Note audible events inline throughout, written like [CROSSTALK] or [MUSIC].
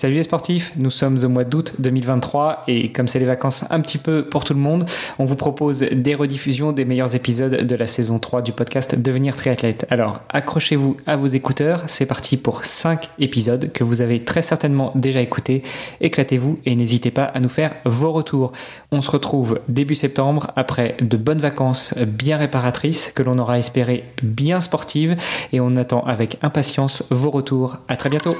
Salut les sportifs, nous sommes au mois d'août 2023 et comme c'est les vacances un petit peu pour tout le monde, on vous propose des rediffusions des meilleurs épisodes de la saison 3 du podcast Devenir triathlète. Alors accrochez-vous à vos écouteurs, c'est parti pour 5 épisodes que vous avez très certainement déjà écoutés. Éclatez-vous et n'hésitez pas à nous faire vos retours. On se retrouve début septembre après de bonnes vacances bien réparatrices que l'on aura espéré bien sportives et on attend avec impatience vos retours. À très bientôt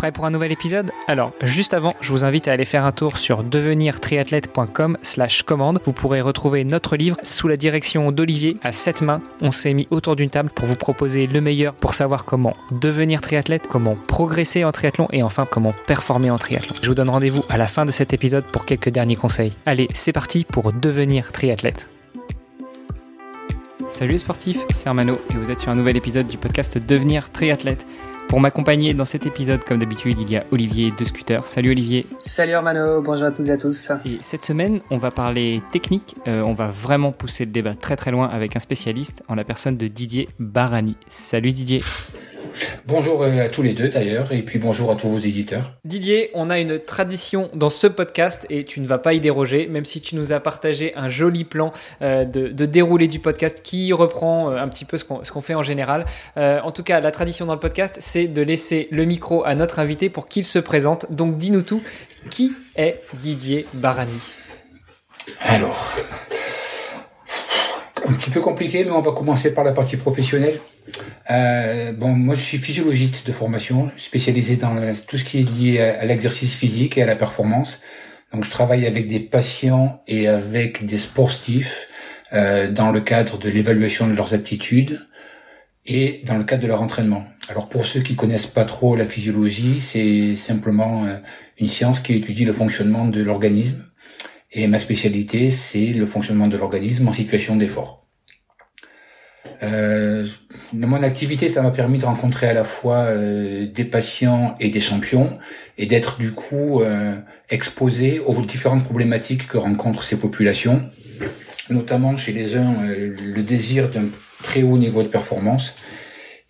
prêt pour un nouvel épisode Alors, juste avant, je vous invite à aller faire un tour sur devenirtriathlète.com slash commande. Vous pourrez retrouver notre livre sous la direction d'Olivier à sept mains. On s'est mis autour d'une table pour vous proposer le meilleur pour savoir comment devenir triathlète, comment progresser en triathlon et enfin comment performer en triathlon. Je vous donne rendez-vous à la fin de cet épisode pour quelques derniers conseils. Allez, c'est parti pour devenir triathlète. Salut les sportifs, c'est Armano et vous êtes sur un nouvel épisode du podcast Devenir triathlète. Pour m'accompagner dans cet épisode, comme d'habitude, il y a Olivier de Scooter. Salut Olivier. Salut Armano, bonjour à toutes et à tous. Et cette semaine, on va parler technique. Euh, on va vraiment pousser le débat très très loin avec un spécialiste en la personne de Didier Barani. Salut Didier. Bonjour euh, à tous les deux d'ailleurs, et puis bonjour à tous vos éditeurs. Didier, on a une tradition dans ce podcast et tu ne vas pas y déroger, même si tu nous as partagé un joli plan euh, de, déroulé du podcast qui reprend euh, un petit peu ce qu'on fait en général. en tout cas, la tradition dans le podcast, c'est de laisser le micro à notre invité pour qu'il se présente. Donc dis-nous tout, qui est Didier Barani? Alors, un petit peu compliqué, mais on va commencer par la partie professionnelle. Euh, bon, moi je suis physiologiste de formation, spécialisé dans tout ce qui est lié à, l'exercice physique et à la performance. Donc je travaille avec des patients et avec des sportifs euh, dans le cadre de l'évaluation de leurs aptitudes et dans le cadre de leur entraînement. Alors pour ceux qui connaissent pas trop la physiologie, c'est simplement euh, une science qui étudie le fonctionnement de l'organisme. Et ma spécialité, c'est le fonctionnement de l'organisme en situation d'effort. Euh, mon activité, ça m'a permis de rencontrer à la fois euh, des patients et des champions et d'être du coup euh, exposé aux différentes problématiques que rencontrent ces populations, notamment chez les uns euh, le désir d'un très haut niveau de performance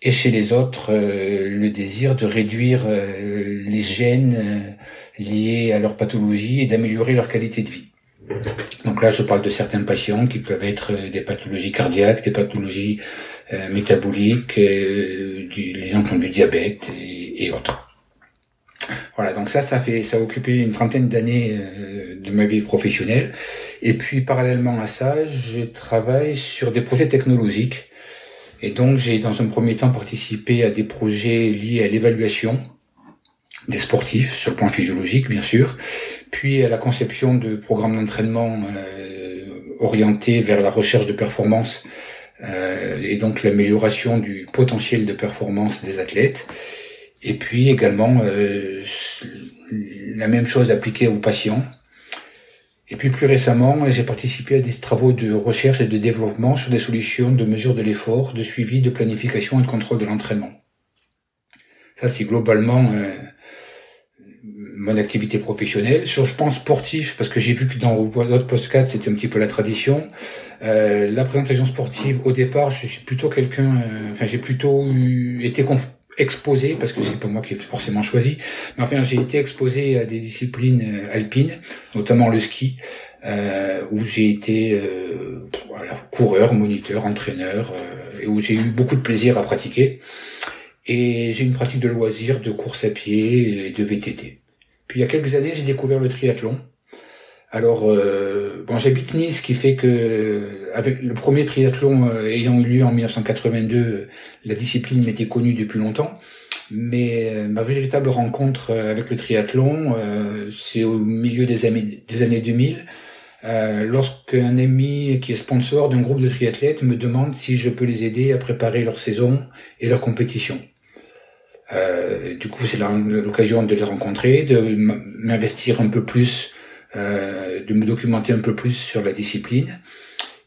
et chez les autres le désir de réduire les gènes liés à leur pathologie et d'améliorer leur qualité de vie. Donc là, je parle de certains patients qui peuvent être des pathologies cardiaques, des pathologies euh, métaboliques, euh, du, les gens qui ont du diabète et, autres. Voilà, donc ça, ça fait, ça a occupé une trentaine d'années euh, de ma vie professionnelle. Et puis, parallèlement à ça, je travaille sur des projets technologiques. Et donc, j'ai dans un premier temps participé à des projets liés à l'évaluation des sportifs sur le plan physiologique, bien sûr, puis à la conception de programmes d'entraînement euh, orientés vers la recherche de performance euh, et donc l'amélioration du potentiel de performance des athlètes. Et puis également euh, la même chose appliquée aux patients. Et puis plus récemment, j'ai participé à des travaux de recherche et de développement sur des solutions de mesure de l'effort, de suivi, de planification et de contrôle de l'entraînement. Ça, c'est globalement euh, mon activité professionnelle. Sur le plan sportif, parce que j'ai vu que dans votre podcast, c'était un petit peu la tradition. Euh, la présentation sportive, au départ, je suis plutôt quelqu'un... Euh, enfin, j'ai plutôt eu, été exposé, parce que c'est pas moi qui ai forcément choisi, mais enfin, j'ai été exposé à des disciplines euh, alpines, notamment le ski, euh, où j'ai été euh, voilà, coureur, moniteur, entraîneur, et où j'ai eu beaucoup de plaisir à pratiquer. Et j'ai une pratique de loisirs, de course à pied et de VTT. Puis il y a quelques années, j'ai découvert le triathlon. Alors, euh, bon, j'habite Nice, ce qui fait que avec le premier triathlon euh, ayant eu lieu en 1982, la discipline m'était connue depuis longtemps. Mais euh, ma véritable rencontre avec le triathlon, c'est au milieu des années, des années 2000, euh, lorsqu'un ami qui est sponsor d'un groupe de triathlètes me demande si je peux les aider à préparer leur saison et leur compétition. Euh, du coup, c'est l'occasion de les rencontrer, de m'investir un peu plus, euh, de me documenter un peu plus sur la discipline,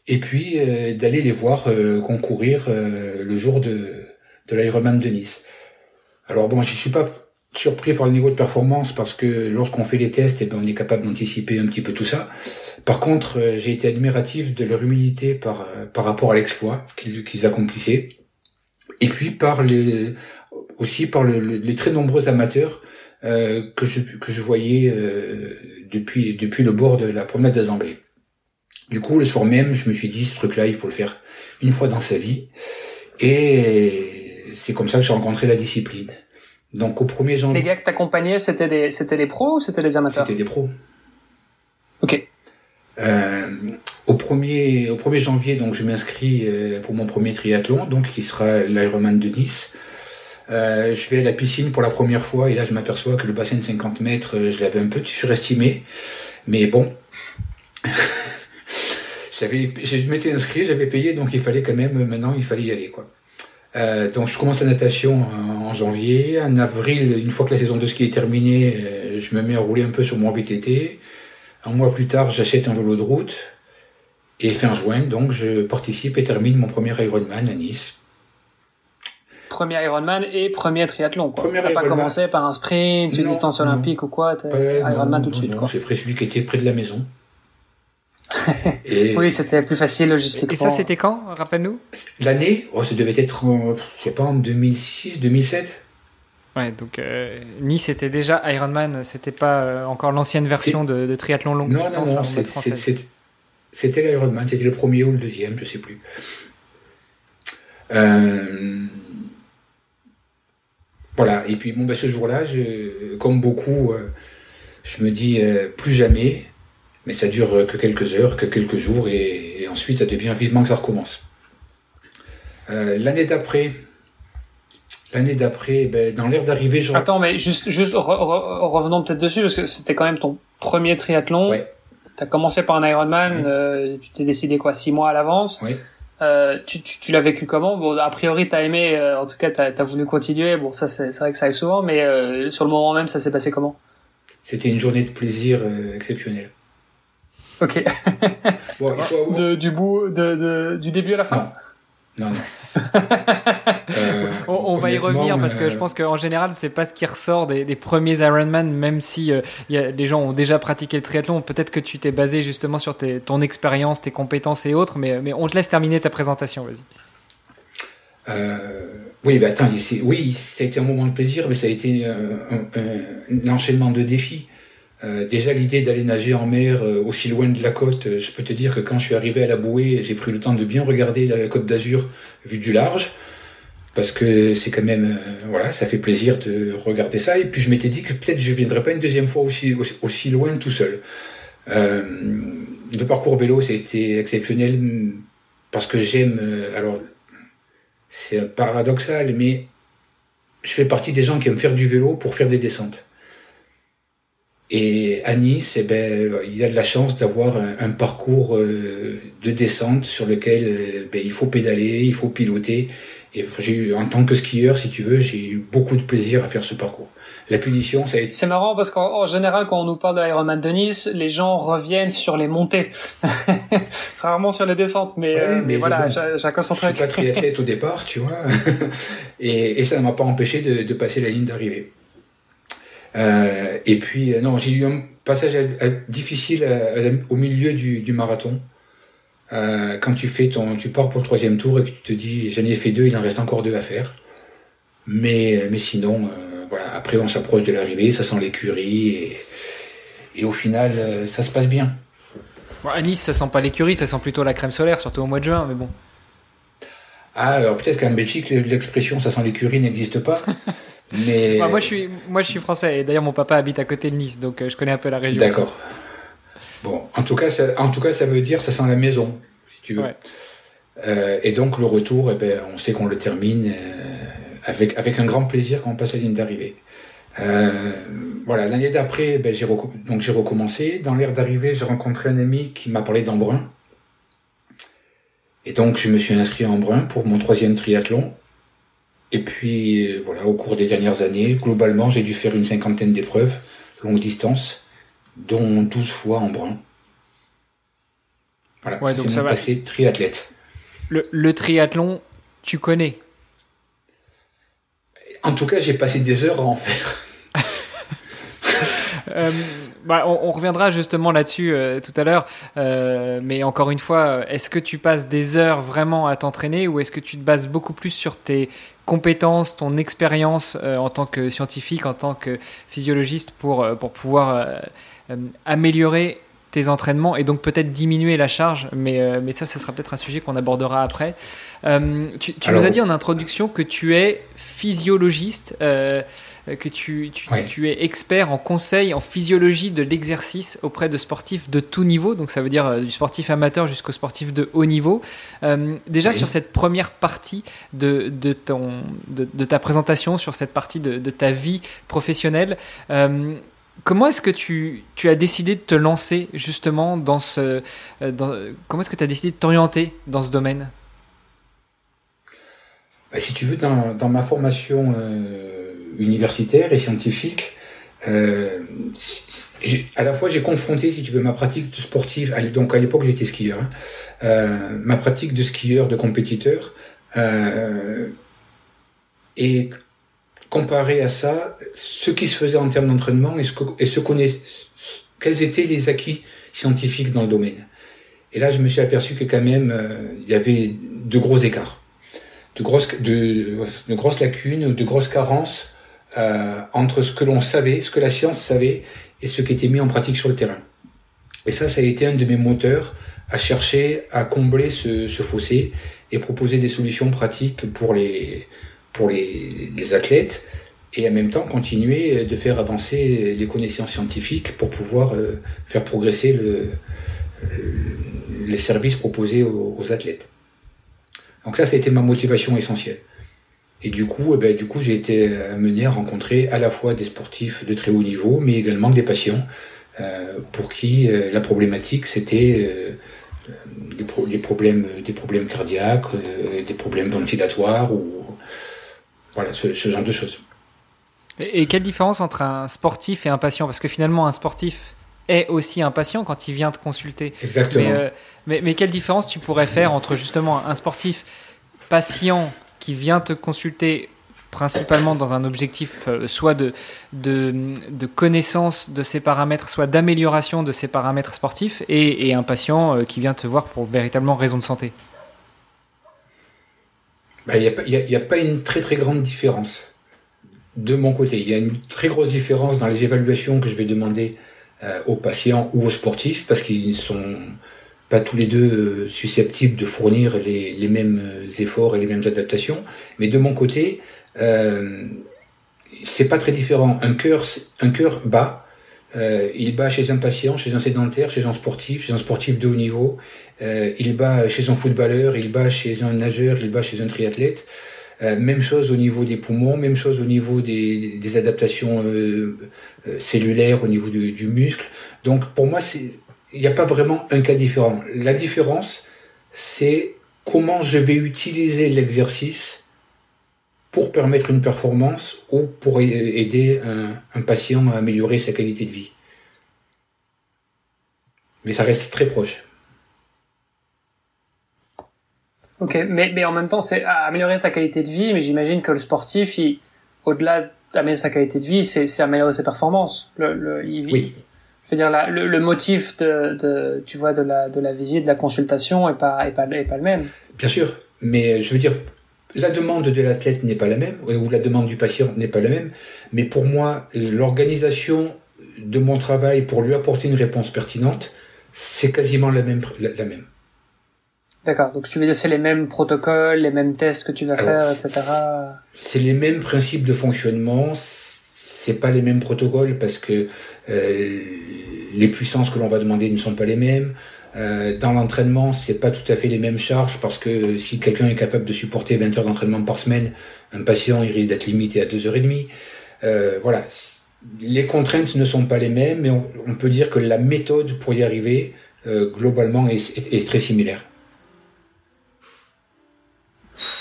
et puis euh, d'aller les voir euh, concourir euh, le jour de, de l'Ironman de Nice. Alors bon, je suis pas surpris par le niveau de performance parce que lorsqu'on fait les tests, eh ben, on est capable d'anticiper un petit peu tout ça. Par contre, j'ai été admiratif de leur humilité par, par rapport à l'exploit qu'ils accomplissaient. Et puis par les, aussi par le, les très nombreux amateurs euh, que je que je voyais euh, depuis depuis le bord de la promenade des Anglais. Du coup, le soir même, je me suis dit ce truc-là, il faut le faire une fois dans sa vie, et c'est comme ça que j'ai rencontré la discipline. Donc au 1er janvier. Les gars que t'accompagnais, c'était des c'était des pros ou c'était des amateurs? C'était des pros. Ok. Euh, au 1er au 1er janvier, donc je m'inscris euh, pour mon premier triathlon, donc qui sera l'Ironman de Nice. Euh, je vais à la piscine pour la première fois et là je m'aperçois que le bassin de 50 mètres, euh, je l'avais un peu surestimé. Mais bon, [LAUGHS] j'avais, je m'étais inscrit, j'avais payé, donc il fallait quand même, maintenant il fallait y aller quoi. Euh, donc je commence la natation en janvier. En avril, une fois que la saison de ski est terminée, euh, je me mets à rouler un peu sur mon VTT. Un mois plus tard, j'achète un vélo de route. Et fin juin, donc je participe et termine mon premier Ironman à Nice. Premier Ironman et premier triathlon. Quoi. Premier T'as pas commencé par un sprint, une Non, distance non. olympique ou quoi Ouais, non, Ironman tout de non, suite. non. J'ai pris celui qui était près de la maison. [LAUGHS] et Oui, c'était plus facile logistiquement. Et ça, c'était quand Rappelle-nous? l'année, oh, ça devait être, en, je sais pas, en 2006, 2007. Ouais, donc euh, Nice était déjà Ironman, c'était pas euh, encore l'ancienne version de, de triathlon longue Non, non, distance non, c'est- français. c'est- c'était l'Ironman, c'était le premier ou le deuxième, je sais plus. Euh, Voilà, et puis bon, ben, ce jour-là, je- comme beaucoup, euh, je me dis euh, plus jamais, mais ça dure que quelques heures, que quelques jours, et, et ensuite ça devient vivement que ça recommence. Euh, l'année d'après, l'année d'après, ben, dans l'air d'arrivée, je... Attends, mais juste, juste re- re- revenons peut-être dessus parce que c'était quand même ton premier triathlon. Ouais. T'as commencé par un Ironman, Ouais. tu t'es décidé quoi, six mois à l'avance. Ouais. Euh, tu, tu, tu l'as vécu comment? Bon, a priori, t'as aimé, euh, en tout cas, t'as as voulu continuer. Bon, ça, c'est vrai que ça arrive souvent, mais euh, sur le moment même, ça s'est passé comment? C'était une journée de plaisir exceptionnelle. Ok. Bon, il faut avoir- [LAUGHS] De, du bout, de, de, du début à la fin? Non, non. Euh, [LAUGHS] On, on va y revenir parce que je pense qu'en général, c'est pas ce qui ressort des, des premiers Ironman, même si euh, il y a, les gens ont déjà pratiqué le triathlon. Peut-être que tu t'es basé justement sur tes, ton expérience, tes compétences et autres, mais, mais on te laisse terminer ta présentation, vas-y. Euh, oui, bah attends, oui, ça a été un moment de plaisir, mais ça a été euh, un, un- un enchaînement de défis. Euh, déjà l'idée d'aller nager en mer aussi loin de la côte, je peux te dire que quand je suis arrivé à la bouée, j'ai pris le temps de bien regarder la côte d'Azur vue du large, parce que c'est quand même, euh, voilà, ça fait plaisir de regarder ça. Et puis je m'étais dit que peut-être je viendrais pas une deuxième fois aussi aussi, loin tout seul. Euh, le parcours vélo, c'était exceptionnel parce que j'aime, euh, alors c'est paradoxal, mais je fais partie des gens qui aiment faire du vélo pour faire des descentes. Et à Nice, eh ben, il y a de la chance d'avoir un, un parcours euh, de descente sur lequel ben, il faut pédaler, il faut piloter. Et j'ai eu, en tant que skieur, si tu veux, j'ai eu beaucoup de plaisir à faire ce parcours. La punition, ça a été C'est marrant parce qu'en en général, quand on nous parle de l'Ironman de Nice, les gens reviennent sur les montées, [LAUGHS] rarement sur les descentes. Mais, Ouais, euh, mais mais voilà, bon, cha- chacun son Je suis truc. pas triathlète au départ, tu vois. [LAUGHS] et, et ça ne m'a pas empêché de, de passer la ligne d'arrivée. Euh, et puis, euh, non, j'ai eu un passage à- à- difficile à- au milieu du, du marathon. Euh, quand tu fais ton, tu pars pour le troisième tour et que tu te dis, j'en ai fait deux, il en reste encore deux à faire. Mais, mais sinon, euh, voilà. Après, on s'approche de l'arrivée, ça sent l'écurie et, et au final, euh, ça se passe bien. Bon, à Nice, ça sent pas l'écurie, ça sent plutôt la crème solaire, surtout au mois de juin, mais bon. Ah, alors peut-être qu'en Belgique, l'expression ça sent l'écurie n'existe pas. [LAUGHS] Mais Enfin, moi, je suis, moi, je suis français, et d'ailleurs, mon papa habite à côté de Nice, donc je connais un peu la région. D'accord. Bon, en tout cas, ça, en tout cas, ça veut dire ça sent la maison, si tu veux. Ouais. Euh, et donc le retour, eh ben, on sait qu'on le termine euh, avec avec un grand plaisir quand on passe la ligne d'arrivée. Euh, voilà, l'année d'après, ben, j'ai donc j'ai recommencé. Dans l'air d'arrivée, j'ai rencontré un ami qui m'a parlé d'Embrun. Et donc je me suis inscrit à Embrun pour mon troisième triathlon. Et puis voilà, au cours des dernières années, globalement, j'ai dû faire une cinquantaine d'épreuves, longue distance, dont 12 fois Embrun. Voilà, Ouais, ça donc c'est ça mon va. passé triathlète. Le, le triathlon, tu connais? En tout cas, j'ai passé des heures à en faire. [LAUGHS] Euh, bah, on, on reviendra justement là-dessus euh, tout à l'heure, euh, mais encore une fois, est-ce que tu passes des heures vraiment à t'entraîner ou est-ce que tu te bases beaucoup plus sur tes, compétences, ton expérience en tant que scientifique, en tant que physiologiste pour, pour pouvoir améliorer tes entraînements et donc peut-être diminuer la charge, mais, mais ça, ce sera peut-être un sujet qu'on abordera après. tu, nous as dit en introduction que tu es physiologiste. Euh, que tu, tu, es expert en conseil en physiologie de l'exercice auprès de sportifs de tout niveau, donc ça veut dire euh, du sportif amateur jusqu'au sportif de haut niveau. Euh, déjà sur cette première partie de, de, ton, de, ta présentation, sur cette partie de, ta vie professionnelle, Comment est-ce que tu, tu, as décidé de te lancer justement dans ce... Dans, comment est-ce que tu as décidé de t'orienter dans ce domaine? Bah, Si tu veux, dans, dans ma formation universitaire et scientifique, euh, à la fois j'ai confronté, si tu veux, ma pratique sportive, donc à l'époque j'étais skieur, hein, euh, ma pratique de skieur, de compétiteur, euh, et comparé à ça, ce qui se faisait en termes d'entraînement et ce, qu'on quels étaient les acquis scientifiques dans le domaine. Et là, je me suis aperçu que quand même, euh, il y avait de gros écarts, de grosses, de grosses lacunes, de grosses carences euh, entre ce que l'on savait, ce que la science savait, et ce qui était mis en pratique sur le terrain. Et ça, ça a été un de mes moteurs à chercher à combler ce, ce fossé et proposer des solutions pratiques pour les pour les, les, athlètes et en même temps continuer de faire avancer les connaissances scientifiques pour pouvoir euh, faire progresser le, les services proposés aux, athlètes. Donc ça, ça a été ma motivation essentielle. Et du coup, eh ben, du coup, j'ai été amené à rencontrer à la fois des sportifs de très haut niveau, mais également des patients euh, pour qui euh, la problématique c'était euh, des, problèmes, des problèmes cardiaques, des problèmes ventilatoires ou voilà ce, genre de choses. Et, quelle différence entre un sportif et un patient? Parce que finalement, un sportif est aussi un patient quand il vient te consulter. Exactement. mais, mais quelle différence tu pourrais faire entre justement un sportif patient qui vient te consulter principalement dans un objectif euh, soit de, de, connaissance de ses paramètres, soit d'amélioration de ses paramètres sportifs, et, un patient euh, qui vient te voir pour véritablement raison de santé? Il n'y a, pas une très très grande différence de mon côté. Il y a une très grosse différence dans les évaluations que je vais demander euh, aux patients ou aux sportifs, parce qu'ils sont pas tous les deux euh, susceptibles de fournir les, les, mêmes euh, efforts et les mêmes adaptations. Mais de mon côté, euh, c'est pas très différent. Un cœur, un cœur bat, euh, il bat chez un patient, chez un sédentaire, chez un sportif, chez un sportif de haut niveau. Euh, il bat chez un footballeur, il bat chez un nageur, il bat chez un triathlète. Euh, même chose au niveau des poumons, même chose au niveau des, des adaptations cellulaires, au niveau du, du muscle. Donc pour moi, il n'y a pas vraiment un cas différent. La différence, c'est comment je vais utiliser l'exercice pour permettre une performance ou pour aider un, patient à améliorer sa qualité de vie. Mais ça reste très proche. Ok, mais, mais en même temps, c'est améliorer sa qualité de vie, mais j'imagine que le sportif, au-delà d'améliorer sa qualité de vie, c'est améliorer ses performances. Le, le, oui je veux dire, la, le, le, motif de, de, tu vois, de la, de la visite, de la consultation est pas, est pas, est pas le même. Bien sûr, mais je veux dire, la demande de l'athlète n'est pas la même, ou la demande du patient n'est pas la même, mais pour moi, l'organisation de mon travail pour lui apporter une réponse pertinente, c'est quasiment la même, la, même. D'accord. Donc tu veux dire c'est les mêmes protocoles, les mêmes tests que tu vas faire, etc. C'est les mêmes principes de fonctionnement c'est pas les mêmes protocoles parce que euh, les puissances que l'on va demander ne sont pas les mêmes. Euh, dans l'entraînement, c'est pas tout à fait les mêmes charges parce que si quelqu'un est capable de supporter 20 heures d'entraînement par semaine, un patient il risque d'être limité à 2 heures et demie. Euh, voilà, les contraintes ne sont pas les mêmes, mais on, peut dire que la méthode pour y arriver euh, globalement est, est, est, très similaire.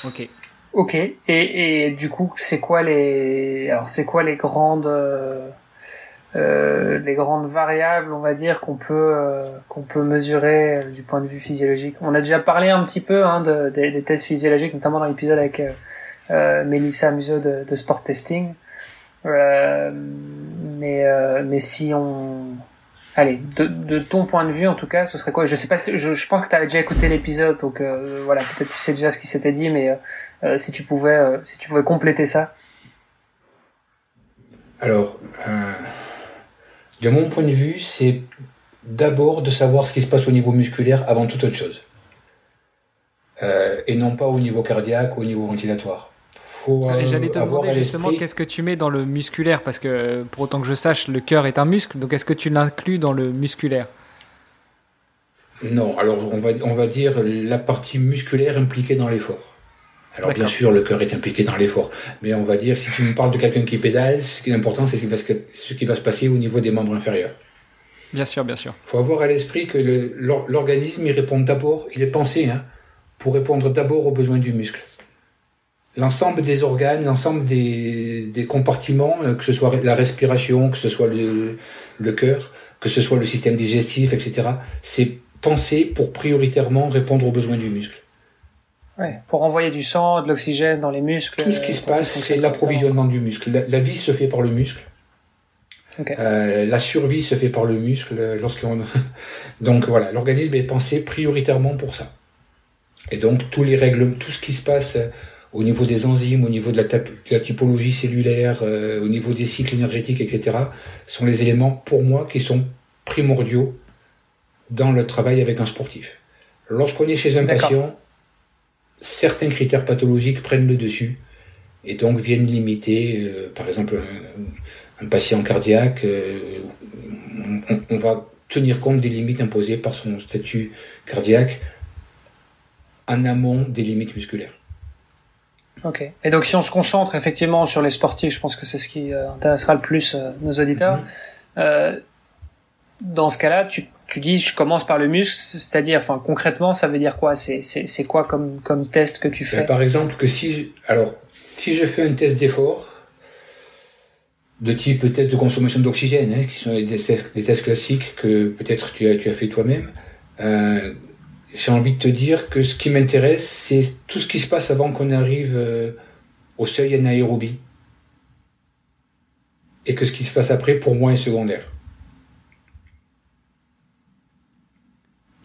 Ok. Ok. Et, et du coup, c'est quoi les alors c'est quoi les grandes euh, les grandes variables, on va dire, qu'on peut euh, qu'on peut mesurer euh, du point de vue physiologique. On a déjà parlé un petit peu hein, de, des tests physiologiques, notamment dans l'épisode avec Mélissa Museau de, Sport Testing. mais mais si on allez, de, ton point de vue en tout cas, ce serait quoi? Je sais pas, je, pense que tu avais déjà écouté l'épisode, donc voilà, peut-être tu sais déjà ce qui s'était dit, mais si tu pouvais, si tu pouvais compléter ça. Alors, de mon point de vue, c'est d'abord de savoir ce qui se passe au niveau musculaire avant toute autre chose, et non pas au niveau cardiaque ou au niveau ventilatoire. Euh, j'allais te demander justement qu'est-ce que tu mets dans le musculaire, parce que pour autant que je sache, le cœur est un muscle, donc est-ce que tu l'inclus dans le musculaire? Non, alors on va, on va dire la partie musculaire impliquée dans l'effort. Alors bien sûr, le cœur est impliqué dans l'effort, mais on va dire, si tu me parles de quelqu'un qui pédale, ce qui est important, c'est ce qui va se passer au niveau des membres inférieurs. Bien sûr, bien sûr. Il faut avoir à l'esprit que l'organisme, il répond d'abord, il est pensé hein, pour répondre d'abord aux besoins du muscle l'ensemble des organes, l'ensemble des, des, compartiments, euh, que ce soit la respiration, que ce soit le, le cœur, que ce soit le système digestif, etc., c'est pensé pour prioritairement répondre aux besoins du muscle. Ouais, pour envoyer du sang, de l'oxygène dans les muscles. Tout ce qui se passe, c'est l'approvisionnement du muscle. La, vie se fait par le muscle. Euh, la survie se fait par le muscle lorsqu'on. [LAUGHS] donc voilà, l'organisme est pensé prioritairement pour ça. Et donc tous les règles, tout ce qui se passe au niveau des enzymes, au niveau de la, typologie cellulaire, euh, au niveau des cycles énergétiques, etc., sont les éléments pour moi qui sont primordiaux dans le travail avec un sportif. Lorsqu'on est chez un patient, certains critères pathologiques prennent le dessus et donc viennent limiter, euh, par exemple, un, patient cardiaque, euh, on, on, va tenir compte des limites imposées par son statut cardiaque en amont des limites musculaires. Ok. Et donc si on se concentre effectivement sur les sportifs, je pense que c'est ce qui euh, intéressera le plus nos auditeurs. Mhm. Euh, dans ce cas-là, tu, tu dis je commence par le muscle, c'est-à-dire, enfin concrètement, ça veut dire quoi? C'est c'est quoi comme comme test que tu fais? ben, Par exemple, que si alors si je fais un test d'effort de type test de consommation d'oxygène, hein, qui sont des tests, des tests classiques que peut-être tu as tu as fait toi-même. Euh, j'ai envie de te dire que ce qui m'intéresse, c'est tout ce qui se passe avant qu'on arrive euh, au seuil anaérobie. Et que ce qui se passe après, pour moi, est secondaire.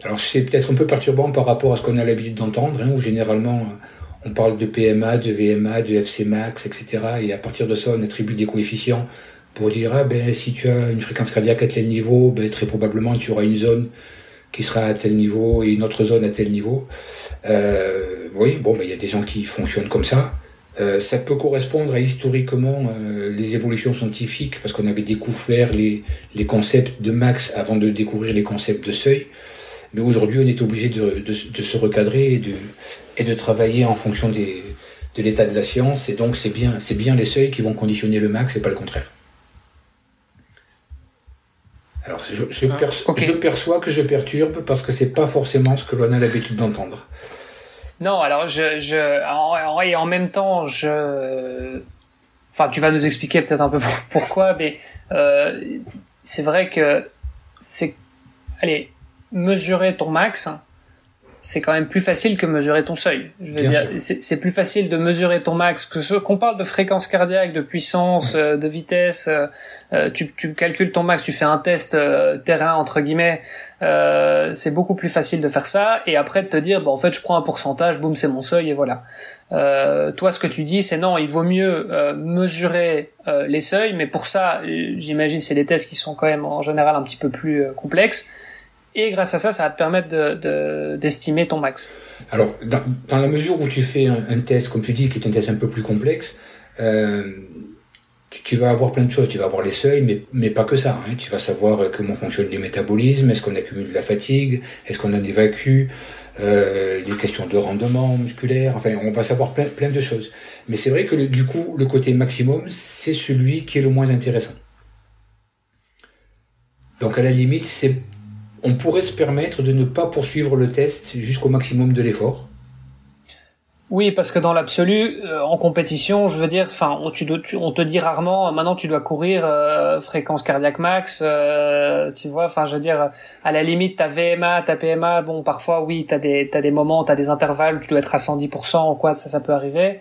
Alors c'est peut-être un peu perturbant par rapport à ce qu'on a l'habitude d'entendre, hein, où généralement euh, on parle de PMA, de VMA, de FC max, etc. Et à partir de ça, on attribue des coefficients pour dire ah ben si tu as une fréquence cardiaque à tel niveau, ben très probablement tu auras une zone qui sera à tel niveau et une autre zone à tel niveau. Euh, oui, bon, ben, il y a des gens qui fonctionnent comme ça. Euh, ça peut correspondre à historiquement euh, les évolutions scientifiques, parce qu'on avait découvert les, les concepts de max avant de découvrir les concepts de seuil. Mais aujourd'hui, on est obligé de, de, de, se recadrer et de, et de travailler en fonction des, de l'état de la science. Et donc, c'est bien, c'est bien les seuils qui vont conditionner le max et pas le contraire. Alors, je, je, ah, je, perçois que je perturbe parce que c'est pas forcément ce que l'on a l'habitude d'entendre. Non, alors je, je, en, en, en même temps, je, enfin, tu vas nous expliquer peut-être un peu [LAUGHS] pourquoi, mais euh, c'est vrai que c'est, allez, mesurer ton max, c'est quand même plus facile que mesurer ton seuil. Je veux dire, c'est plus facile de mesurer ton max que ce qu'on parle de fréquence cardiaque, de puissance, euh, de vitesse. Euh, euh, tu, tu, calcules ton max, tu fais un test terrain entre guillemets. c'est beaucoup plus facile de faire ça et après de te dire, bon en fait je prends un pourcentage, boum c'est mon seuil et voilà. toi ce que tu dis c'est non, il vaut mieux mesurer les seuils, mais pour ça j'imagine c'est des tests qui sont quand même en général un petit peu plus complexes et grâce à ça, ça va te permettre d'estimer de, ton max. Alors, dans, dans, la mesure où tu fais un, test, comme tu dis, qui est un test un peu plus complexe, euh, tu, vas avoir plein de choses. Tu vas avoir les seuils, mais, mais pas que ça. Hein. Tu vas savoir euh, comment fonctionne le métabolisme, est-ce qu'on accumule de la fatigue, est-ce qu'on en évacue, euh, les questions de rendement musculaire. Enfin, on va savoir plein, plein de choses. Mais c'est vrai que du coup, le côté maximum, c'est celui qui est le moins intéressant. Donc à la limite, c'est on pourrait se permettre de ne pas poursuivre le test jusqu'au maximum de l'effort. Oui, parce que dans l'absolu, euh, en compétition, je veux dire, enfin, on, te dit rarement, maintenant tu dois courir euh, fréquence cardiaque max, euh, tu vois, enfin, je veux dire, à la limite, ta VMA, ta PMA, bon, parfois, oui, t'as des, des moments, t'as des intervalles, tu dois être à 110% ou quoi, ça, peut arriver.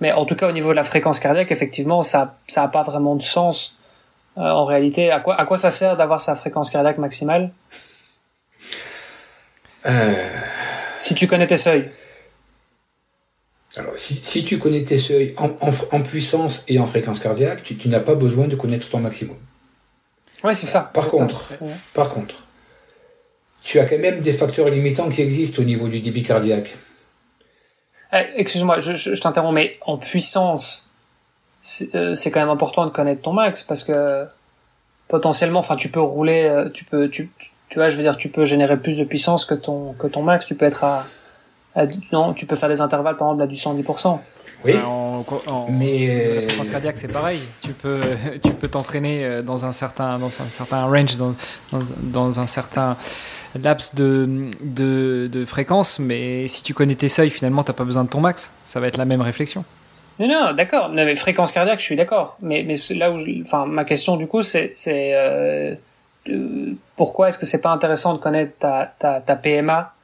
Mais en tout cas, au niveau de la fréquence cardiaque, effectivement, ça, ça a pas vraiment de sens en réalité, quoi, à quoi ça sert d'avoir sa fréquence cardiaque maximale? Si tu connais tes seuils. Alors, si, tu connais tes seuils en, puissance et en fréquence cardiaque, tu, n'as pas besoin de connaître ton maximum. Ouais, c'est ça. Par contre, par contre, tu as quand même des facteurs limitants qui existent au niveau du débit cardiaque. Eh, excuse-moi, je, t'interromps, mais en puissance, euh, c'est quand même important de connaître ton max parce que potentiellement, enfin, tu peux rouler, euh, tu peux, tu, tu vois, je veux dire, tu peux générer plus de puissance que ton que ton max. Tu peux être à non, tu peux faire des intervalles par exemple à du 110%. Oui. En, mais euh, la fréquence cardiaque c'est pareil. Tu peux [LAUGHS] tu peux t'entraîner euh, dans un certain dans un certain range dans, dans, un certain laps de, de, de, fréquence, mais si tu connais tes seuils, finalement, t'as pas besoin de ton max. Ça va être la même réflexion. Non, non, d'accord. Mais fréquence cardiaque, je suis d'accord. Mais, mais là où, enfin, ma question du coup, c'est, c'est euh, pourquoi est-ce que c'est pas intéressant de connaître ta, ta, ta PMA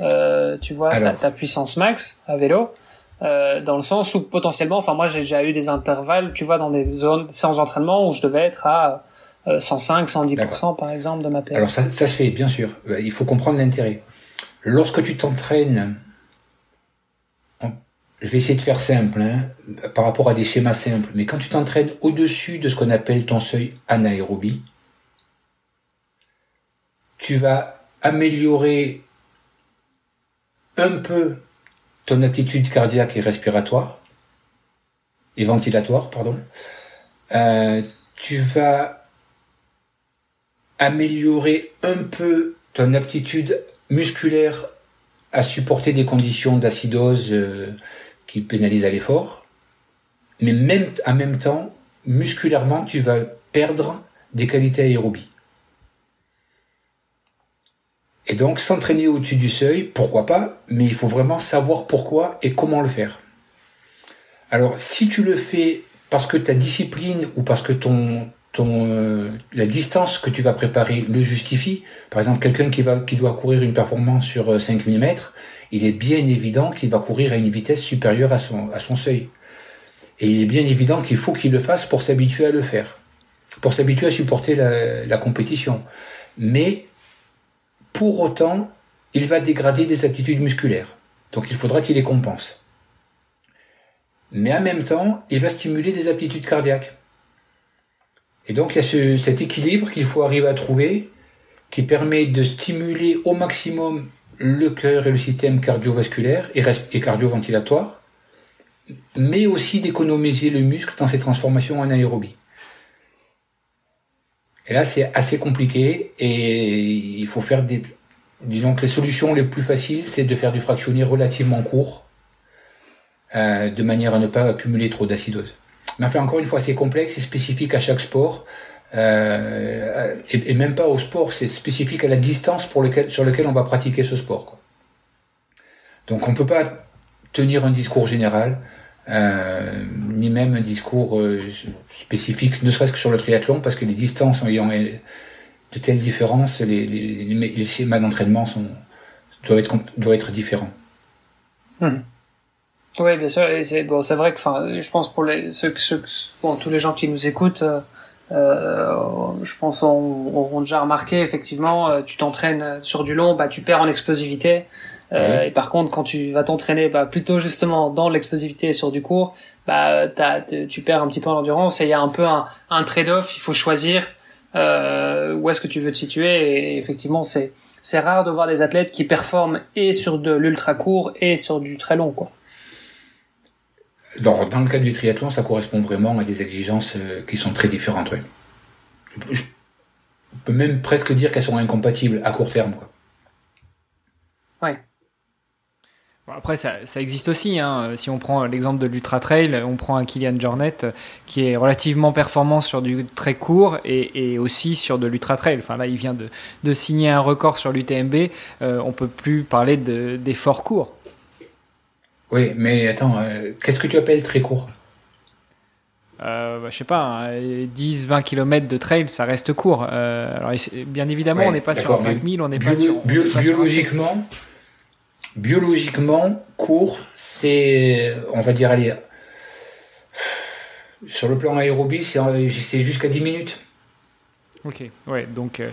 euh, tu vois, ta, puissance max à vélo, euh, dans le sens où potentiellement, enfin moi j'ai déjà eu des intervalles, tu vois, dans des zones séances d'entraînement où je devais être à 105, euh, 110% par exemple de ma PMA. Alors ça, ça se fait, bien sûr. Euh, il faut comprendre l'intérêt. Lorsque tu t'entraînes, je vais essayer de faire simple, hein, par rapport à des schémas simples, mais quand tu t'entraînes au-dessus de ce qu'on appelle ton seuil anaérobie, tu vas améliorer un peu ton aptitude cardiaque et respiratoire, et ventilatoire, pardon, euh, tu vas améliorer un peu ton aptitude musculaire à supporter des conditions d'acidose euh, qui pénalisent à l'effort, mais même en même temps, musculairement, tu vas perdre des qualités aérobies. Et donc s'entraîner au-dessus du seuil, pourquoi pas, mais il faut vraiment savoir pourquoi et comment le faire. Alors si tu le fais parce que ta discipline ou parce que ton ton euh, la distance que tu vas préparer le justifie, par exemple quelqu'un qui qui doit courir une performance sur 5 euh, mm, il est bien évident qu'il va courir à une vitesse supérieure à son à son seuil. Et il est bien évident qu'il faut qu'il le fasse pour s'habituer à le faire, pour s'habituer à supporter la, la compétition. Mais pour autant, il va dégrader des aptitudes musculaires. Donc il faudra qu'il les compense. Mais en même temps, il va stimuler des aptitudes cardiaques. Et donc il y a cet équilibre qu'il faut arriver à trouver qui permet de stimuler au maximum le cœur et le système cardiovasculaire et, et cardioventilatoire, mais aussi d'économiser le muscle dans ses transformations en aérobie. Et là, c'est assez compliqué et il faut faire des... Disons que les solutions les plus faciles, c'est de faire du fractionné relativement court, euh, de manière à ne pas accumuler trop d'acidose. Mais enfin, encore une fois, c'est complexe, c'est spécifique à chaque sport. Euh, et, même pas au sport, c'est spécifique à la distance pour lequel, sur lequel on va pratiquer ce sport. Quoi. Donc on peut pas tenir un discours général. Euh, ni même un discours euh, spécifique, ne serait-ce que sur le triathlon, parce que les distances ayant de telles différences, les, les, les schémas d'entraînement sont doivent être doivent être différents. Hmm. Oui, bien sûr. C'est bon, c'est vrai que, je pense pour les ceux, bon, tous les gens qui nous écoutent, euh, je pense auront déjà remarqué effectivement, tu t'entraînes sur du long, bah tu perds en explosivité. Euh, et par contre, quand tu vas t'entraîner bah, plutôt justement dans l'explosivité sur du court, bah, tu perds un petit peu en endurance et il y a un peu un, un trade-off. Il faut choisir euh, où est-ce que tu veux te situer. Et effectivement, c'est c'est rare de voir des athlètes qui performent et sur de l'ultra court et sur du très long. Quoi. Dans, dans le cas du triathlon, ça correspond vraiment à des exigences euh, qui sont très différentes. Oui. Je peux même presque dire qu'elles sont incompatibles à court terme. Quoi. Ouais après, ça, existe aussi. Hein. Si on prend l'exemple de l'Ultra Trail, on prend un Kylian Jornet euh, qui est relativement performant sur du très court et, aussi sur de l'Ultra Trail. Enfin, là, il vient de, signer un record sur l'UTMB. Euh, on peut plus parler d'efforts courts. Oui, mais attends, euh, qu'est-ce que tu appelles très court? Euh, bah, je sais pas, 10-20 hein, km de trail, ça reste court. alors, bien évidemment, on n'est pas sur 5000, on n'est pas sur. biologiquement, biologiquement, court, c'est, on va dire, allez, sur le plan aérobie, c'est jusqu'à 10 minutes. Ok, ouais, donc euh,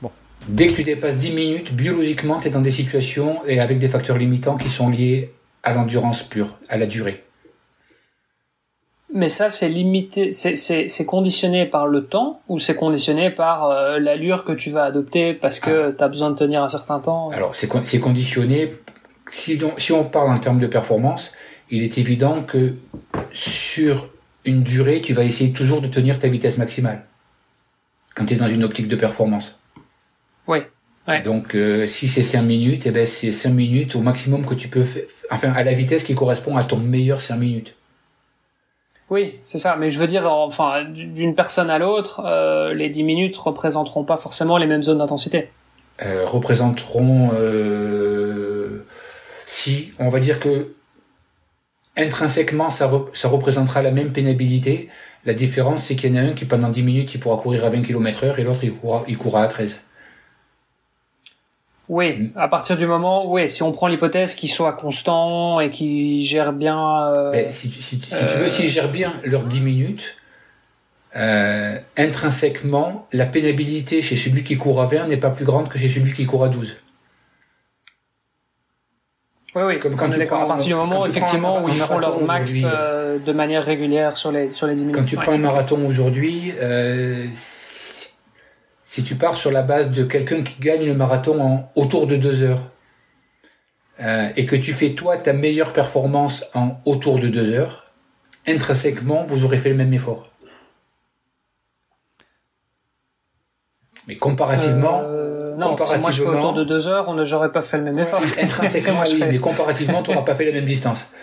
bon. Dès que tu dépasses 10 minutes, biologiquement, tu es dans des situations et avec des facteurs limitants qui sont liés à l'endurance pure, à la durée. Mais ça, c'est limité, c'est conditionné par le temps ou c'est conditionné par euh, l'allure que tu vas adopter parce que ah. tu as besoin de tenir un certain temps? Alors, c'est conditionné. Si on, si on parle en termes de performance, il est évident que sur une durée, tu vas essayer toujours de tenir ta vitesse maximale quand tu es dans une optique de performance. Oui. Donc, euh, si c'est 5 minutes, eh ben, c'est 5 minutes au maximum que tu peux faire, enfin, à la vitesse qui correspond à ton meilleur 5 minutes. Oui, c'est ça. Mais je veux dire, enfin, d'une personne à l'autre, euh, les 10 minutes représenteront pas forcément les mêmes zones d'intensité. Euh, représenteront, si, on va dire que intrinsèquement, ça, ça représentera la même pénibilité. La différence, c'est qu'il y en a un qui, pendant 10 minutes, il pourra courir à 20 km heure et l'autre, il courra, il courra à 13. Oui, à partir du moment, oui, si on prend l'hypothèse qu'il soit constant et qu'il gère bien. Euh, si, tu, si, tu veux, s'il gère bien leurs 10 minutes, euh, intrinsèquement, la pénibilité chez celui qui court à 20 n'est pas plus grande que chez celui qui court à 12. Oui, oui, comme quand tu prends, à partir du moment effectivement où ils font leur max euh, de manière régulière sur les, sur les 10 minutes. Quand tu prends un marathon aujourd'hui, euh, si tu pars sur la base de quelqu'un qui gagne le marathon en autour de deux heures, euh, et que tu fais toi ta meilleure performance en autour de deux heures, intrinsèquement, vous aurez fait le même effort. Mais comparativement, euh, non, si moi je fais autour de deux heures, on n'aurait pas fait le même effort. Intrinsèquement, [LAUGHS] oui, mais comparativement, tu n'auras pas fait la même distance. [LAUGHS]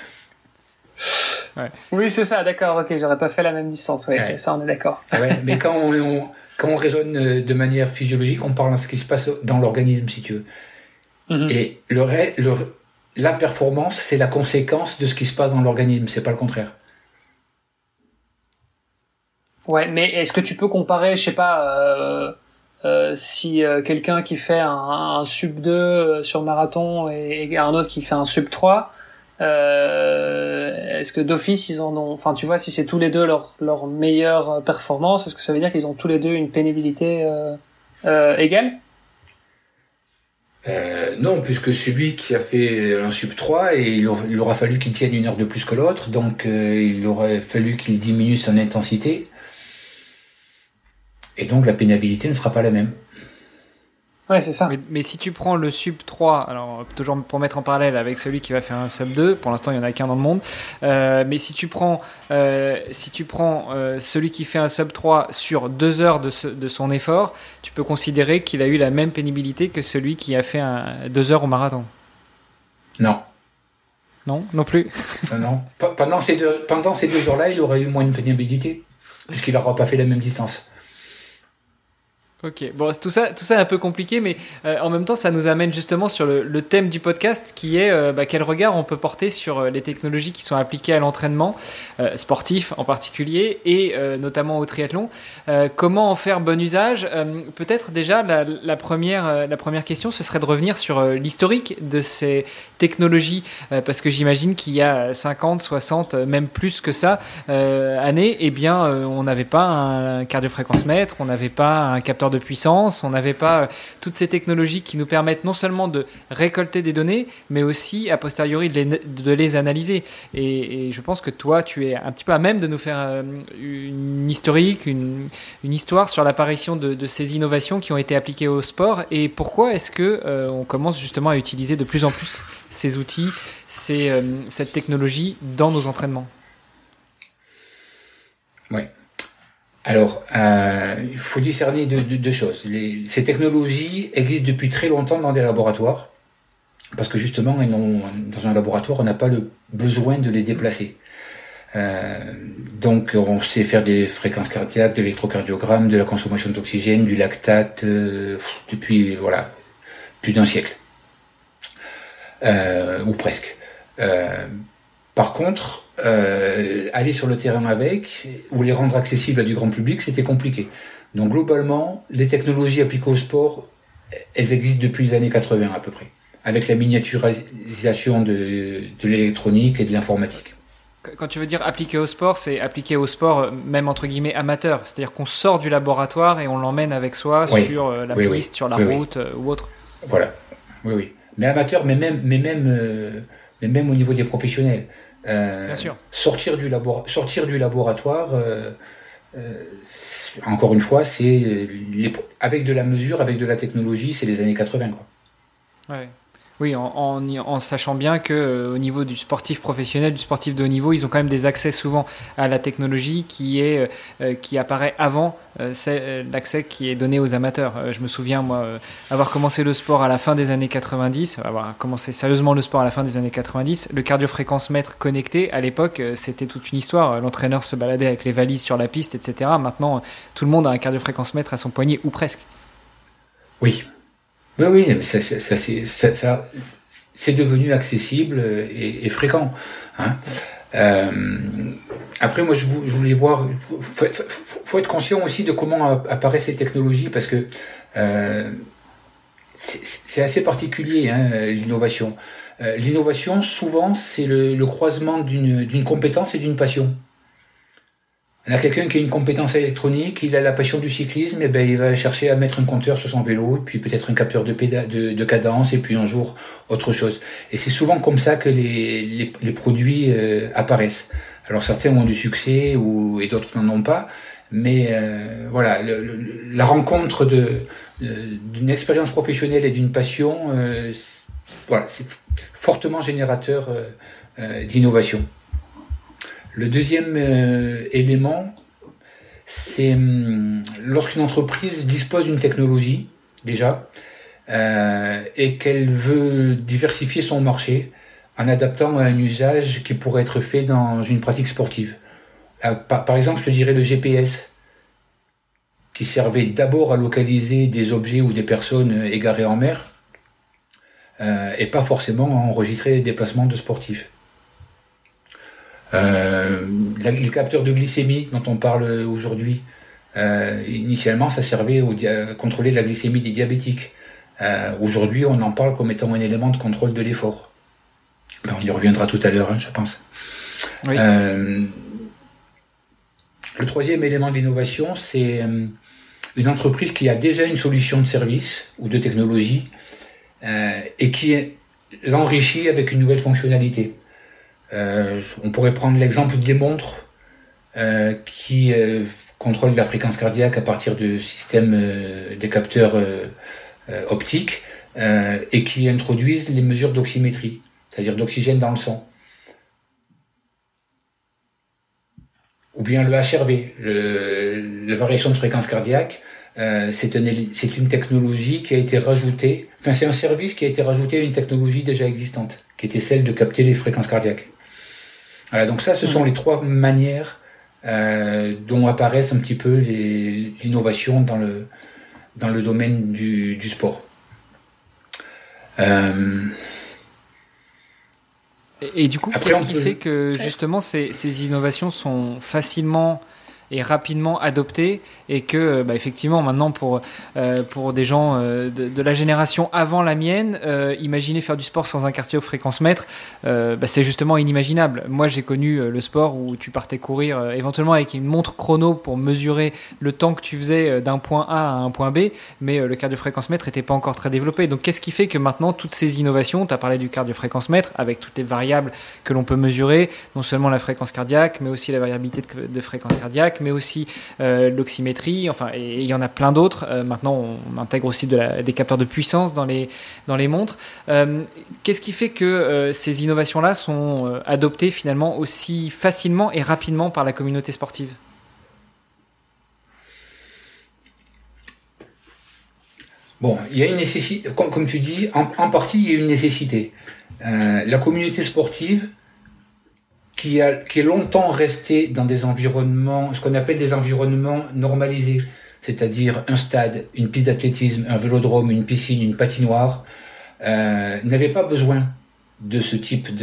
Oui, c'est ça, d'accord, ok, j'aurais pas fait la même distance, ouais, ça on est d'accord. Ah mais quand on, quand on raisonne euh, de manière physiologique, on parle de ce qui se passe dans l'organisme, si tu veux. Mhm. Et le, le, la performance, c'est la conséquence de ce qui se passe dans l'organisme, c'est pas le contraire. Ouais, mais est-ce que tu peux comparer, je sais pas, euh, euh, si euh, quelqu'un qui fait un, sub 2 euh, sur marathon et, un autre qui fait un sub 3, euh, est-ce que d'office ils en ont, enfin tu vois, si c'est tous les deux leur, leur meilleure performance, est-ce que ça veut dire qu'ils ont tous les deux une pénibilité égale? Non, puisque celui qui a fait un sub 3, et il, aura, fallu qu'il tienne une heure de plus que l'autre, donc il aurait fallu qu'il diminue son intensité. Et donc la pénibilité ne sera pas la même. Ouais, c'est ça. Mais, si tu prends le sub 3, alors toujours pour mettre en parallèle avec celui qui va faire un sub 2, pour l'instant il y en a qu'un dans le monde, euh, mais si tu prends, euh, si tu prends euh, celui qui fait un sub 3 sur deux heures de, de son effort, tu peux considérer qu'il a eu la même pénibilité que celui qui a fait un, deux heures au marathon. Non. Non, non plus. non. Pendant ces deux, pendant ces deux heures-là, il aurait eu moins de pénibilité, puisqu'il n'aura pas fait la même distance. Ok, bon, tout ça, tout ça est un peu compliqué, mais euh, en même temps, ça nous amène justement sur le, thème du podcast, qui est euh, bah, quel regard on peut porter sur euh, les technologies qui sont appliquées à l'entraînement sportif en particulier et notamment au triathlon. comment en faire bon usage? Peut-être déjà la, première, la première question, ce serait de revenir sur l'historique de ces technologies, parce que j'imagine qu'il y a 50, 60, même plus que ça années, eh bien, on n'avait pas un cardiofréquence mètre, on n'avait pas un capteur de de puissance, on n'avait pas euh, toutes ces technologies qui nous permettent non seulement de récolter des données, mais aussi a posteriori de les, analyser. Et, je pense que toi, tu es un petit peu à même de nous faire euh, une historique, une, histoire sur l'apparition de, ces innovations qui ont été appliquées au sport et pourquoi est-ce que euh, on commence justement à utiliser de plus en plus ces outils, ces, cette technologie dans nos entraînements? Oui. Alors, euh, il faut discerner deux, choses. Ces technologies existent depuis très longtemps dans des laboratoires, parce que justement, dans un laboratoire, on n'a pas le besoin de les déplacer. Euh, donc, on sait faire des fréquences cardiaques, de l'électrocardiogramme, de la consommation d'oxygène, du lactate, euh, depuis voilà plus d'un siècle, ou presque. Par contre, euh, aller sur le terrain avec ou les rendre accessibles à du grand public, c'était compliqué. Donc globalement, les technologies appliquées au sport, elles existent depuis les années 80 à peu près, avec la miniaturisation de, de l'électronique et de l'informatique. Quand tu veux dire appliqué au sport, c'est appliqué au sport euh, même entre guillemets amateur. C'est-à-dire qu'on sort du laboratoire et on l'emmène avec soi sur euh, la piste, sur la route ou autre. Voilà. Oui, oui. Mais amateur, mais même, mais même, mais même au niveau des professionnels. Bien sûr. Sortir du, labor sortir du laboratoire, encore une fois, c'est avec de la mesure, avec de la technologie, c'est les années 80. Quoi. Ouais. Oui, en, en, sachant bien que euh, au niveau du sportif professionnel, du sportif de haut niveau, ils ont quand même des accès souvent à la technologie qui est euh, euh, qui apparaît avant l'accès qui est donné aux amateurs. je me souviens moi avoir commencé le sport à la fin des années 90, avoir commencé sérieusement le sport à la fin des années 90. Le cardiofréquence mètre connecté à l'époque, c'était toute une histoire. L'entraîneur se baladait avec les valises sur la piste, etc. Maintenant, tout le monde a un cardiofréquence mètre à son poignet ou presque. Oui, oui, oui, ça, ça, ça, ça c'est devenu accessible et, et fréquent. Hein. Euh, après, moi, je, voulais voir. Faut, faut, être conscient aussi de comment apparaissent ces technologies parce que euh, c'est assez particulier hein, l'innovation. Euh, l'innovation, souvent, c'est le, le, croisement d'une compétence et d'une passion. On a quelqu'un qui a une compétence électronique, il a la passion du cyclisme, et ben il va chercher à mettre un compteur sur son vélo, puis peut-être un capteur de, de, de, cadence, et puis un jour autre chose. Et c'est souvent comme ça que les, les, les produits euh, apparaissent. Alors certains ont du succès ou et d'autres n'en ont pas, mais euh, voilà, la rencontre de d'une expérience professionnelle et d'une passion, euh, voilà, c'est fortement générateur d'innovation. Le deuxième euh, élément, c'est hum, lorsqu'une entreprise dispose d'une technologie déjà euh, et qu'elle veut diversifier son marché en adaptant un usage qui pourrait être fait dans une pratique sportive. Euh, par, exemple, je dirais le GPS qui servait d'abord à localiser des objets ou des personnes égarées en mer et pas forcément à enregistrer les déplacements de sportifs. Euh, les capteurs de glycémie dont on parle aujourd'hui, euh, initialement, ça servait à contrôler la glycémie des diabétiques. Euh, aujourd'hui, on en parle comme étant un élément de contrôle de l'effort. Ben, on y reviendra tout à l'heure, hein, je pense. le troisième élément de l'innovation, c'est une entreprise qui a déjà une solution de service ou de technologie et qui l'enrichit avec une nouvelle fonctionnalité. Euh, on pourrait prendre l'exemple des montres euh, qui euh, contrôlent la fréquence cardiaque à partir de systèmes des capteurs optiques et qui introduisent les mesures d'oxymétrie, c'est-à-dire d'oxygène dans le sang. Ou bien le HRV, la variation de fréquence cardiaque, c'est une technologie qui a été rajoutée, enfin c'est un service qui a été rajouté à une technologie déjà existante, qui était celle de capter les fréquences cardiaques. Voilà, donc ça, ce sont les trois manières euh, dont apparaissent un petit peu les innovations dans le dans le domaine du, du sport. Euh, et, du coup, qu'est-ce qui fait que justement ces, ces innovations sont facilement et rapidement adopté et que bah, effectivement maintenant pour euh, pour des gens euh, de, la génération avant la mienne euh, imaginer faire du sport sans un quartier fréquence mètre bah, c'est justement inimaginable. Moi j'ai connu le sport où tu partais courir éventuellement avec une montre chrono pour mesurer le temps que tu faisais d'un point A à un point B mais le cardio-fréquence mètre n'était pas encore très développé. Donc qu'est-ce qui fait que maintenant toutes ces innovations tu as parlé du cardio-fréquence mètre avec toutes les variables que l'on peut mesurer non seulement la fréquence cardiaque mais aussi la variabilité de fréquence cardiaque mais aussi euh, l'oxymétrie, enfin, et il y en a plein d'autres. Euh, maintenant, on intègre aussi des capteurs de puissance dans les, dans les montres. Euh, qu'est-ce qui fait que ces innovations-là sont adoptées finalement aussi facilement et rapidement par la communauté sportive? Bon, il y a une nécessité, comme, tu dis, en, en, partie, il y a une nécessité. la communauté sportive qui, a, qui est longtemps resté dans des environnements, ce qu'on appelle des environnements normalisés, c'est-à-dire un stade, une piste d'athlétisme, un vélodrome, une piscine, une patinoire, euh, n'avait pas besoin de ce type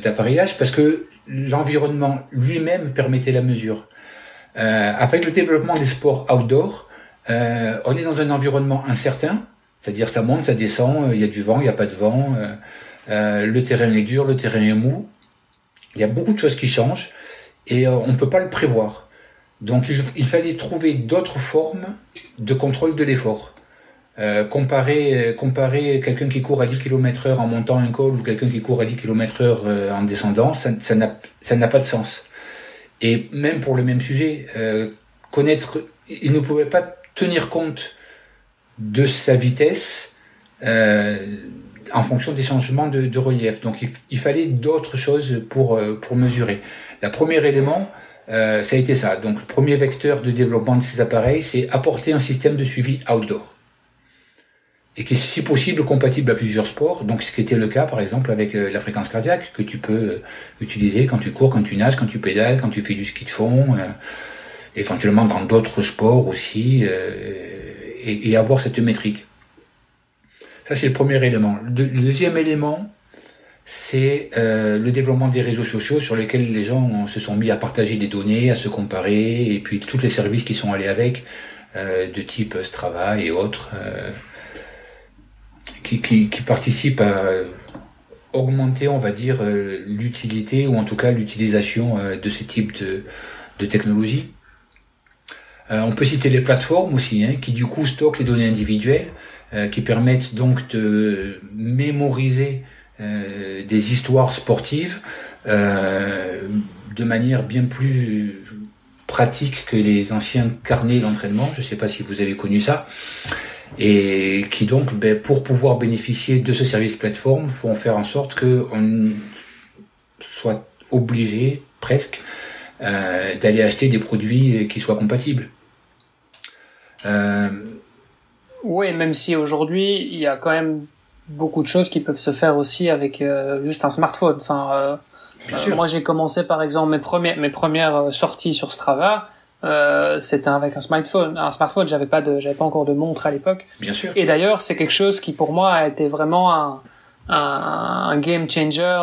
d'appareillage parce que l'environnement lui-même permettait la mesure. Euh, avec le développement des sports outdoor, euh, on est dans un environnement incertain, c'est-à-dire ça monte, ça descend, il y a du vent, il n'y a pas de vent, euh, le terrain est dur, le terrain est mou. Il y a beaucoup de choses qui changent et on ne peut pas le prévoir. Donc il, fallait trouver d'autres formes de contrôle de l'effort. Euh, comparer comparer quelqu'un qui court à 10 km heure en montant un col ou quelqu'un qui court à 10 km heure euh, en descendant, ça n'a ça pas de sens. Et même pour le même sujet, euh, connaître, il ne pouvait pas tenir compte de sa vitesse euh, en fonction des changements de, relief. Donc il, fallait d'autres choses pour euh, pour mesurer. Le premier élément, euh, ça a été ça. Donc le premier vecteur de développement de ces appareils, c'est apporter un système de suivi outdoor. Et qui est si possible compatible à plusieurs sports. Donc ce qui était le cas par exemple avec euh, la fréquence cardiaque que tu peux euh, utiliser quand tu cours, quand tu nages, quand tu pédales, quand tu fais du ski de fond, éventuellement dans d'autres sports aussi, et, avoir cette métrique. Ça c'est le premier élément. Le deuxième élément, c'est euh, le développement des réseaux sociaux sur lesquels les gens se sont mis à partager des données, à se comparer, et puis tous les services qui sont allés avec, euh, de type Strava et autres, euh, qui, qui, qui, participent à augmenter, on va dire, euh, l'utilité ou en tout cas l'utilisation euh, de ces types de, de technologies. Euh, on peut citer les plateformes aussi, hein, qui du coup stockent les données individuelles, qui permettent donc de mémoriser euh, des histoires sportives euh, de manière bien plus pratique que les anciens carnets d'entraînement. Je ne sais pas si vous avez connu ça. Et qui donc, ben, pour pouvoir bénéficier de ce service plateforme, font faire en sorte qu'on soit obligé presque euh, d'aller acheter des produits qui soient compatibles. Euh... Oui, même si aujourd'hui il y a quand même beaucoup de choses qui peuvent se faire aussi avec euh, juste un smartphone. Enfin, euh, euh, moi j'ai commencé par exemple mes premières mes premières sorties sur Strava. c'était avec un smartphone. Un smartphone, j'avais pas de, j'avais pas encore de montre à l'époque. Bien sûr. Et d'ailleurs, c'est quelque chose qui pour moi a été vraiment un, un, un game changer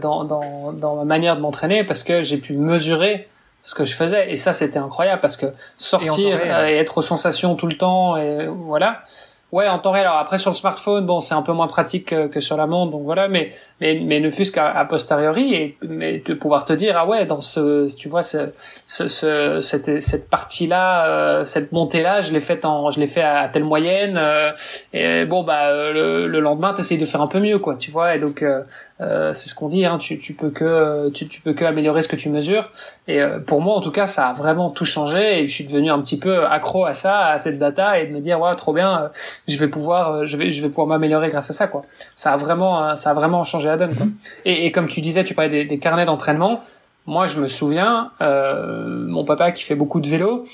dans, dans, dans ma manière de m'entraîner parce que j'ai pu mesurer ce que je faisais et ça c'était incroyable parce que sortir et, et, être aux sensations tout le temps et voilà Ouais, en temps réel. Alors après sur le smartphone, bon, c'est un peu moins pratique que, sur la montre, donc voilà. Mais mais mais ne fût-ce qu'à posteriori et mais de pouvoir te dire ah ouais dans ce tu vois ce, ce, ce cette cette partie là, euh, cette montée là, je l'ai faite en je l'ai fait à telle moyenne. Euh, et bon bah le, le lendemain t'essayes de faire un peu mieux quoi, tu vois. Et donc euh, euh, c'est ce qu'on dit, hein, tu, tu peux que tu, tu, peux que améliorer ce que tu mesures. Et euh, pour moi, en tout cas, ça a vraiment tout changé. Et je suis devenu un petit peu accro à ça, à cette data, et de me dire ouais, trop bien, euh, je vais pouvoir, je vais, je vais pouvoir m'améliorer grâce à ça, quoi. Ça a vraiment, ça a vraiment changé la donne. Quoi. Mm-hmm. Et, et, comme tu disais, tu parlais des, des carnets d'entraînement. Moi, je me souviens, mon papa qui fait beaucoup de vélo,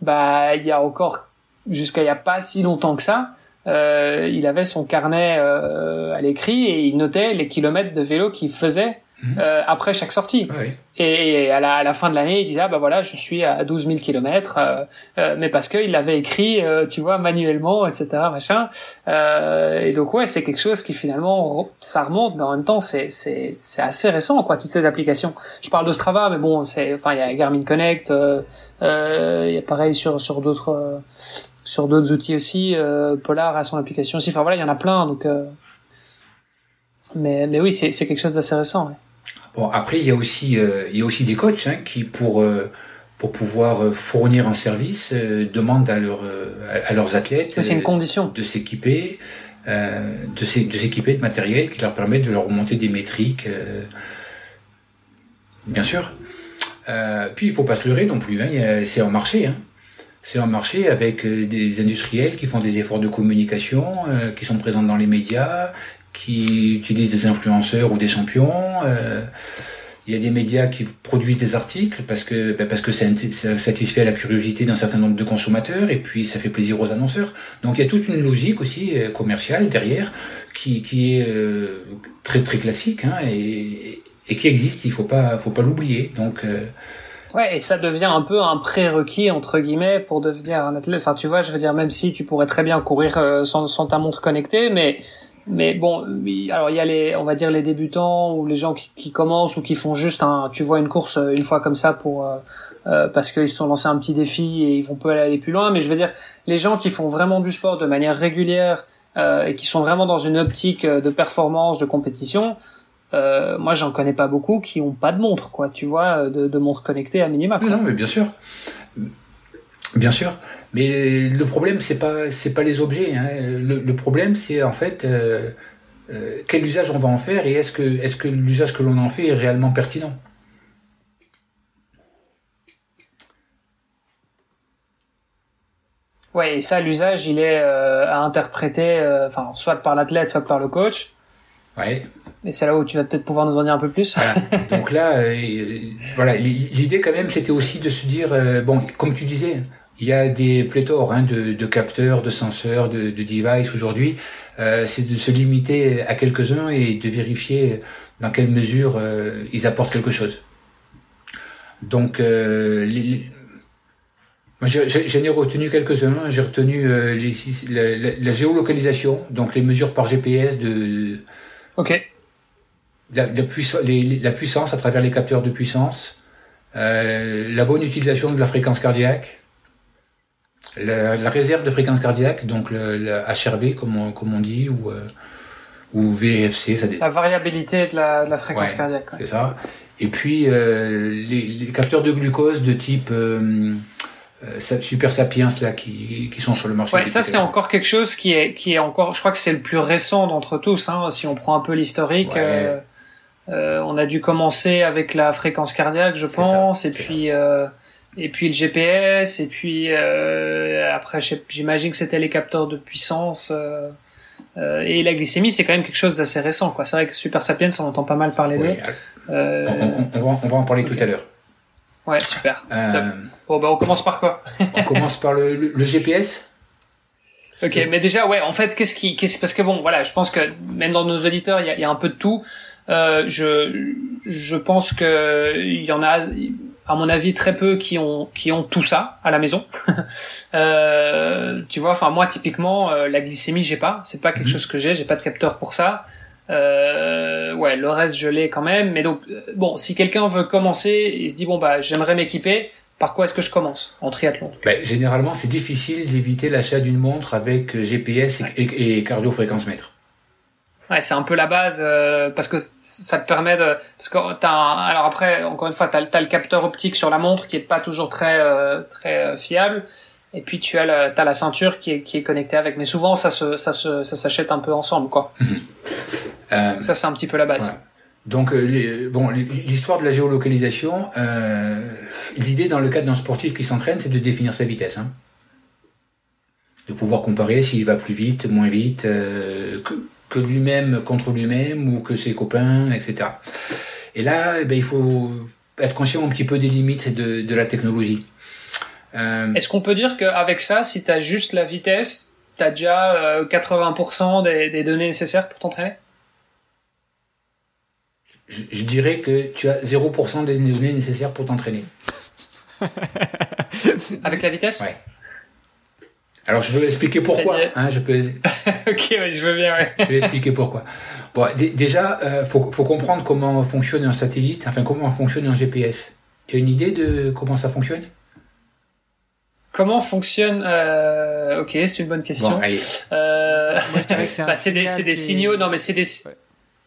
bah, il y a encore jusqu'à il y a pas si longtemps que ça euh, il avait son carnet euh, à l'écrit et il notait les kilomètres de vélo qu'il faisait mhm. euh, après chaque sortie. Et, à, la, à, la, fin de l'année, il disait ah bah voilà, je suis à 12 000 kilomètres, euh, euh, mais parce qu'il l'avait écrit, tu vois, manuellement, etc. Machin. et donc ouais, c'est quelque chose qui finalement ça remonte, mais en même temps c'est c'est c'est assez récent quoi, toutes ces applications. Je parle de Strava, mais bon, c'est enfin il y a Garmin Connect, il y a pareil sur sur d'autres sur d'autres outils aussi. Euh, Polar a son application aussi. Enfin voilà, il y en a plein. Donc, euh, mais mais oui, c'est quelque chose d'assez récent. Bon après il y a aussi euh, il y a aussi des coachs hein, qui pour pour pouvoir fournir un service demandent à leurs à leurs athlètes. C'est une condition de s'équiper. de s'équiper de matériel qui leur permet de leur remonter des métriques bien sûr puis il faut pas se leurrer non plus hein, c'est un marché hein c'est un marché avec euh, des industriels qui font des efforts de communication, euh, qui sont présents dans les médias, qui utilisent des influenceurs ou des champions. Euh, il y a des médias qui produisent des articles parce que ben parce que ça, satisfait la curiosité d'un certain nombre de consommateurs et puis ça fait plaisir aux annonceurs. Donc il y a toute une logique aussi commerciale derrière qui, qui est très très classique hein, et, et qui existe. Il faut pas faut pas l'oublier. Donc Ouais, et ça devient un peu un prérequis entre guillemets pour devenir un athlète. Enfin, tu vois, je veux dire, même si tu pourrais très bien courir euh, sans, sans ta montre connectée, mais mais bon, alors il y a les, on va dire les débutants ou les gens qui, qui commencent ou qui font juste un, tu vois, une course euh, une fois comme ça pour euh, euh, parce qu'ils se sont lancés un petit défi et ils vont pas aller plus loin. Mais je veux dire, les gens qui font vraiment du sport de manière régulière euh, et qui sont vraiment dans une optique de performance, de compétition, euh, moi j'en connais pas beaucoup qui ont pas de montre quoi tu vois de, de montre connectée à minima quoi. non mais bien sûr bien sûr mais le problème c'est pas c'est pas les objets hein. le, le, problème c'est en fait euh, euh, quel usage on va en faire et est-ce que est-ce que l'usage que l'on en fait est réellement pertinent? Ouais, et ça, l'usage, il est euh, à interpréter, euh, enfin, soit par l'athlète, soit par le coach. Ouais. Et c'est là où tu vas peut-être pouvoir nous en dire un peu plus. [LAUGHS] Donc là, euh, voilà, l'idée quand même, c'était aussi de se dire, bon, comme tu disais, il y a des pléthores hein, de, de, capteurs, de senseurs, de, de devices aujourd'hui. c'est de se limiter à quelques-uns et de vérifier dans quelle mesure ils apportent quelque chose. Donc, les, J'en ai retenu quelques-uns. J'ai retenu euh, les, la, la, géolocalisation, donc les mesures par GPS de. Ok. La, la, la puissance à travers les capteurs de puissance, euh, la bonne utilisation de la fréquence cardiaque, la, la réserve de fréquence cardiaque, donc le, HRV comme on, comme on dit, ou euh, ou VFC, ça. La variabilité de la, de fréquence cardiaque. C'est ça. Et puis euh, les, les, capteurs de glucose de type euh, euh, Super Sapiens là qui, qui sont sur le marché. Ouais, ça c'est encore quelque chose qui est qui est encore. Je crois que c'est le plus récent d'entre tous. Hein, si on prend un peu l'historique, euh, euh, on a dû commencer avec la fréquence cardiaque, je pense, et puis euh, et puis le GPS, et puis après j'imagine que c'était les capteurs de puissance. et la glycémie, c'est quand même quelque chose d'assez récent. quoi. C'est vrai que Super Sapiens, on entend pas mal parler d'eux. On, on, on, va, on va en parler tout à l'heure. Ouais, super. Bon, bah, on commence par quoi [LAUGHS] On commence par le, le, GPS Ok, mais déjà, ouais, en fait, qu'est-ce qui, qu'est-ce, parce que bon, voilà, je pense que même dans nos auditeurs, il y a, y a, un peu de tout. Euh, je, je pense que il y en a, à mon avis, très peu qui ont, qui ont tout ça à la maison. [LAUGHS] euh, tu vois, enfin moi, typiquement, euh, la glycémie, j'ai pas. C'est pas quelque mhm. chose que j'ai. J'ai pas de capteur pour ça. Euh, ouais, le reste, je l'ai quand même. Mais donc, euh, bon, si quelqu'un veut commencer, il se dit bon bah, j'aimerais m'équiper par quoi est-ce que je commence en triathlon? Ben, Généralement, c'est difficile d'éviter l'achat d'une montre avec euh, GPS et, et, cardio-fréquence mètre. Ouais, c'est un peu la base euh, parce que ça te permet de parce que t'as alors après encore une fois t'as as le capteur optique sur la montre qui est pas toujours très euh, très fiable et puis tu as la, as la ceinture qui est qui est connectée avec mais souvent ça se ça se ça s'achète un peu ensemble quoi. Mhm. ça c'est un petit peu la base. Donc bon l'histoire de la géolocalisation euh, l'idée dans le cadre d'un sportif qui s'entraîne, c'est de définir sa vitesse. Hein. De pouvoir comparer s'il va plus vite, moins vite, euh, que, lui-même contre lui-même ou que ses copains, etc. Et là, eh ben, il faut être conscient un petit peu des limites de, la technologie. Euh... Est-ce qu'on peut dire qu'avec ça, si tu as juste la vitesse, tu as déjà 80% euh, des, des données nécessaires pour t'entraîner? Je, je, dirais que tu as 0% des données nécessaires pour t'entraîner. [LAUGHS] Avec la vitesse? Ouais. Alors je vais expliquer pourquoi. Hein, je peux. [LAUGHS] ok, je veux bien. Ouais. [LAUGHS] je vais expliquer pourquoi. Bon, déjà, euh, faut, faut comprendre comment fonctionne un satellite, enfin comment fonctionne un GPS. Tu as une idée de comment ça fonctionne? Comment fonctionne euh, Ok, c'est une bonne question. Bon, allez. Euh... Bah, c'est des, des signaux. Non, mais c'est des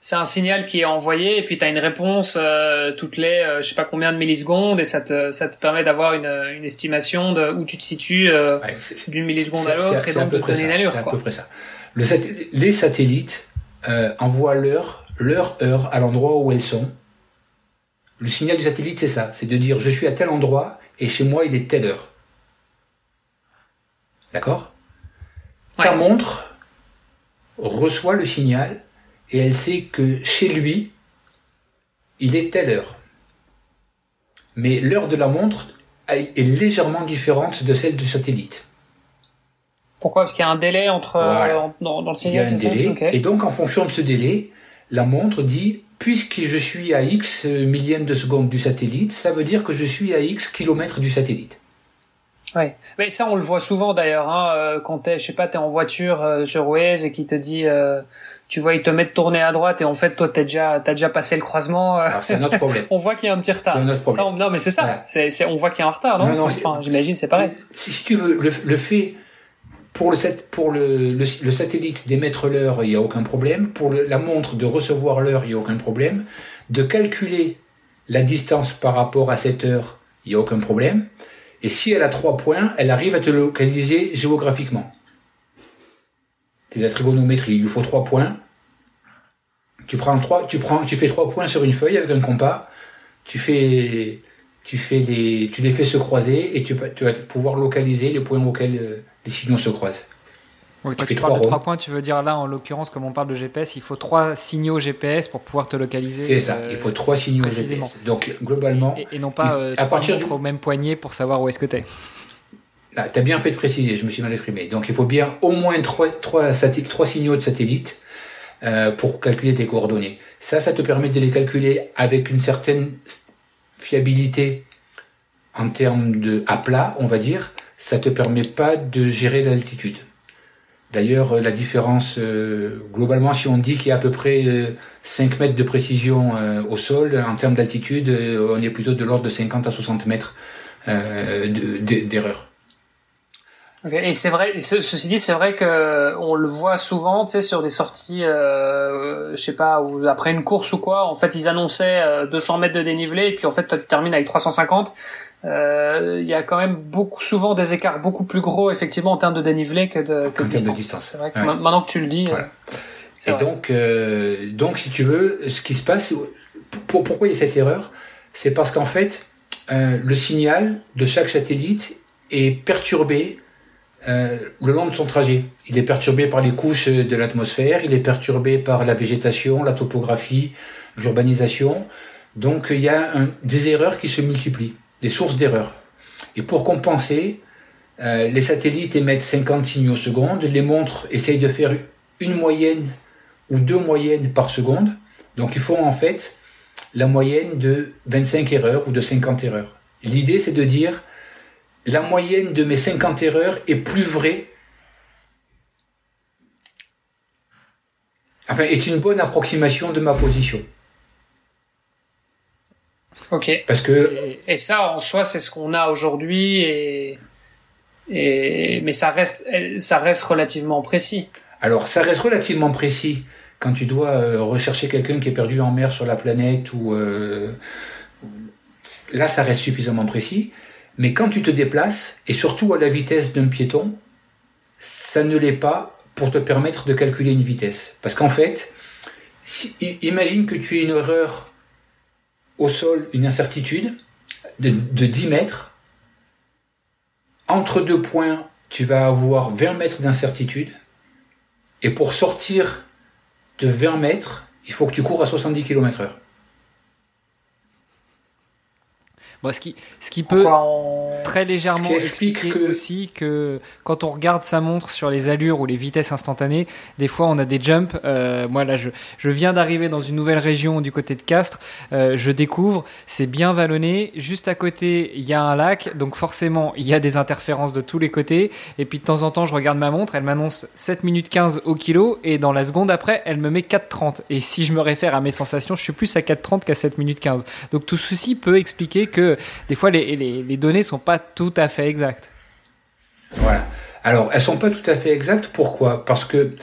c'est un signal qui est envoyé et puis tu as une réponse euh, toutes les euh, je sais pas combien de millisecondes et ça te ça te permet d'avoir une, une estimation de où tu te situes euh, d'une milliseconde à l'autre et donc de donner une allure. C'est à peu près ça. Le les satellites euh, envoient leur leur heure à l'endroit où elles sont. Le signal du satellite c'est ça, c'est de dire je suis à tel endroit et chez moi il est telle heure. D'accord? Ta montre reçoit le signal et elle sait que chez lui, il est telle heure. Mais l'heure de la montre est légèrement différente de celle du satellite. Pourquoi? Parce qu'il y a un délai entre euh, dans, le signal. Il y a un délai, et donc en fonction de ce délai, la montre dit puisque je suis à x millième de seconde du satellite, ça veut dire que je suis à x kilomètres du satellite. Ouais, mais ça on le voit souvent d'ailleurs hein, euh, quand t'es, je sais pas, t'es en voiture euh, sur Waze et qui te dit, euh, tu vois, il te met de tourner à droite et en fait toi t'es déjà, t'as déjà passé le croisement. Euh. c'est notre problème. [LAUGHS] on voit qu'il y a un petit retard. C'est notre problème. non mais c'est ça, c'est, on voit qu'il y a un retard, non, non, Enfin, j'imagine c'est pareil. Si, si, tu veux, le, le fait pour le, pour le, le, satellite d'émettre l'heure, il n'y a aucun problème. Pour la montre de recevoir l'heure, il n'y a aucun problème. De calculer la distance par rapport à cette heure, il n'y a aucun problème. Et si elle a trois points, elle arrive à te localiser géographiquement. C'est la trigonométrie. Il lui faut trois points. Tu prends trois, tu prends, tu fais trois points sur une feuille avec un compas. Tu fais, tu fais les, tu les fais se croiser et tu, tu vas pouvoir localiser les points auxquels euh, les signaux se croisent. Oui, tu, parles de trois points, tu veux dire là, en l'occurrence, comme on parle de GPS, il faut trois signaux GPS pour pouvoir te localiser. C'est ça, il faut trois signaux GPS. Donc globalement. Et, non pas euh, à partir du... au même poignet pour savoir où est-ce que tu es. Ah, tu as bien fait de préciser, je me suis mal exprimé. Donc il faut bien au moins trois, trois, trois signaux de satellite euh, pour calculer tes coordonnées. Ça, ça te permet de les calculer avec une certaine fiabilité en termes de à plat, on va dire. Ça te permet pas de gérer l'altitude. D'ailleurs, la différence, euh, globalement, si on dit qu'il y a à peu près 5 euh, mètres de précision euh, au sol, en termes d'altitude, on est plutôt de l'ordre de 50 à 60 mètres d'erreur. Et c'est vrai, ceci dit, c'est vrai que on le voit souvent, tu sais, sur des sorties, euh, je sais pas, ou après une course ou quoi. En fait, ils annonçaient 200 mètres de dénivelé, et puis en fait, tu termines avec 350. Euh, il y a quand même beaucoup, souvent des écarts beaucoup plus gros, effectivement, en termes de dénivelé que de, que distance. C'est vrai que maintenant que tu le dis. Euh, et donc, euh, donc, si tu veux, ce qui se passe, pour, pourquoi il y a cette erreur, c'est parce qu'en fait, euh, le signal de chaque satellite est perturbé euh, le long de son trajet. Il est perturbé par les couches de l'atmosphère, il est perturbé par la végétation, la topographie, l'urbanisation. Donc il y a des erreurs qui se multiplient des sources d'erreurs. Et pour compenser, euh, les satellites émettent 50 signaux secondes, les montres essayent de faire une moyenne ou deux moyennes par seconde. Donc ils font en fait la moyenne de 25 erreurs ou de 50 erreurs. L'idée c'est de dire la moyenne de mes 50 erreurs est plus vraie, enfin est une bonne approximation de ma position. Ok. Parce que et, ça en soi c'est ce qu'on a aujourd'hui et, et mais ça reste ça reste relativement précis. Alors ça reste relativement précis quand tu dois euh, rechercher quelqu'un qui est perdu en mer sur la planète ou euh, là ça reste suffisamment précis. Mais quand tu te déplaces et surtout à la vitesse d'un piéton, ça ne l'est pas pour te permettre de calculer une vitesse. Parce qu'en fait, imagine que tu aies une erreur au sol une incertitude de, de 10 mètres. Entre deux points, tu vas avoir 20 mètres d'incertitude. Et pour sortir de 20 mètres, il faut que tu cours à 70 km heure ce, qui, ce qui peut très légèrement expliquer aussi que quand on regarde sa montre sur les allures ou les vitesses instantanées, des fois on a des jumps. Euh, moi là, je, je viens d'arriver dans une nouvelle région du côté de Castres. Euh, je découvre, c'est bien vallonné. Juste à côté, il y a un lac, donc forcément il y a des interférences de tous les côtés. Et puis de temps en temps, je regarde ma montre, elle m'annonce 7 minutes 15 au kilo, et dans la seconde après, elle me met 4,30. Et si je me réfère à mes sensations, je suis plus à 4,30 qu'à 7 minutes 15. Donc tout ceci peut expliquer que des fois les, données sont pas tout à fait exactes. Voilà. Alors, elles sont pas tout à fait exactes. Pourquoi? Parce que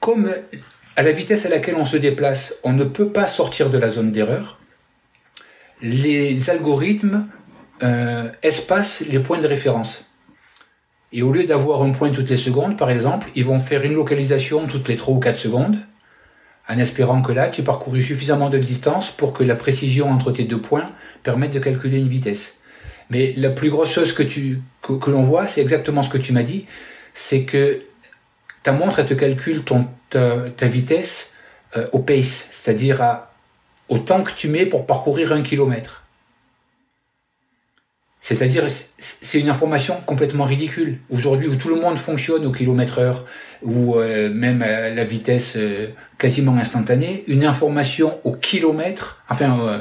comme à la vitesse à laquelle on se déplace, on ne peut pas sortir de la zone d'erreur. Les algorithmes euh, espacent les points de référence. Et au lieu d'avoir un point toutes les secondes, par exemple, ils vont faire une localisation toutes les 3 ou 4 secondes en espérant que là, tu parcouru suffisamment de distance pour que la précision entre tes deux points permette de calculer une vitesse. Mais la plus grosse chose que tu que, l'on voit, c'est exactement ce que tu m'as dit, c'est que ta montre elle te calcule ton ta, vitesse euh, au pace, c'est-à-dire à, au temps que tu mets pour parcourir un kilomètre. C'est-à-dire, c'est une information complètement ridicule. Aujourd'hui, où tout le monde fonctionne au kilomètre heure, ou euh, même à la vitesse euh, quasiment instantanée, une information au kilomètre, enfin, euh,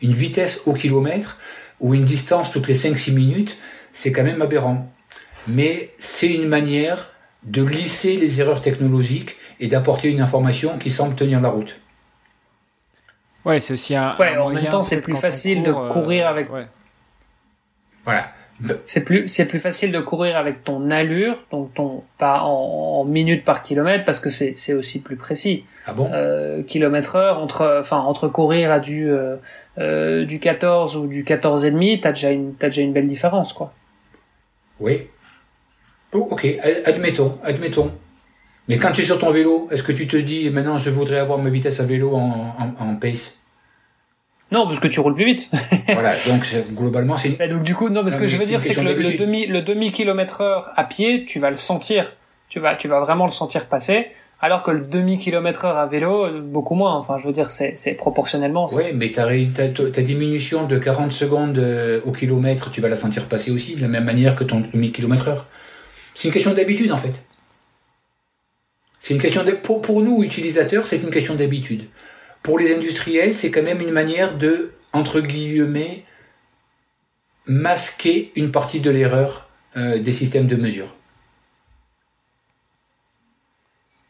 une vitesse au kilomètre, ou une distance toutes les 5-6 minutes, c'est quand même aberrant. Mais c'est une manière de lisser les erreurs technologiques et d'apporter une information qui semble tenir la route. Ouais, c'est aussi un. Ouais, en même temps, c'est plus facile de courir avec. Voilà. C'est plus, c'est plus facile de courir avec ton allure, donc ton pas en, minutes par kilomètre, parce que c'est, c'est aussi plus précis. Ah bon? Euh, Kilomètre heure entre, enfin entre courir à du euh, euh, du 14 ou du 14 et demi, t'as déjà une, t'as déjà une belle différence, quoi. Oui. Oh, ok, admettons, admettons. Mais quand tu es sur ton vélo, est-ce que tu te dis maintenant je voudrais avoir ma vitesse à vélo en, en, en pace? Non, parce que tu roules plus vite. [LAUGHS] voilà, donc globalement c'est. donc du coup, non, mais ce que je veux dire, c'est que le, demi le demi kilomètre heure à pied, tu vas le sentir. Tu vas, tu vas vraiment le sentir passer. Alors que le demi kilomètre heure à vélo, beaucoup moins. Enfin, je veux dire, c'est, c'est proportionnellement. Oui, mais ta, ta, ta, diminution de 40 secondes euh, au kilomètre, tu vas la sentir passer aussi de la même manière que ton demi kilomètre heure. C'est une question d'habitude en fait. C'est une question de, pour, pour nous utilisateurs, c'est une question d'habitude. Pour les industriels, c'est quand même une manière de, entre guillemets, masquer une partie de l'erreur euh, des systèmes de mesure.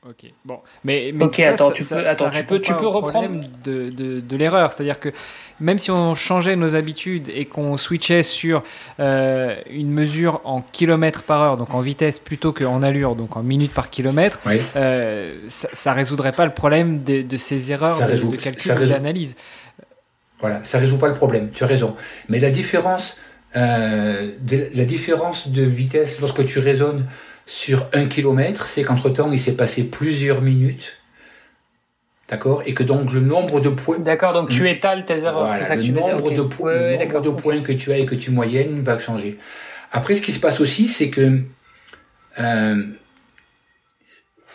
Ok, bon, mais, mais attends, tu peux, attends, tu peux, tu peux reprendre de, de, de l'erreur, c'est-à-dire que même si on changeait nos habitudes et qu'on switchait sur euh, une mesure en kilomètres par heure, donc en vitesse plutôt qu'en allure, donc en minutes par kilomètre, euh, ça, ne résoudrait pas le problème de, de ces erreurs de, calcul et d'analyse. Voilà, ça résout pas le problème. Tu as raison. Mais la différence, euh, de, la différence de vitesse lorsque tu raisonnes sur un kilomètre, c'est qu'entre temps, il s'est passé plusieurs minutes. D'accord Et que donc le nombre de points. D'accord, donc tu étales tes erreurs, c'est ça que tu dire. De le nombre de points que tu as et que tu moyennes va changer. Après, ce qui se passe aussi, c'est que euh,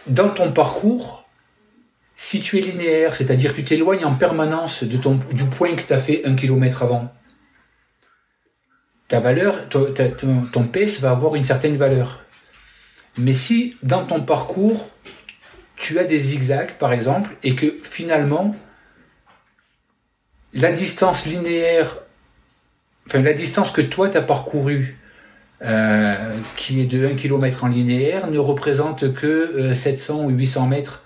dans ton parcours, si tu es linéaire, c'est-à-dire que tu t'éloignes en permanence de ton, du point que tu as fait un kilomètre avant, ta valeur, ton, ton, ton pace va avoir une certaine valeur. Mais si dans ton parcours, tu as des zigzags, par exemple, et que finalement, la distance linéaire, enfin la distance que toi tu as parcourue, euh, qui est de 1 km en linéaire, ne représente que 700 euh, ou 800 mètres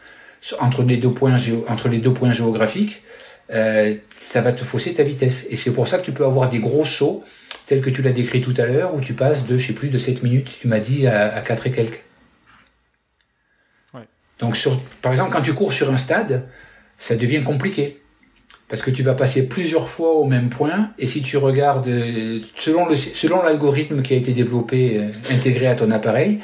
entre les deux points, entre les deux points géographiques, euh, ça va te fausser ta vitesse. Et c'est pour ça que tu peux avoir des gros sauts tel que tu l'as décrit tout à l'heure, où tu passes de, je sais plus, de 7 minutes, tu m'as dit, à, à 4 et quelques. Donc, sur, par exemple, quand tu cours sur un stade, ça devient compliqué. Parce que tu vas passer plusieurs fois au même point, et si tu regardes, selon le, selon l'algorithme qui a été développé, euh, intégré à ton appareil,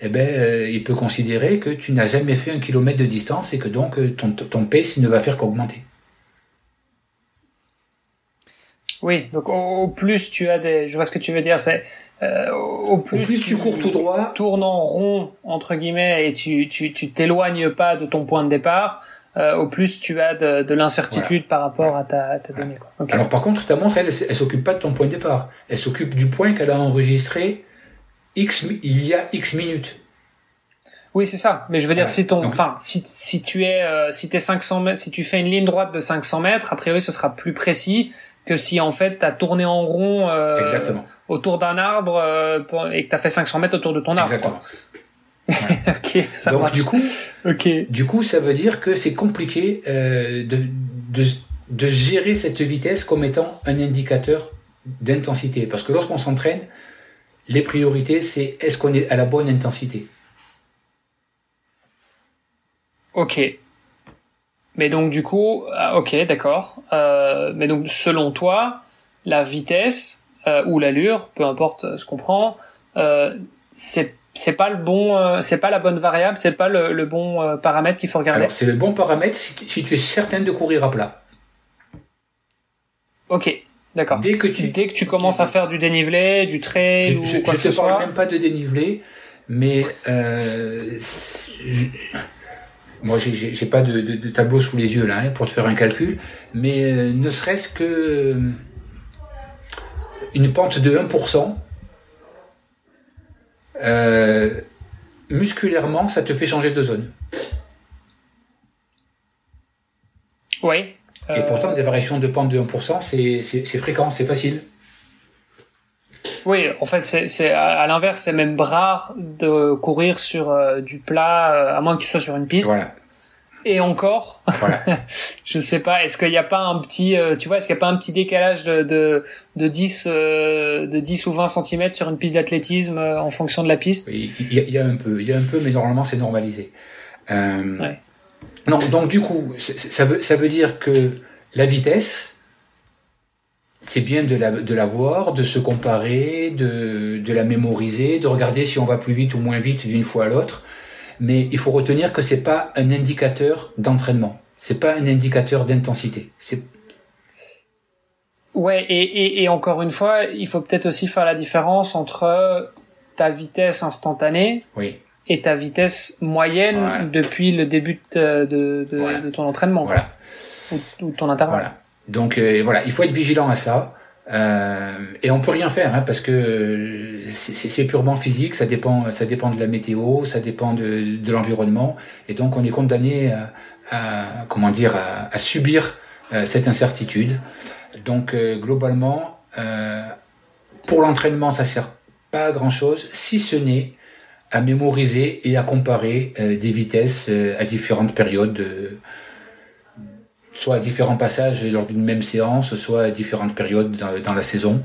eh ben, euh, il peut considérer que tu n'as jamais fait un kilomètre de distance et que donc euh, ton, ton pace ne va faire qu'augmenter. Oui, donc au, plus tu as des, je vois ce que tu veux dire, c'est euh, au, plus tu, cours tout droit, tournes en rond entre guillemets et tu tu tu t'éloignes pas de ton point de départ, euh, au plus tu as de, de l'incertitude par rapport à ta, ta donnée. Quoi. Alors par contre, ta montre, elle, elle, s'occupe pas de ton point de départ, elle s'occupe du point qu'elle a enregistré x il y a x minutes. Oui, c'est ça. Mais je veux dire, si ton, enfin, si, si tu es, euh, si t'es 500 mètres, si tu fais une ligne droite de 500 mètres, a priori, ce sera plus précis que si en fait t'as tourné en rond euh, autour d'un arbre euh, et que t'as fait 500 mètres autour de ton arbre. Exactement. [LAUGHS] ok, ça Donc du coup. Du coup, ça veut dire que c'est compliqué euh, de, de, de gérer cette vitesse comme étant un indicateur d'intensité, parce que lorsqu'on s'entraîne, les priorités c'est est-ce qu'on est à la bonne intensité? Ok, mais donc du coup, ah, ok, d'accord. Euh, mais donc selon toi, la vitesse euh, ou l'allure, peu importe ce qu'on prend, euh, c'est c'est pas le bon, euh, c'est pas la bonne variable, c'est pas le, le bon euh, paramètre qu'il faut regarder? Alors c'est le bon paramètre si, si, tu es certain de courir à plat. Ok, d'accord. Dès que tu dès que tu commences à faire du dénivelé, du trail je, ou quoi je que ce soit. Je te parle même pas de dénivelé, mais euh, moi, j'ai pas de, de, de, tableau sous les yeux là hein, pour te faire un calcul, mais euh, ne serait-ce que euh, une pente de 1%, euh, musculairement, ça te fait changer de zone. Oui. Et pourtant, des variations de pente de 1%, c'est fréquent, c'est facile. Oui, en fait, c'est à, l'inverse, c'est même rare de courir sur euh, du plat, euh, à moins que tu sois sur une piste. Voilà. et encore. Voilà. [LAUGHS] je sais pas. Est-ce qu'il n'y a pas un petit, euh, tu vois, est-ce qu'il n'y a pas un petit décalage de de, de 10 euh, de 10 ou 20 cm sur une piste d'athlétisme en fonction de la piste? Il y, y, a un peu, il y a un peu, mais normalement c'est normalisé. Ouais. Non, donc du coup, ça veut ça veut dire que la vitesse, c'est bien de la, de la voir, de se comparer, de, de la mémoriser, de regarder si on va plus vite ou moins vite d'une fois à l'autre mais il faut retenir que c'est pas un indicateur d'entraînement. C'est pas un indicateur d'intensité. C'est Ouais, et, et, et, encore une fois, il faut peut-être aussi faire la différence entre ta vitesse instantanée oui. et ta vitesse moyenne depuis le début de, de, de, ton entraînement. Voilà. Ou, ton intervalle. Donc euh, voilà, il faut être vigilant à ça. Euh, et on peut rien faire hein, parce que c'est purement physique, ça dépend, ça dépend de la météo, ça dépend de, de l'environnement, et donc on est condamné à, à comment dire, à, à subir euh, cette incertitude. Donc euh, globalement, euh, pour l'entraînement, ça sert pas à grand chose, si ce n'est à mémoriser et à comparer des vitesses à différentes périodes soit à différents passages lors d'une même séance, soit à différentes périodes dans, la saison.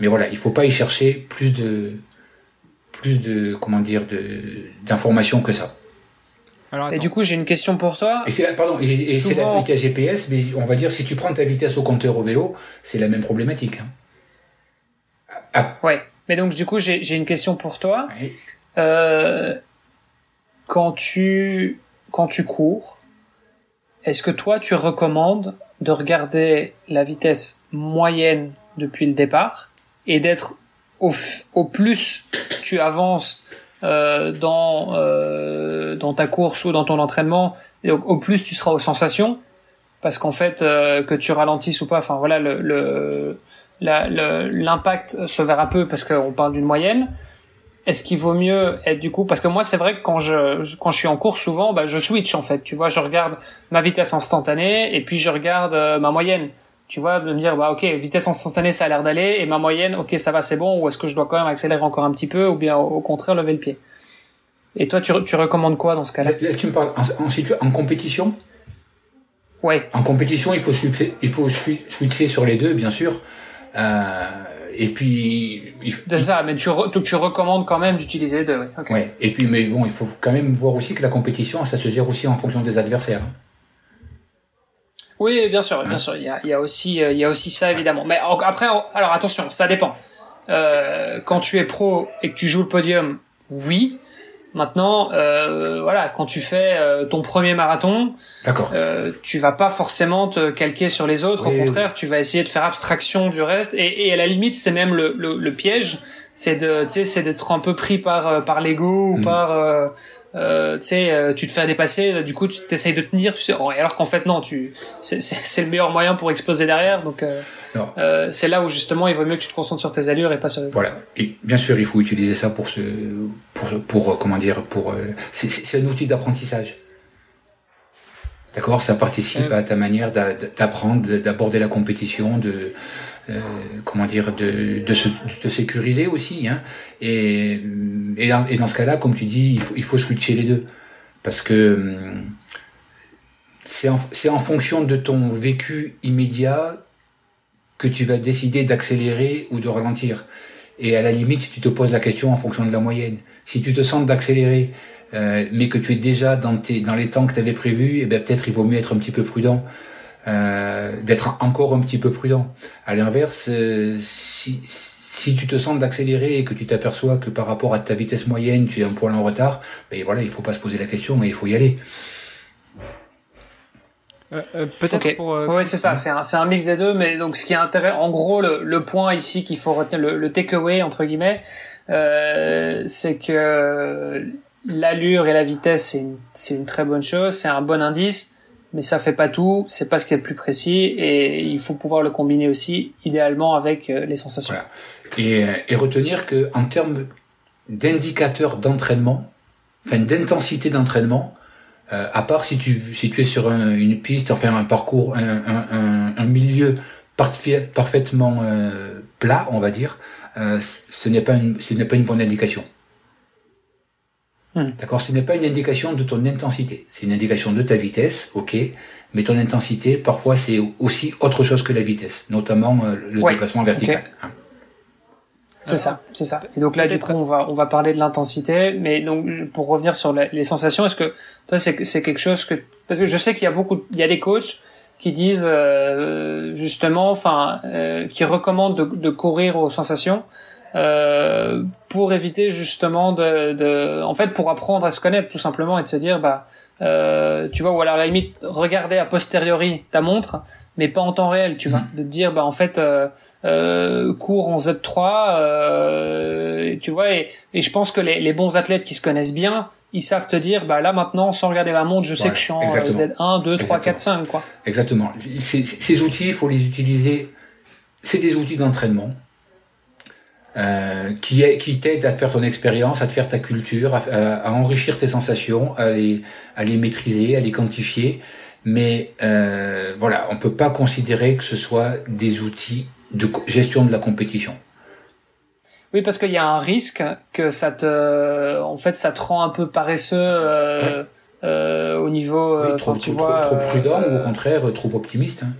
Mais voilà, il faut pas y chercher plus de plus de comment dire de d'informations que ça. Alors, et du coup, j'ai une question pour toi. Et c'est la, pardon, et, c'est la vitesse GPS, mais on va dire si tu prends ta vitesse au compteur au vélo, c'est la même problématique. Hein. Ah. Ouais. Mais donc du coup, j'ai une question pour toi. Euh, quand tu quand tu cours, est-ce que toi, tu recommandes de regarder la vitesse moyenne depuis le départ et d'être au, plus tu avances euh, dans euh, dans ta course ou dans ton entraînement, et au, plus tu seras aux sensations, parce qu'en fait euh, que tu ralentisses ou pas, enfin voilà le l'impact se verra peu parce qu'on parle d'une moyenne est-ce qu'il vaut mieux être du coup parce que moi c'est vrai que quand je quand je suis en course souvent bah je switch en fait tu vois je regarde ma vitesse instantanée et puis je regarde euh, ma moyenne tu vois de me dire bah ok vitesse instantanée ça a l'air d'aller et ma moyenne ok ça va c'est bon ou est-ce que je dois quand même accélérer encore un petit peu ou bien au, contraire lever le pied? Et toi tu, tu recommandes quoi dans ce cas-là? Là, tu me parles en, en compétition? Ouais. En compétition il faut switcher il faut switcher sur les deux bien sûr. Euh, et puis il, de ça mais tu, tu recommandes quand même d'utiliser deux okay. ouais. Et puis mais bon il faut quand même voir aussi que la compétition ça se gère aussi en fonction des adversaires hein. oui bien sûr bien sûr il y a, il y a aussi euh, il y a aussi ça évidemment. Mais après alors attention ça dépend. Euh, quand tu es pro et que tu joues le podium oui Maintenant, euh, voilà, quand tu fais euh, ton premier marathon, euh, tu vas pas forcément te calquer sur les autres. Au contraire, tu vas essayer de faire abstraction du reste. Et, et à la limite, c'est même le, le, le piège, c'est de, tu sais, c'est d'être un peu pris par euh, par l'ego ou mm. par euh, euh, tu sais, euh, tu te fais dépasser, du coup, tu t'essayes de tenir, tu sais, oh, alors qu'en fait non, tu, c'est le meilleur moyen pour exploser derrière, donc euh, euh, c'est là où justement il vaut mieux que tu te concentres sur tes allures et pas sur les. Voilà. Et bien sûr, il faut utiliser ça pour ce, pour, pour comment dire, pour, c'est un outil d'apprentissage. D'accord, ça participe à ta manière d'apprendre, d'aborder la compétition, de euh, comment dire, de, de, se, sécuriser aussi. Hein. Et, et, dans, ce cas-là, comme tu dis, il faut, il faut switcher les deux. Parce que hum, c'est en, en fonction de ton vécu immédiat que tu vas décider d'accélérer ou de ralentir. Et à la limite, tu te poses la question en fonction de la moyenne. Si tu te sens d'accélérer, euh, mais que tu es déjà dans, tes, dans les temps que tu avais prévus, eh ben peut-être il vaut mieux être un petit peu prudent. Euh, d'être encore un petit peu prudent. À l'inverse, euh, si, si tu te sens d'accélérer et que tu t'aperçois que par rapport à ta vitesse moyenne, tu es un poil en retard, ben voilà, il faut pas se poser la question, mais il faut y aller. Euh, Peut-être pour. oui, c'est ça. C'est un, c'est un mix des deux, mais donc ce qui est intéressant, en gros, le, le point ici qu'il faut retenir, le, le takeaway entre guillemets, euh, c'est que l'allure et la vitesse, c'est une, c'est une très bonne chose, c'est un bon indice mais ça fait pas tout, c'est pas ce qui est le plus précis et il faut pouvoir le combiner aussi idéalement avec euh, les sensations. Et, euh, et, retenir que en termes d'indicateurs d'entraînement, enfin d'intensité d'entraînement, euh, à part si tu es sur une piste, enfin un parcours, un, milieu parfaitement plat, on va dire, ce n'est pas une bonne indication. Hmm. D'accord Ce n'est pas une indication de ton intensité. C'est une indication de ta vitesse, ok. Mais ton intensité, parfois, c'est aussi autre chose que la vitesse, notamment euh, le déplacement vertical. Hein. C'est ça, c'est ça. Et donc là, du coup, on va on va parler de l'intensité, mais donc pour revenir sur les sensations, est-ce que toi c'est c'est quelque chose que parce que je sais qu'il y a beaucoup, il y a des coachs qui disent euh, justement, enfin, euh, qui recommandent de, de, courir aux sensations euh, pour éviter justement de, de, en fait, pour apprendre à se connaître tout simplement et de se dire, bah, euh, tu vois, ou alors à la limite regarder a posteriori ta montre, mais pas en temps réel, tu vois, mm. de te dire, bah en fait, euh, euh, cours en Z3, euh, tu vois, et, et, je pense que les, les bons athlètes qui se connaissent bien, ils savent te dire, bah là maintenant, sans regarder ma montre, je sais que je suis en Z1, 2, 3, 4, 5, quoi. Exactement. Ces, ces outils, il faut les utiliser. C'est des outils d'entraînement. Euh, qui, qui t'aident à faire ton expérience, à te faire ta culture, à, à, enrichir tes sensations, à les, à les maîtriser, à les quantifier. Mais euh, voilà, on peut pas considérer que ce soit des outils de gestion de la compétition. Oui, parce qu'il y a un risque que ça te, en fait, ça te rend un peu paresseux euh, euh, au niveau. Oui, trop, tu vois, trop, prudent ou au contraire trop optimiste. Hein.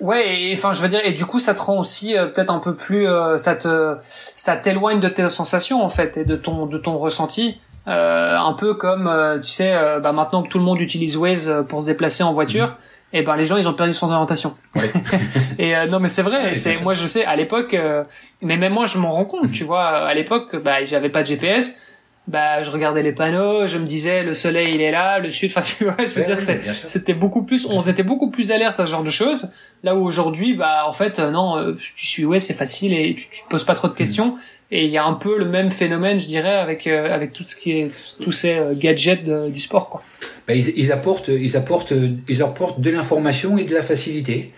Ouais, enfin, je veux dire, et du coup, ça te rend aussi peut-être un peu plus, ça te, ça t'éloigne de tes sensations en fait et de ton, de ton ressenti. un peu comme, tu sais, bah, maintenant que tout le monde utilise Waze pour se déplacer en voiture. Mm et eh ben les gens ils ont perdu son orientation. [LAUGHS] et euh, non mais c'est vrai, c'est moi je sais à l'époque euh, mais même moi je m'en rends compte, tu vois, à l'époque bah j'avais pas de GPS, bah je regardais les panneaux, je me disais le soleil il est là, le sud [LAUGHS] enfin tu vois, je veux dire c'était beaucoup plus on était beaucoup plus alerte à ce genre de choses là où aujourd'hui bah en fait euh, non tu suis ouais, c'est facile et tu, tu te poses pas trop de questions. Et il y a un peu le même phénomène, je dirais, avec avec tout ce qui est tous ces gadgets du sport, quoi. Ben, ils, apportent, ils apportent, ils apportent de l'information et de la facilité.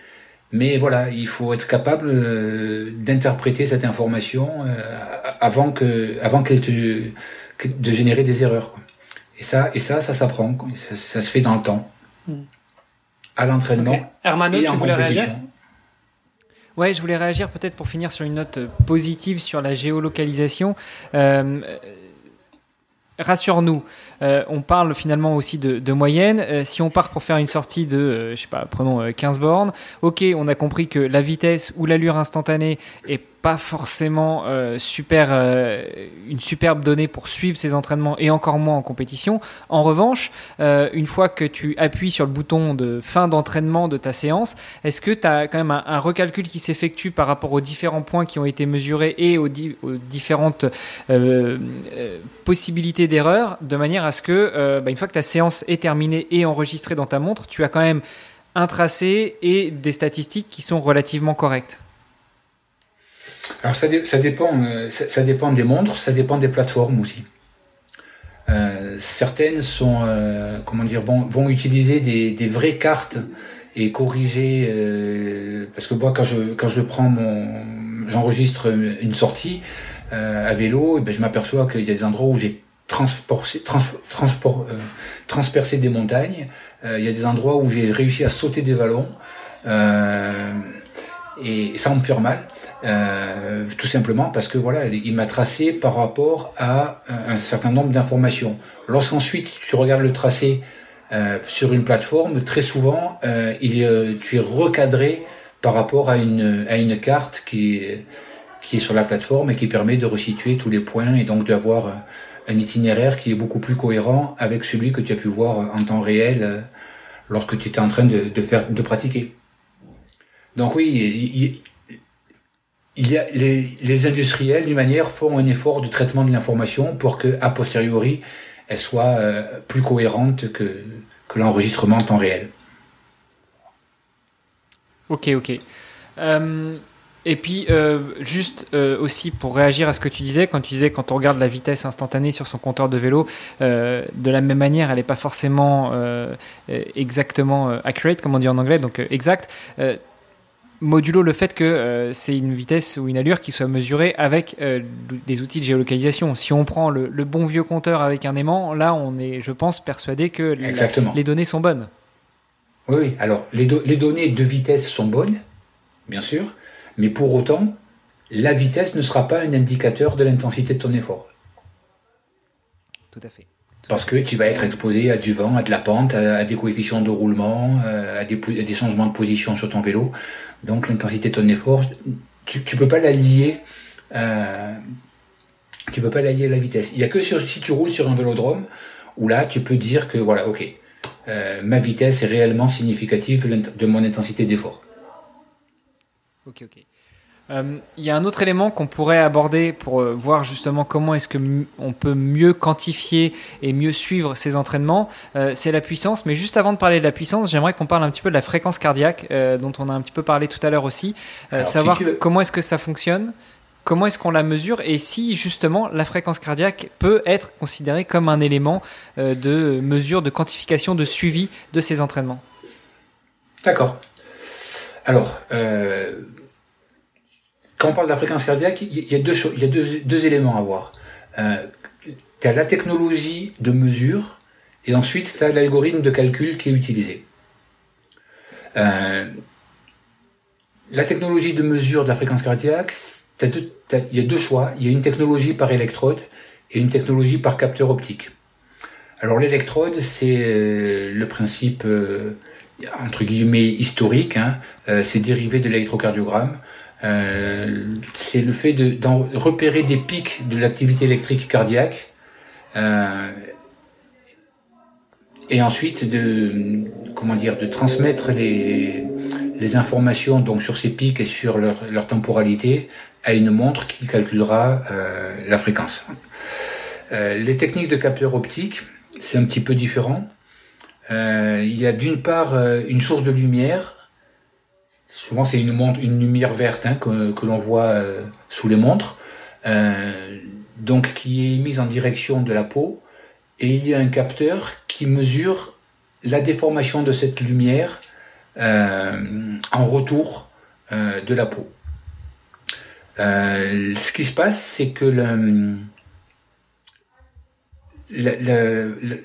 Mais voilà, il faut être capable euh, d'interpréter cette information euh, avant que, avant qu'elle te, de générer des erreurs. Et ça, et ça, ça s'apprend. Ça, se fait dans le temps, hmm. à l'entraînement et en compétition. Ouais, je voulais réagir peut-être pour finir sur une note positive sur la géolocalisation. Euh, rassure-nous, euh, on parle finalement aussi de, moyenne. Euh, si on part pour faire une sortie de, euh, je sais pas, prenons 15 bornes, ok, on a compris que la vitesse ou l'allure instantanée est pas forcément super une superbe donnée pour suivre ses entraînements et encore moins en compétition. En revanche, une fois que tu appuies sur le bouton de fin d'entraînement de ta séance, est-ce que tu as quand même un, recalcul qui s'effectue par rapport aux différents points qui ont été mesurés et aux, différentes possibilités d'erreur, de manière à ce que bah, une fois que ta séance est terminée et enregistrée dans ta montre, tu as quand même un tracé et des statistiques qui sont relativement correctes alors ça, dépend, euh, ça, dépend des montres, ça dépend des plateformes aussi. Euh, certaines sont, euh, comment dire, vont, utiliser des, vraies cartes et corriger, euh, parce que moi quand je prends mon, j'enregistre une sortie euh, à vélo, et ben je m'aperçois qu'il y a des endroits où j'ai transporté, trans, transport, transpercé des montagnes. il y a des endroits où j'ai réussi à sauter des vallons. et ça me fait mal. Euh, tout simplement parce que voilà, il m'a tracé par rapport à un certain nombre d'informations. Lorsqu'ensuite tu regardes le tracé euh, sur une plateforme, très souvent euh, il, euh, tu es recadré par rapport à une, à une carte qui, qui est sur la plateforme et qui permet de resituer tous les points et donc d'avoir un itinéraire qui est beaucoup plus cohérent avec celui que tu as pu voir en temps réel lorsque tu étais en train de, faire de pratiquer. Donc oui, il, y a les, industriels, d'une manière, font un effort de traitement de l'information pour que, a posteriori, elle soit euh, plus cohérente que, que l'enregistrement en temps réel. Ok, ok. Euh, et puis, euh, juste euh, aussi pour réagir à ce que tu disais, quand tu disais quand on regarde la vitesse instantanée sur son compteur de vélo, euh, de la même manière, elle n'est pas forcément exactement accurate, comme on dit en anglais, donc exact modulo le fait que euh, c'est une vitesse ou une allure qui soit mesurée avec euh, des outils de géolocalisation. Si on prend le, bon vieux compteur avec un aimant, là on est, je pense, persuadé que les données sont bonnes. Oui, alors les, les, données de vitesse sont bonnes, bien sûr, mais pour autant, la vitesse ne sera pas un indicateur de l'intensité de ton effort. tout à fait. Parce que tu vas être exposé à du vent, à de la pente, à, des coefficients de roulement, à des, à des, changements de position sur ton vélo. Donc l'intensité de ton effort, tu, tu peux pas la lier. Euh, tu peux pas la lier à la vitesse. Il y a que si tu roules sur un vélodrome où là tu peux dire que voilà, ok, euh, ma vitesse est réellement significative de mon intensité d'effort. Ok, ok. Euh, il y a un autre élément qu'on pourrait aborder pour euh, voir justement comment est-ce que on peut mieux quantifier et mieux suivre ces entraînements. c'est la puissance. Mais juste avant de parler de la puissance, j'aimerais qu'on parle un petit peu de la fréquence cardiaque, dont on a un petit peu parlé tout à l'heure aussi. savoir comment est-ce que ça fonctionne, comment est-ce qu'on la mesure et si justement la fréquence cardiaque peut être considérée comme un élément euh, de mesure, de quantification, de suivi de ces entraînements. D'accord. Alors, euh, quand on parle de la fréquence cardiaque, il y a deux, éléments à voir. Euh, tu as la technologie de mesure et ensuite tu as l'algorithme de calcul qui est utilisé. la technologie de mesure de la fréquence cardiaque, il y a deux choix. Il y a une technologie par électrode et une technologie par capteur optique. Alors l'électrode, c'est euh, le principe euh, entre guillemets historique. Hein, euh, c'est dérivé de l'électrocardiogramme. c'est le fait de repérer des pics de l'activité électrique cardiaque et ensuite de comment dire de transmettre les, informations donc sur ces pics et sur leur, leur temporalité à une montre qui calculera euh, la fréquence. Euh, les techniques de capteur optique, c'est un petit peu différent. Euh, il y a d'une part euh, une source de lumière. Souvent c'est une une lumière verte hein, que, l'on voit euh, sous les montres, donc qui est mise en direction de la peau. Et il y a un capteur qui mesure la déformation de cette lumière en retour de la peau. Ce qui se passe, c'est que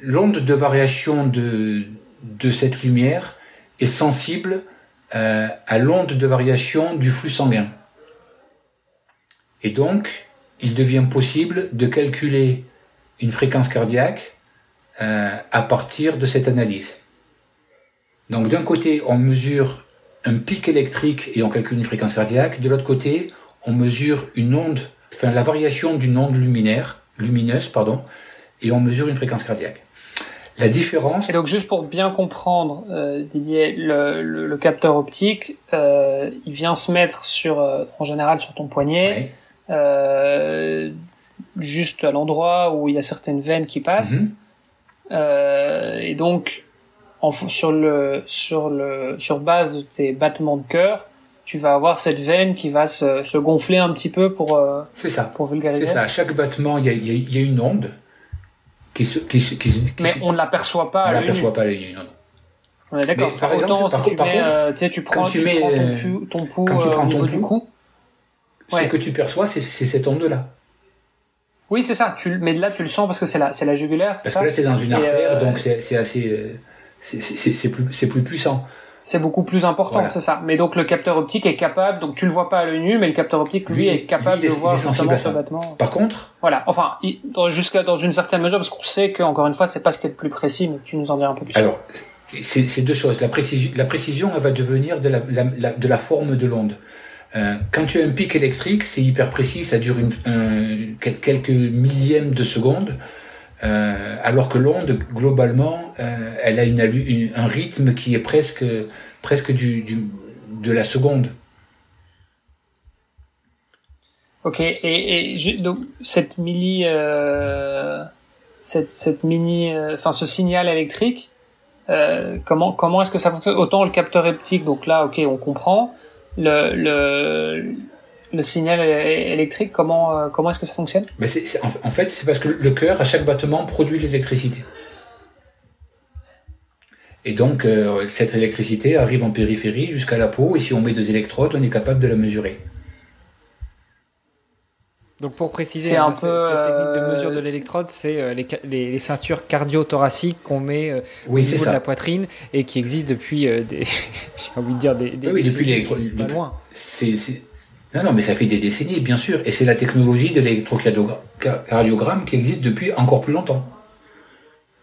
l'onde de variation de, cette lumière est sensible euh, à l'onde de variation du flux sanguin. Et donc, il devient possible de calculer une fréquence cardiaque euh, à partir de cette analyse. Donc d'un côté, on mesure un pic électrique et on calcule une fréquence cardiaque. De l'autre côté, on mesure une onde, enfin la variation d'une onde lumineuse, pardon, et on mesure une fréquence cardiaque. La différence. Et donc juste pour bien comprendre, euh, Didier, le, le, capteur optique, euh, il vient se mettre sur, euh, en général, sur ton poignet, juste à l'endroit où il y a certaines veines qui passent. Mhm. Et donc, en, sur le, sur le, sur base de tes battements de cœur, tu vas avoir cette veine qui va se, se gonfler un petit peu pour, euh, ça. pour vulgariser. C'est ça. À chaque battement, il y a, y a, une onde qui se, qui, qui, Mais on ne l'aperçoit pas. On ne l'aperçoit pas à l'œil nu. On est d'accord. Par exemple, si tu, mets, euh, tu prends, tu, mets, ton, pouls, quand tu prends ton cou. Ce que tu perçois, c'est cette onde-là. Oui, c'est ça. Tu, mais là, tu le sens parce que c'est la, la jugulaire. Parce que là, c'est dans une artère, euh, donc c'est assez, c'est plus, c'est plus puissant c'est beaucoup plus important, c'est ça. Mais donc le capteur optique est capable, donc tu le vois pas à l'œil nu, mais le capteur optique lui, est capable de voir justement ce battement. Par contre, voilà, enfin jusqu'à dans une certaine mesure, parce qu'on sait que encore une fois c'est pas ce qui est le plus précis, mais tu nous en diras un peu plus. Alors c'est deux choses. La précision, la précision, elle va devenir de la, de la forme de l'onde. Euh, quand tu as un pic électrique, c'est hyper précis, ça dure une, quelques millièmes de seconde. Euh, alors que l'onde, globalement, euh, elle a un rythme qui est presque, presque du, de la seconde. Ok, et, donc cette milli, euh, cette, cette mini, enfin ce signal électrique, comment comment est-ce que ça fonctionne? Autant le capteur optique, donc là, ok, on comprend. Le, le le signal électrique, comment, euh, comment est-ce que ça fonctionne? Mais en, fait, c'est parce que le cœur, à chaque battement, produit l'électricité. Et donc, euh, cette électricité arrive en périphérie jusqu'à la peau, et si on met des électrodes, on est capable de la mesurer. Donc pour préciser, un peu, cette technique de mesure de euh, l'électrode, c'est les, les, ceintures cardio-thoraciques qu'on met au niveau de la poitrine et qui existent depuis, des, [LAUGHS] j'ai envie de dire, des, des oui, depuis l'électrode. C'est, non, non, mais ça fait des décennies, bien sûr. Et c'est la technologie de l'électrocardiogramme qui existe depuis encore plus longtemps.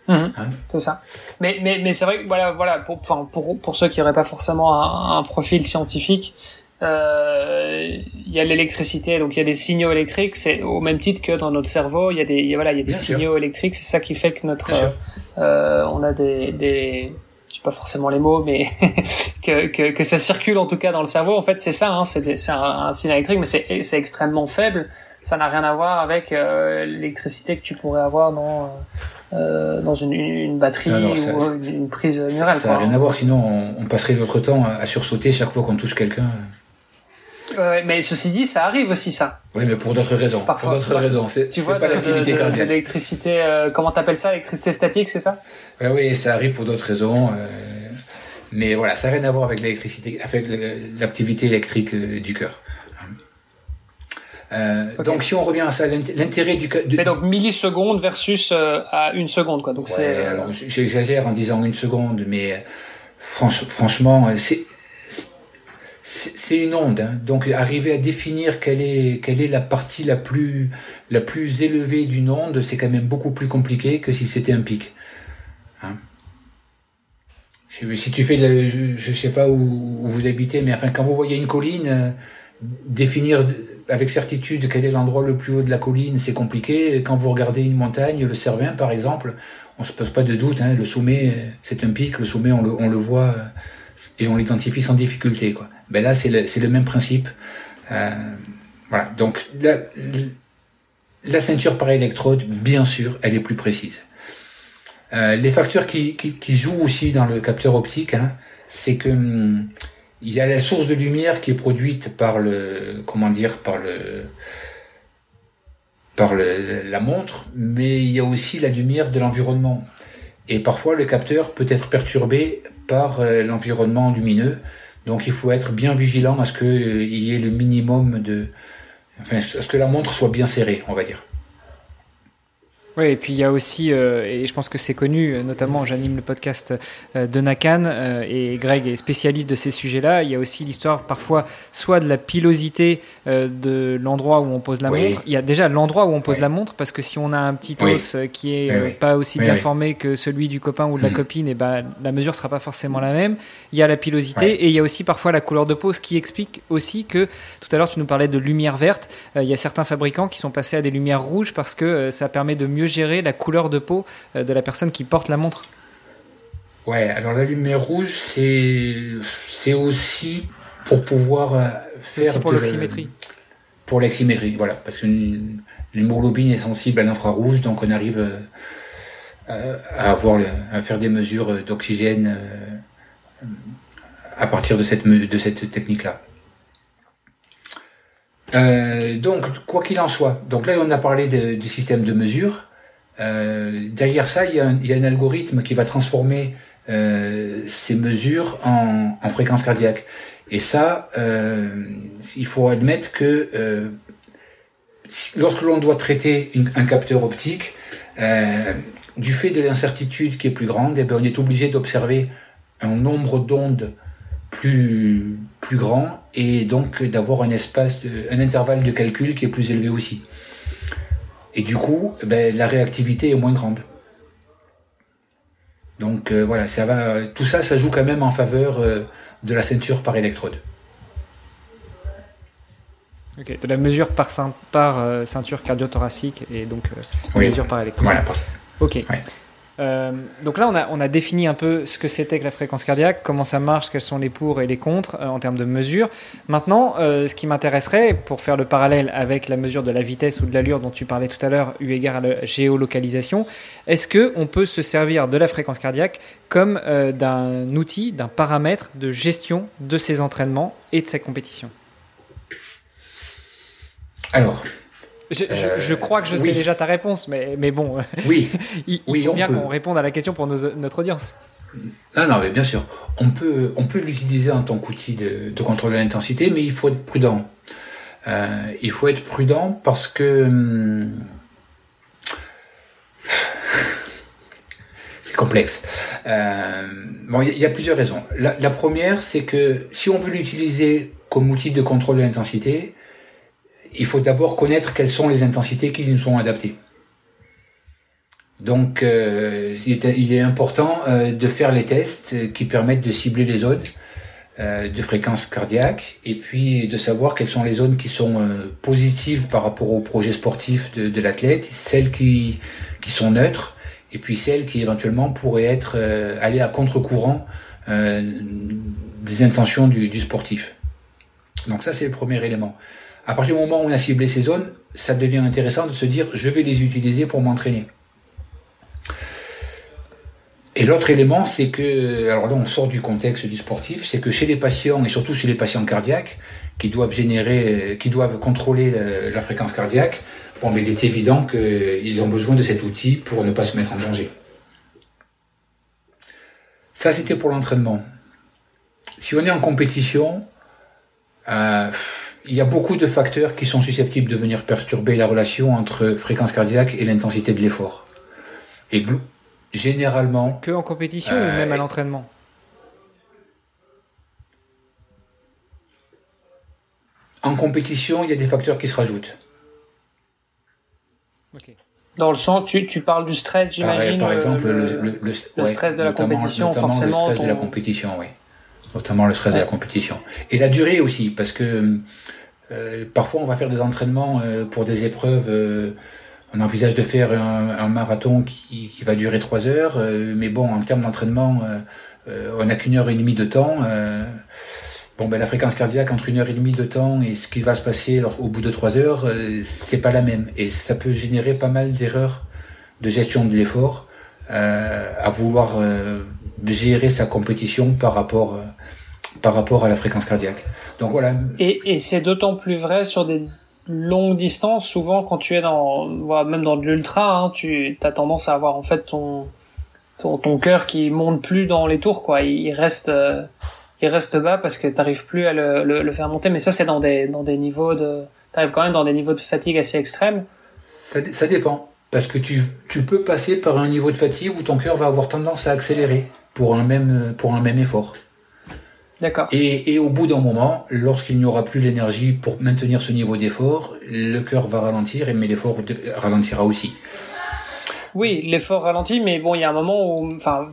Mhm. Hein c'est ça. Mais, mais, mais c'est vrai que voilà, voilà pour, enfin, pour, pour ceux qui n'auraient pas forcément un, un profil scientifique, euh, il y a l'électricité, donc il y a des signaux électriques. C'est au même titre que dans notre cerveau, il y a des, y a, voilà, il y a des signaux électriques. C'est ça qui fait que notre, euh, on a des, pas forcément les mots, mais [LAUGHS] que, que, que, ça circule en tout cas dans le cerveau. En fait, c'est ça. Hein, c'est un, un signal électrique, mais c'est extrêmement faible ça n'a rien à voir avec euh, l'électricité que tu pourrais avoir dans euh, dans une, une batterie ou une prise murale. Ça n'a rien à voir, sinon on, on passerait notre temps à, sursauter chaque fois qu'on touche quelqu'un. Mais ceci dit, ça arrive aussi ça. Oui, mais pour d'autres raisons. Parfois, pour d'autres raisons. C'est pas l'activité cardiaque. L'électricité, euh, comment t'appelles ça L'électricité statique, c'est ça? Oui, oui, ça arrive pour d'autres raisons. Euh, mais voilà, ça n'a rien à voir avec l'électricité, avec l'activité électrique du cœur. Euh, donc si on revient à ça, l'intérêt du mais donc millisecondes versus euh, à une seconde quoi. Donc ouais, c'est. Alors j'exagère en disant une seconde, mais euh, franchement c'est c'est une onde. Hein. Donc arriver à définir quelle est quelle est la partie la plus la plus élevée d'une onde, c'est quand même beaucoup plus compliqué que si c'était un pic. Hein si tu fais, je, je sais pas où, vous habitez, mais enfin quand vous voyez une colline définir avec certitude quel est l'endroit le plus haut de la colline, c'est compliqué. Quand vous regardez une montagne, le Cervin par exemple, on se pose pas de doute. Hein, le sommet, c'est un pic. Le sommet, on le, on le voit euh, et on l'identifie sans difficulté. Quoi. Ben là, c'est le, le, même principe. Euh, voilà. Donc la, ceinture par électrode, bien sûr, elle est plus précise. Euh, les facteurs qui, jouent aussi dans le capteur optique, hein, c'est que hum, il y a la source de lumière qui est produite par le, comment dire, par le, par le, la montre, mais il y a aussi la lumière de l'environnement. Et parfois, le capteur peut être perturbé par euh, l'environnement lumineux. Donc, il faut être bien vigilant à ce qu'il euh, y ait le minimum de, enfin, à ce que la montre soit bien serrée, on va dire. Oui, et puis il y a aussi, euh, et je pense que c'est connu, notamment j'anime le podcast euh, de Nakan, euh, et Greg est spécialiste de ces sujets-là, il y a aussi l'histoire parfois soit de la pilosité de l'endroit où on pose la montre, il y a déjà l'endroit où on pose la montre, parce que si on a un petit os qui est pas aussi bien formé que celui du copain ou de la mm. copine, et ben la mesure sera pas forcément la même. Il y a la pilosité, et il y a aussi parfois la couleur de peau, ce qui explique aussi que, tout à l'heure tu nous parlais de lumière verte, il y a certains fabricants qui sont passés à des lumières rouges parce que ça permet de mieux gérer la couleur de peau euh, de la personne qui porte la montre Ouais, alors la lumière rouge, c'est c'est aussi pour pouvoir euh, faire pour l'oxymétrie. Pour l'oxymétrie, voilà, parce que l'hémoglobine est sensible à l'infrarouge, donc on arrive euh, à avoir à faire des mesures d'oxygène à partir de cette de cette technique là. donc, quoi qu'il en soit, donc là on a parlé du système de mesure. Euh, derrière ça, il y, a un, il y, a un, algorithme qui va transformer euh, ces mesures en, en, fréquence cardiaque. Et ça, euh, il faut admettre que euh, lorsque l'on doit traiter une, un capteur optique, euh, du fait de l'incertitude qui est plus grande, eh bien, on est obligé d'observer un nombre d'ondes plus plus grand et donc d'avoir un espace, un intervalle de calcul qui est plus élevé aussi. Et du coup, ben, la réactivité est moins grande. Donc euh, voilà, ça va, tout ça, ça joue quand même en faveur euh, de la ceinture par électrode. Ok, de la mesure par, par euh, ceinture cardio-thoracique et donc mesure par électrode. Voilà, Ok. Euh, donc là, on a, on a, défini un peu ce que c'était que la fréquence cardiaque, comment ça marche, quels sont les pour et les contre euh, en termes de mesure. Maintenant, euh, ce qui m'intéresserait, pour faire le parallèle avec la mesure de la vitesse ou de l'allure dont tu parlais tout à l'heure, eu égard à la géolocalisation, est-ce que on peut se servir de la fréquence cardiaque comme d'un outil, d'un paramètre de gestion de ses entraînements et de sa compétition? Alors, je, crois que je sais déjà ta réponse, mais, mais bon, oui. [LAUGHS] il, faut bien qu'on réponde à la question pour notre audience. Non, non, mais bien sûr. On peut, on peut l'utiliser en tant qu'outil de, de, contrôle de l'intensité, mais il faut être prudent. Euh, il faut être prudent parce que hum, [LAUGHS] c'est complexe. Euh, bon, il y, a plusieurs raisons. La, la première, c'est que si on veut l'utiliser comme outil de contrôle de l'intensité, il faut d'abord connaître quelles sont les intensités qui nous sont adaptées. Donc, euh, il, est, important euh, de faire les tests qui permettent de cibler les zones euh, de fréquence cardiaque et puis de savoir quelles sont les zones qui sont positives par rapport au projet sportif de, de l'athlète, celles qui, qui sont neutres et puis celles qui éventuellement pourraient être aller à contre-courant des intentions du, du sportif. Donc ça, c'est le premier élément. À partir du moment où on a ciblé ces zones, ça devient intéressant de se dire je vais les utiliser pour m'entraîner. Et l'autre élément, c'est que, alors là on sort du contexte du sportif, c'est que chez les patients, et surtout chez les patients cardiaques, qui doivent générer, qui doivent contrôler la, fréquence cardiaque, bon, mais il est évident qu'ils ont besoin de cet outil pour ne pas se mettre en danger. Ça, c'était pour l'entraînement. Si on est en compétition, euh, il y a beaucoup de facteurs qui sont susceptibles de venir perturber la relation entre fréquence cardiaque et l'intensité de l'effort. Et généralement. Que en compétition ou même à euh, l'entraînement? En compétition, il y a des facteurs qui se rajoutent. Dans le sens, tu, tu parles du stress, j'imagine. Par, exemple, le, le, stress de la compétition, forcément. Le stress de la compétition, oui. Notamment le stress de la compétition. Et la durée aussi, parce que euh, parfois on va faire des entraînements euh, pour des épreuves on envisage de faire un, marathon qui, va durer trois heures, euh, mais bon, en termes d'entraînement, euh, euh, on n'a qu'une heure et demie de temps. bon, ben la fréquence cardiaque entre une heure et demie de temps et ce qui va se passer au bout de trois heures, c'est pas la même, et ça peut générer pas mal d'erreurs de gestion de l'effort à vouloir gérer sa compétition par rapport par rapport à la fréquence cardiaque. Donc voilà. Et, et c'est d'autant plus vrai sur des longue distance, souvent quand tu es dans, même dans de l'ultra, hein, tu as tendance à avoir en fait ton ton, ton cœur qui monte plus dans les tours, quoi. Il reste euh, il reste bas parce que t'arrives plus à le, le, faire monter. Mais ça, c'est dans des dans des niveaux de, t'arrives quand même dans des niveaux de fatigue assez extrêmes. Ça, ça dépend, parce que tu tu peux passer par un niveau de fatigue où ton cœur va avoir tendance à accélérer pour un même pour un même effort. Et, et, au bout d'un moment, lorsqu'il n'y aura plus l'énergie pour maintenir ce niveau d'effort, le cœur va ralentir, mais l'effort ralentira aussi. Oui, l'effort ralentit, mais bon, il y a un moment où, enfin,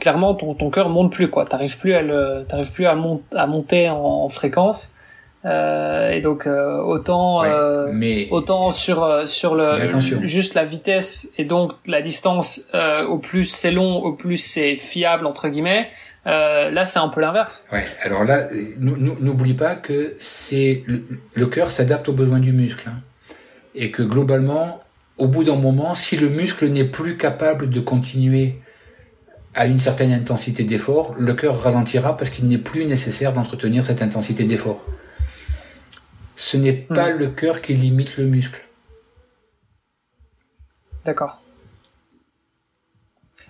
clairement, ton, ton cœur monte plus, quoi. T'arrives plus à le, t'arrives plus à, à monter en, fréquence. Euh, et donc euh, autant euh, mais autant sur sur le juste la vitesse et donc la distance au plus c'est long au plus c'est fiable entre guillemets euh, là, c'est un peu l'inverse. Ouais. Alors là, n'oublie pas que c'est le, cœur s'adapte aux besoins du muscle, hein. et que globalement, au bout d'un moment, si le muscle n'est plus capable de continuer à une certaine intensité d'effort, le cœur ralentira parce qu'il n'est plus nécessaire d'entretenir cette intensité d'effort. Ce n'est pas hmm. le cœur qui limite le muscle. D'accord.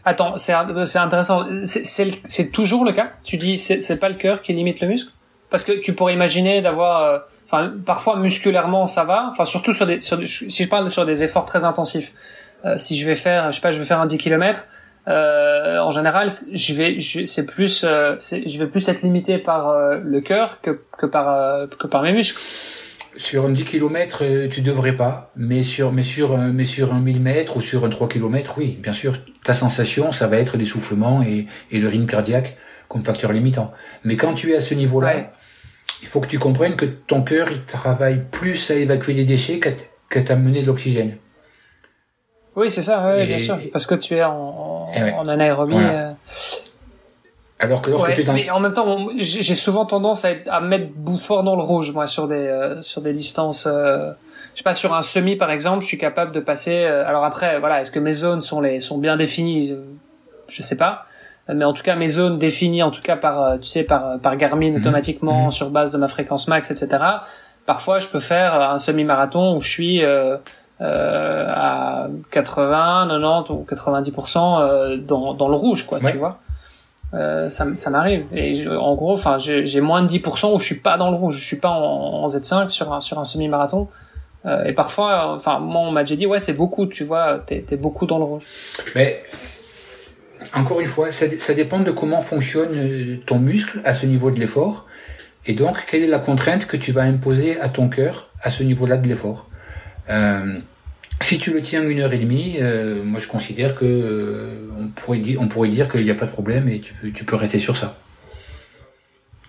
Attends, c'est intéressant. C'est toujours le cas? Tu dis c'est pas le cœur qui limite le muscle? Parce que tu pourrais imaginer d'avoir, euh, enfin parfois musculairement ça va, enfin surtout sur des, sur si je parle sur des efforts très intensifs. Euh, si je vais faire, je sais pas, je vais faire un 10 km, euh, en général, je vais, c'est plus, euh, je vais plus être limité par euh, le cœur que, que par que par mes muscles. Sur un 10 km, tu devrais pas, mais sur, mais sur, mais sur un 1000 mètres ou sur un 3 km, oui, bien sûr, ta sensation, ça va être l'essoufflement et, et le rythme cardiaque comme facteur limitant. Mais quand tu es à ce niveau-là, il faut que tu comprennes que ton cœur, il travaille plus à évacuer les déchets qu'à t'amener de l'oxygène. Oui, c'est ça, bien sûr, parce que tu es en, en, anaérobie. Euh, alors que lorsque tu Mais en même temps, j'ai souvent tendance à, être, à mettre fort dans le rouge, moi, sur des, euh, sur des distances. Euh, je sais pas, sur un semi, par exemple, je suis capable de passer. Euh, alors après, voilà, est-ce que mes zones sont, les, sont bien définies Je sais pas. Mais en tout cas, mes zones définies, en tout cas par, tu sais, par, par Garmin mhm. automatiquement, mhm. sur base de ma fréquence max, etc. Parfois, je peux faire un semi-marathon où je suis euh, à 80, 90 ou 90% dans, dans le rouge, quoi, tu vois. Euh, ça, ça m'arrive. Et en gros, enfin, j'ai moins de 10% où je suis pas dans le rouge, je suis pas en, Z5 sur un, sur un semi-marathon. Euh, et parfois, enfin, moi, on m'a déjà dit, ouais, c'est beaucoup, tu vois, t'es es beaucoup dans le rouge. Mais encore une fois, ça, ça, dépend de comment fonctionne ton muscle à ce niveau de l'effort. Et donc, quelle est la contrainte que tu vas imposer à ton cœur à ce niveau-là de l'effort? Euh, Si tu le tiens une heure et demie, euh, moi je considère que euh, on pourrait dire, on pourrait dire qu'il n'y a pas de problème et tu peux, tu peux rester sur ça.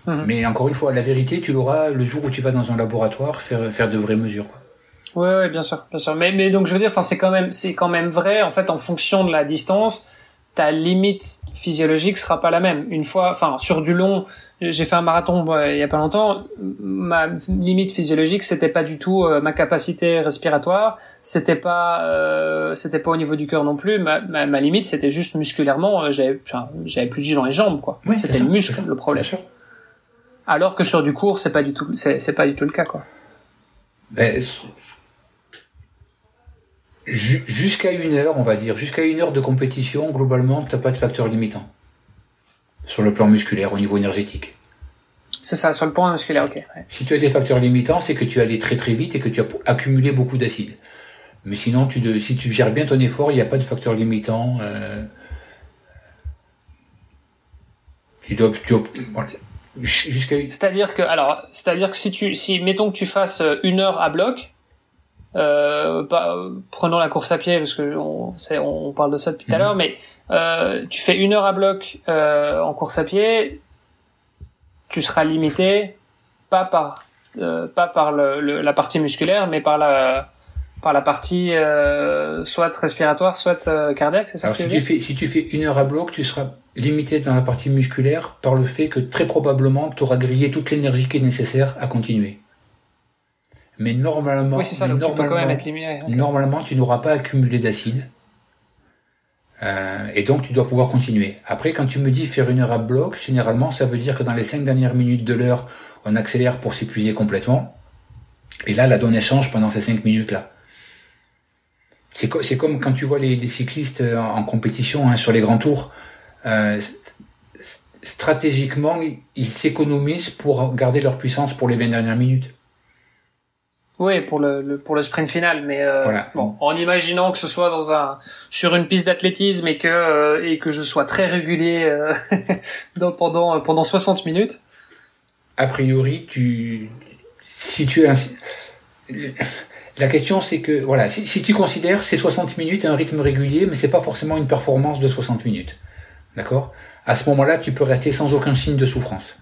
Mhm. Mais encore une fois, la vérité, tu l'auras le jour où tu vas dans un laboratoire faire faire de vraies mesures. Oui, ouais, bien sûr, bien sûr. Mais, mais donc je veux dire, enfin, c'est quand même, c'est quand même vrai. En fait, en fonction de la distance, ta limite physiologique sera pas la même. Une fois, enfin, sur du long, j'ai fait un marathon il y a pas longtemps. Ma limite physiologique, c'était pas du tout euh, ma capacité respiratoire. C'était pas, euh, c'était pas au niveau du cœur non plus. Ma, ma, ma limite, c'était juste musculairement. Euh, j'avais plus de jus dans les jambes, quoi. Oui, c'était le muscle, le problème. Alors que sur du court, c'est pas du tout, c'est pas du tout le cas, quoi. Ben, jusqu'à une heure, on va dire, jusqu'à une heure de compétition, globalement, t'as pas de facteur limitant. Sur le plan musculaire, au niveau énergétique. C'est ça, sur le plan musculaire, ok. Si tu as des facteurs limitants, c'est que tu allé très très vite et que tu as accumulé beaucoup d'acide. Mais sinon, tu si tu gères bien ton effort, il n'y a pas de facteur limitant. Euh, tu dois, tu C'est-à-dire que, alors, c'est-à-dire que si tu, si, mettons que tu fasses une heure à bloc, euh, prenons la course à pied parce que on, on parle de ça depuis tout à mhm. l'heure, mais euh, tu fais une heure à bloc euh, en course à pied, tu seras limité pas par euh, pas par le, la partie musculaire, mais par la par la partie euh, soit respiratoire, soit euh, cardiaque, c'est ça Alors, si tu fais si tu fais une heure à bloc, tu seras limité dans la partie musculaire par le fait que très probablement tu auras grillé toute l'énergie qui est nécessaire à continuer. Mais normalement, normalement, tu n'auras pas accumulé d'acide. Euh, et donc tu dois pouvoir continuer. Après, quand tu me dis faire une heure à bloc, généralement ça veut dire que dans les cinq dernières minutes de l'heure, on accélère pour s'épuiser complètement. Et là, la donnée change pendant ces cinq minutes-là. C'est, c'est comme quand tu vois les, les cyclistes en, compétition hein, sur les grands tours. Euh, stratégiquement, ils s'économisent pour garder leur puissance pour les 20 dernières minutes. Oui, pour le, pour le sprint final, mais euh, bon, en imaginant que ce soit dans un sur une piste d'athlétisme et que euh, et que je sois très régulier euh, [LAUGHS] pendant pendant 60 minutes. A priori, tu si tu es la question c'est que voilà, si, si tu considères ces 60 minutes un rythme régulier, mais c'est pas forcément une performance de 60 minutes, d'accord? À ce moment-là, tu peux rester sans aucun signe de souffrance.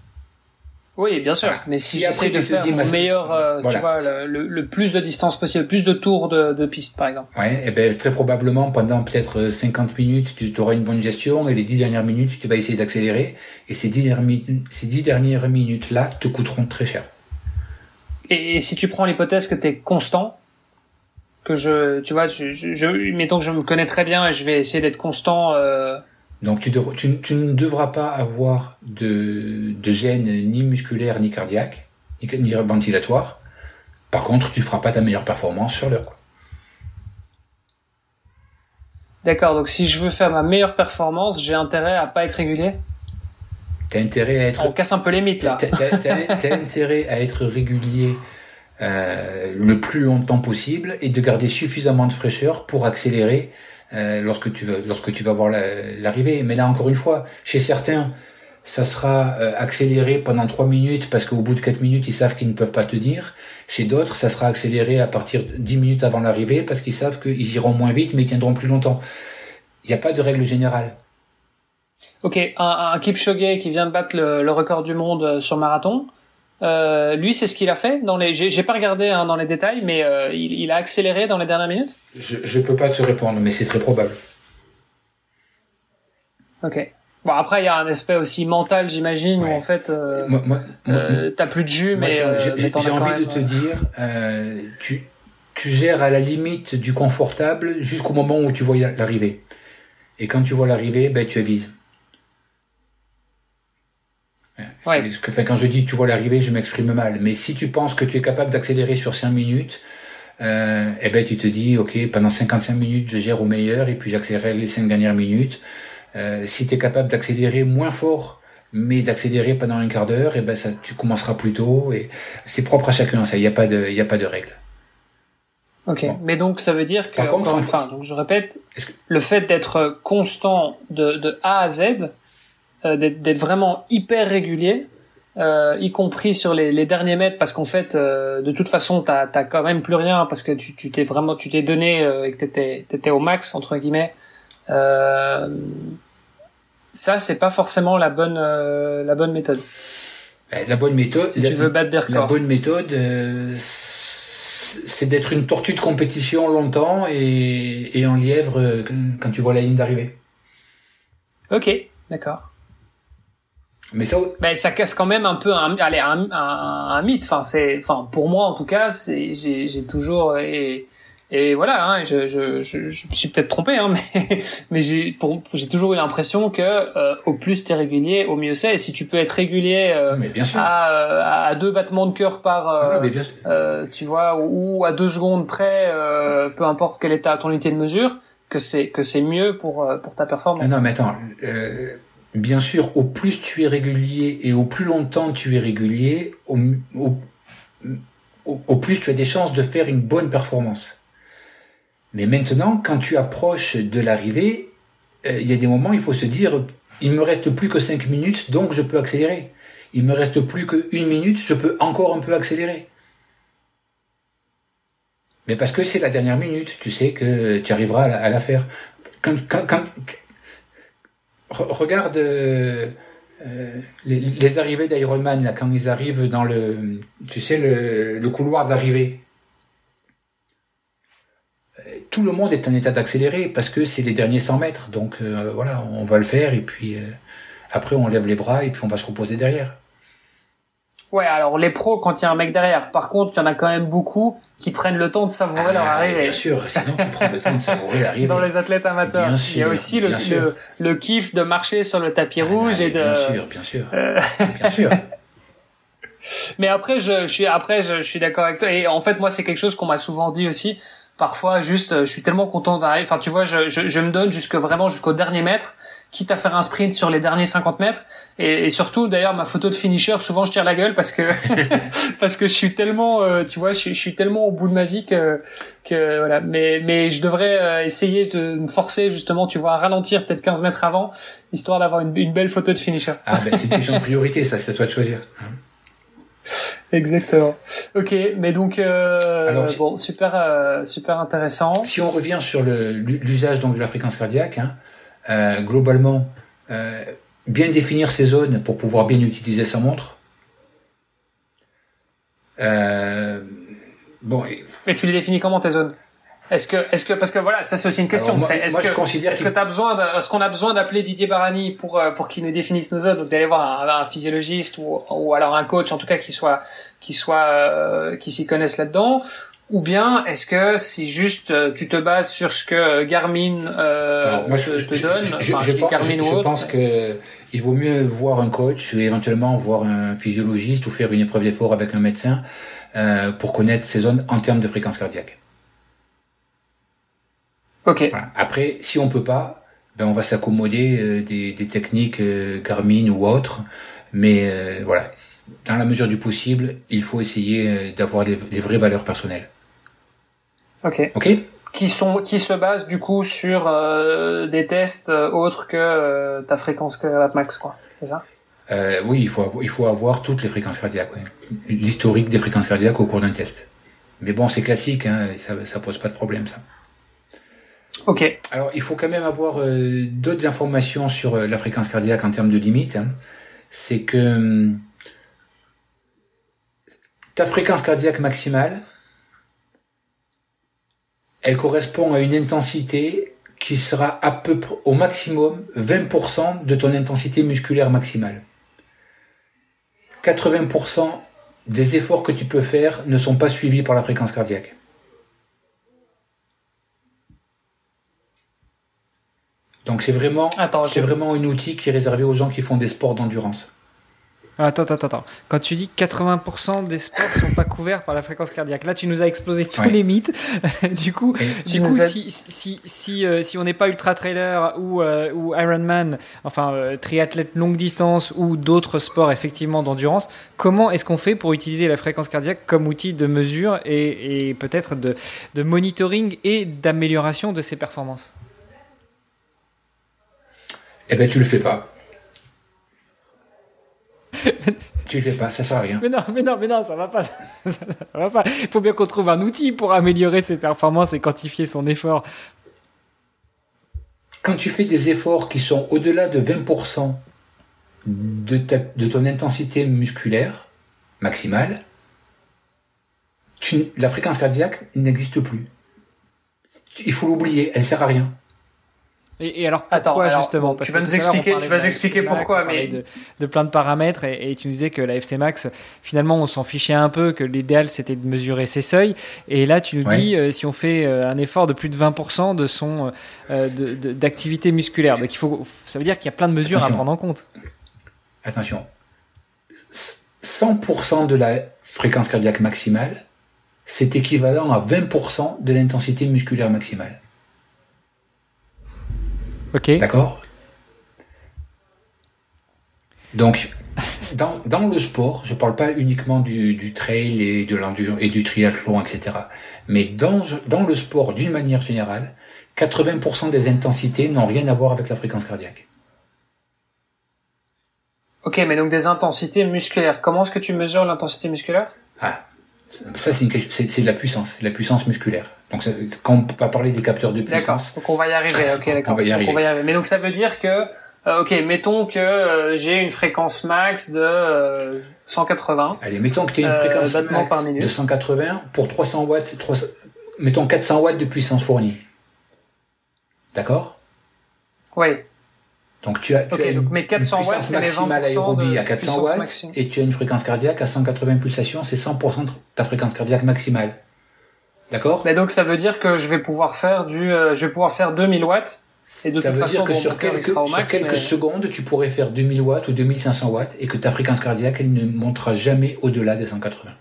Oui, bien sûr. Mais si j'essaie de faire le meilleur, euh, tu vois, le, le, plus de distance possible, plus de tours de, de piste, par exemple. Ouais, et eh ben très probablement pendant peut-être 50 minutes, tu auras une bonne gestion et les 10 dernières minutes, tu vas essayer d'accélérer et ces 10 dernières minutes, ces 10 dernières minutes là te coûteront très cher. Et, si tu prends l'hypothèse que tu es constant, que je, tu vois, je, je, mettons que je me connais très bien et je vais essayer d'être constant. Euh, donc tu, tu, ne devras pas avoir de, de gêne ni musculaire ni cardiaque, ni, ni, ventilatoire. Par contre, tu feras pas ta meilleure performance sur l'heure. D'accord, donc si je veux faire ma meilleure performance, j'ai intérêt à pas être régulier T'as intérêt à être... On casse un peu les mythes là. T'as [LAUGHS] intérêt à être régulier euh, le plus longtemps possible et de garder suffisamment de fraîcheur pour accélérer euh, lorsque tu vas lorsque tu vas voir l'arrivée. Mais là encore une fois, chez certains, ça sera euh, accéléré pendant trois minutes parce qu'au bout de quatre minutes ils savent qu'ils ne peuvent pas te dire. Chez d'autres, ça sera accéléré à partir de dix minutes avant l'arrivée parce qu'ils savent qu'ils iront moins vite mais ils tiendront plus longtemps. Il n'y a pas de règle générale. Ok, un, un Kipchoge qui vient de battre le record du monde euh, sur marathon, euh, lui, c'est ce qu'il a fait dans les. J'ai pas regardé hein, dans les détails, mais euh, il, il, a accéléré dans les dernières minutes? Je, je peux pas te répondre, mais c'est très probable. Ok. Bon après il y a un aspect aussi mental j'imagine où en fait euh, euh t'as plus de jus mais j'ai envie de te dire tu tu gères à la limite du confortable jusqu'au moment où tu vois l'arrivée et quand tu vois l'arrivée ben tu avises Ouais. Que, enfin, quand je dis tu vois l'arrivée, je m'exprime mal. Mais si tu penses que tu es capable d'accélérer sur 5 minutes, euh, eh ben tu te dis ok pendant 55 minutes je gère au meilleur et puis j'accélère les 5 dernières minutes. Euh, si tu es capable d'accélérer moins fort mais d'accélérer pendant un quart d'heure, eh ben ça tu commenceras plus tôt et c'est propre à chacun ça. Il n'y a pas de il y a pas de règle. Ok, mais donc ça veut dire que Par contre, enfin, donc je répète, le fait d'être constant de, de A à Z, d'être vraiment hyper régulier, euh, y compris sur les, les, derniers mètres, parce qu'en fait, euh, de toute façon, t'as as quand même plus rien parce que tu t'es vraiment, tu t'es donné euh, et que t'étais étais au max entre guillemets. ça, c'est pas forcément la bonne la bonne méthode. Ben, la bonne méthode. Si tu veux battre des records. La bonne méthode, c'est d'être une tortue de compétition longtemps et, et en lièvre quand tu vois la ligne d'arrivée. Ok, d'accord. Mais ça, mais ça casse quand même un peu un, allez, un, un, un mythe. Enfin, c'est, enfin, pour moi en tout cas, c'est, j'ai, j'ai toujours et, et voilà, hein, je, je, je, je, me suis peut-être trompé, hein, [LAUGHS] mais, mais j'ai, pour, j'ai toujours eu l'impression que euh, au plus t'es régulier, au mieux c'est. Et si tu peux être régulier euh, À, euh, à deux battements de cœur par, euh, ah, euh, tu vois, ou, à deux secondes près, peu importe est ta ton unité de mesure, que c'est que c'est mieux pour pour ta performance. Non, mais attends bien sûr, au plus tu es régulier et au plus longtemps tu es régulier, au, plus tu as des chances de faire une bonne performance. Mais maintenant, quand tu approches de l'arrivée, euh, il y a des moments, il faut se dire, il me reste plus que 5 minutes, donc je peux accélérer. Il me reste plus que une minute, je peux encore un peu accélérer. Mais parce que c'est la dernière minute, tu sais que tu arriveras à la, faire. Regarde euh, euh, les, arrivées d'Ironman là quand ils arrivent dans le tu sais le, couloir d'arrivée. Euh, tout le monde est en état d'accélérer parce que c'est les derniers 100 mètres. Donc voilà on va le faire et puis après on lève les bras et puis on va se reposer derrière Ouais, alors les pros, quand il y a un mec derrière. Par contre, il y en a quand même beaucoup qui prennent le temps de savourer leur ah, arrivée. Bien sûr, sinon tu prends le temps de savourer [LAUGHS] l'arrivée. Dans les athlètes amateurs. Bien sûr, il y a aussi le, le, le, kiff de marcher sur le tapis ah, rouge et de... Bien sûr, bien sûr. Euh, bien sûr. [LAUGHS] Mais après, je, je suis, après, je, je suis d'accord avec toi. Et en fait, moi, c'est quelque chose qu'on m'a souvent dit aussi. Parfois, juste, je suis tellement content d'arriver. Enfin, tu vois, je, je, je me donne jusque vraiment jusqu'au dernier mètre quitte à faire un sprint sur les derniers 50 mètres. Et, surtout, d'ailleurs, ma photo de finisher, souvent je tire la gueule parce que [LAUGHS] [LAUGHS] parce que je suis tellement, euh, tu vois, je, suis tellement au bout de ma vie que que voilà. Mais mais je devrais euh, essayer de me forcer justement, tu vois, à ralentir peut-être 15 mètres avant, histoire d'avoir une, une, belle photo de finisher. Ah ben c'est une question de priorité, ça c'est à toi de choisir. Hein. Exactement. Ok, mais donc euh, bon, super, euh, super intéressant. Si on revient sur l'usage donc de la fréquence cardiaque, hein, euh, globalement, euh, bien définir ses zones pour pouvoir bien utiliser sa montre. Euh, bon. Mais tu les définis comment tes zones? Est-ce que, est-ce que, parce que voilà, ça c'est aussi une question. Est-ce que, est-ce que t'as besoin, de, est-ce qu'on a besoin d'appeler Didier Barani pour pour qu'il nous définisse nos zones, donc d'aller voir un, un, physiologiste ou, ou alors un coach en tout cas qui soit qui soit qui s'y connaisse là-dedans, ou bien est-ce que c'est juste euh, tu te bases sur ce que Garmin euh, moi, je, te, donne, je, je, Garmin je, pense que il vaut mieux voir un coach ou éventuellement voir un physiologiste ou faire une épreuve d'effort avec un médecin euh, pour connaître ces zones en termes de fréquence cardiaque. Ok. Après, si on peut pas, ben on va s'accommoder euh, des, des, techniques euh, Garmin ou autres, mais voilà, dans la mesure du possible, il faut essayer d'avoir les, les vraies valeurs personnelles. Ok. Ok? Qui sont, qui se basent du coup sur euh, des tests euh, autres que euh, ta fréquence cardiaque max, quoi. C'est ça? Euh, Oui, il faut, il faut avoir toutes les fréquences cardiaques. L'historique des fréquences cardiaques au cours d'un test. Mais bon, c'est classique, hein, ça, ça pose pas de problème, ça. Ok. Alors, il faut quand même avoir d'autres informations sur la fréquence cardiaque en termes de limite. Hein. C'est que hum, ta fréquence cardiaque maximale, elle correspond à une intensité qui sera à peu près au maximum 20% de ton intensité musculaire maximale. 80% des efforts que tu peux faire ne sont pas suivis par la fréquence cardiaque. Donc c'est vraiment, c'est vraiment un outil qui est réservé aux gens qui font des sports d'endurance. Attends, attends, attends. Quand tu dis 80% des sports sont pas couverts par la fréquence cardiaque, là tu nous as explosé tous les mythes. [LAUGHS] du coup, du coup si, si, si, euh, si on n'est pas ultra trailer ou, euh, ou Ironman, enfin euh, triathlète longue distance ou d'autres sports effectivement d'endurance, comment est-ce qu'on fait pour utiliser la fréquence cardiaque comme outil de mesure et, et peut-être de, de monitoring et d'amélioration de ses performances? Eh ben tu le fais pas. [LAUGHS] tu le fais pas, ça sert à rien. Mais non, mais non, mais non, ça va pas. [LAUGHS] Ça, va pas. Il faut bien qu'on trouve un outil pour améliorer ses performances et quantifier son effort. Quand tu fais des efforts qui sont au-delà de 20% de, de ton intensité musculaire maximale, la fréquence cardiaque n'existe plus. Il faut l'oublier, elle sert à rien. Et, alors pourquoi justement? Tu vas nous expliquer, tu vas expliquer pourquoi, mais de, de, plein de paramètres et, tu nous disais que la FC Max, finalement, on s'en fichait un peu, que l'idéal c'était de mesurer ses seuils. Et là, tu nous dis euh, si on fait euh, un effort de plus de 20% de son euh, d'activité musculaire, donc il faut, ça veut dire qu'il y a plein de mesures à prendre en compte. Attention, 100% de la fréquence cardiaque maximale, c'est équivalent à 20% de l'intensité musculaire maximale. Ok. D'accord Donc, dans, dans, le sport, je parle pas uniquement du, du trail et de l'enduro et du triathlon, etc. Mais dans, dans le sport, d'une manière générale, 80% des intensités n'ont rien à voir avec la fréquence cardiaque. Ok, mais donc des intensités musculaires. Comment est-ce que tu mesures l'intensité musculaire? Ah, ça c'est de la puissance, la puissance musculaire. Donc quand on va parler des capteurs de puissance. D'accord. Donc on va y arriver. Ok, d'accord. on va y arriver. Mais donc ça veut dire que, euh, ok, mettons que euh, j'ai une fréquence max de 180. Euh, Allez, mettons que tu as une fréquence max de 180 pour 300 watts, 300, mettons 400 watts de puissance fournie. D'accord? Oui. Donc tu as, tu as une, puissance maximale aérobie à 400 watts et tu as une fréquence cardiaque à 180 pulsations, c'est 100% de ta fréquence cardiaque maximale. D'accord? Mais donc ça veut dire que je vais pouvoir faire du, euh, je vais pouvoir faire 2000 watts. Et de ça toute veut façon, dire que sur quelques, sur quelques secondes, tu pourrais faire 2000 watts ou 2500 watts et que ta fréquence cardiaque, elle ne montera jamais au-delà des 180.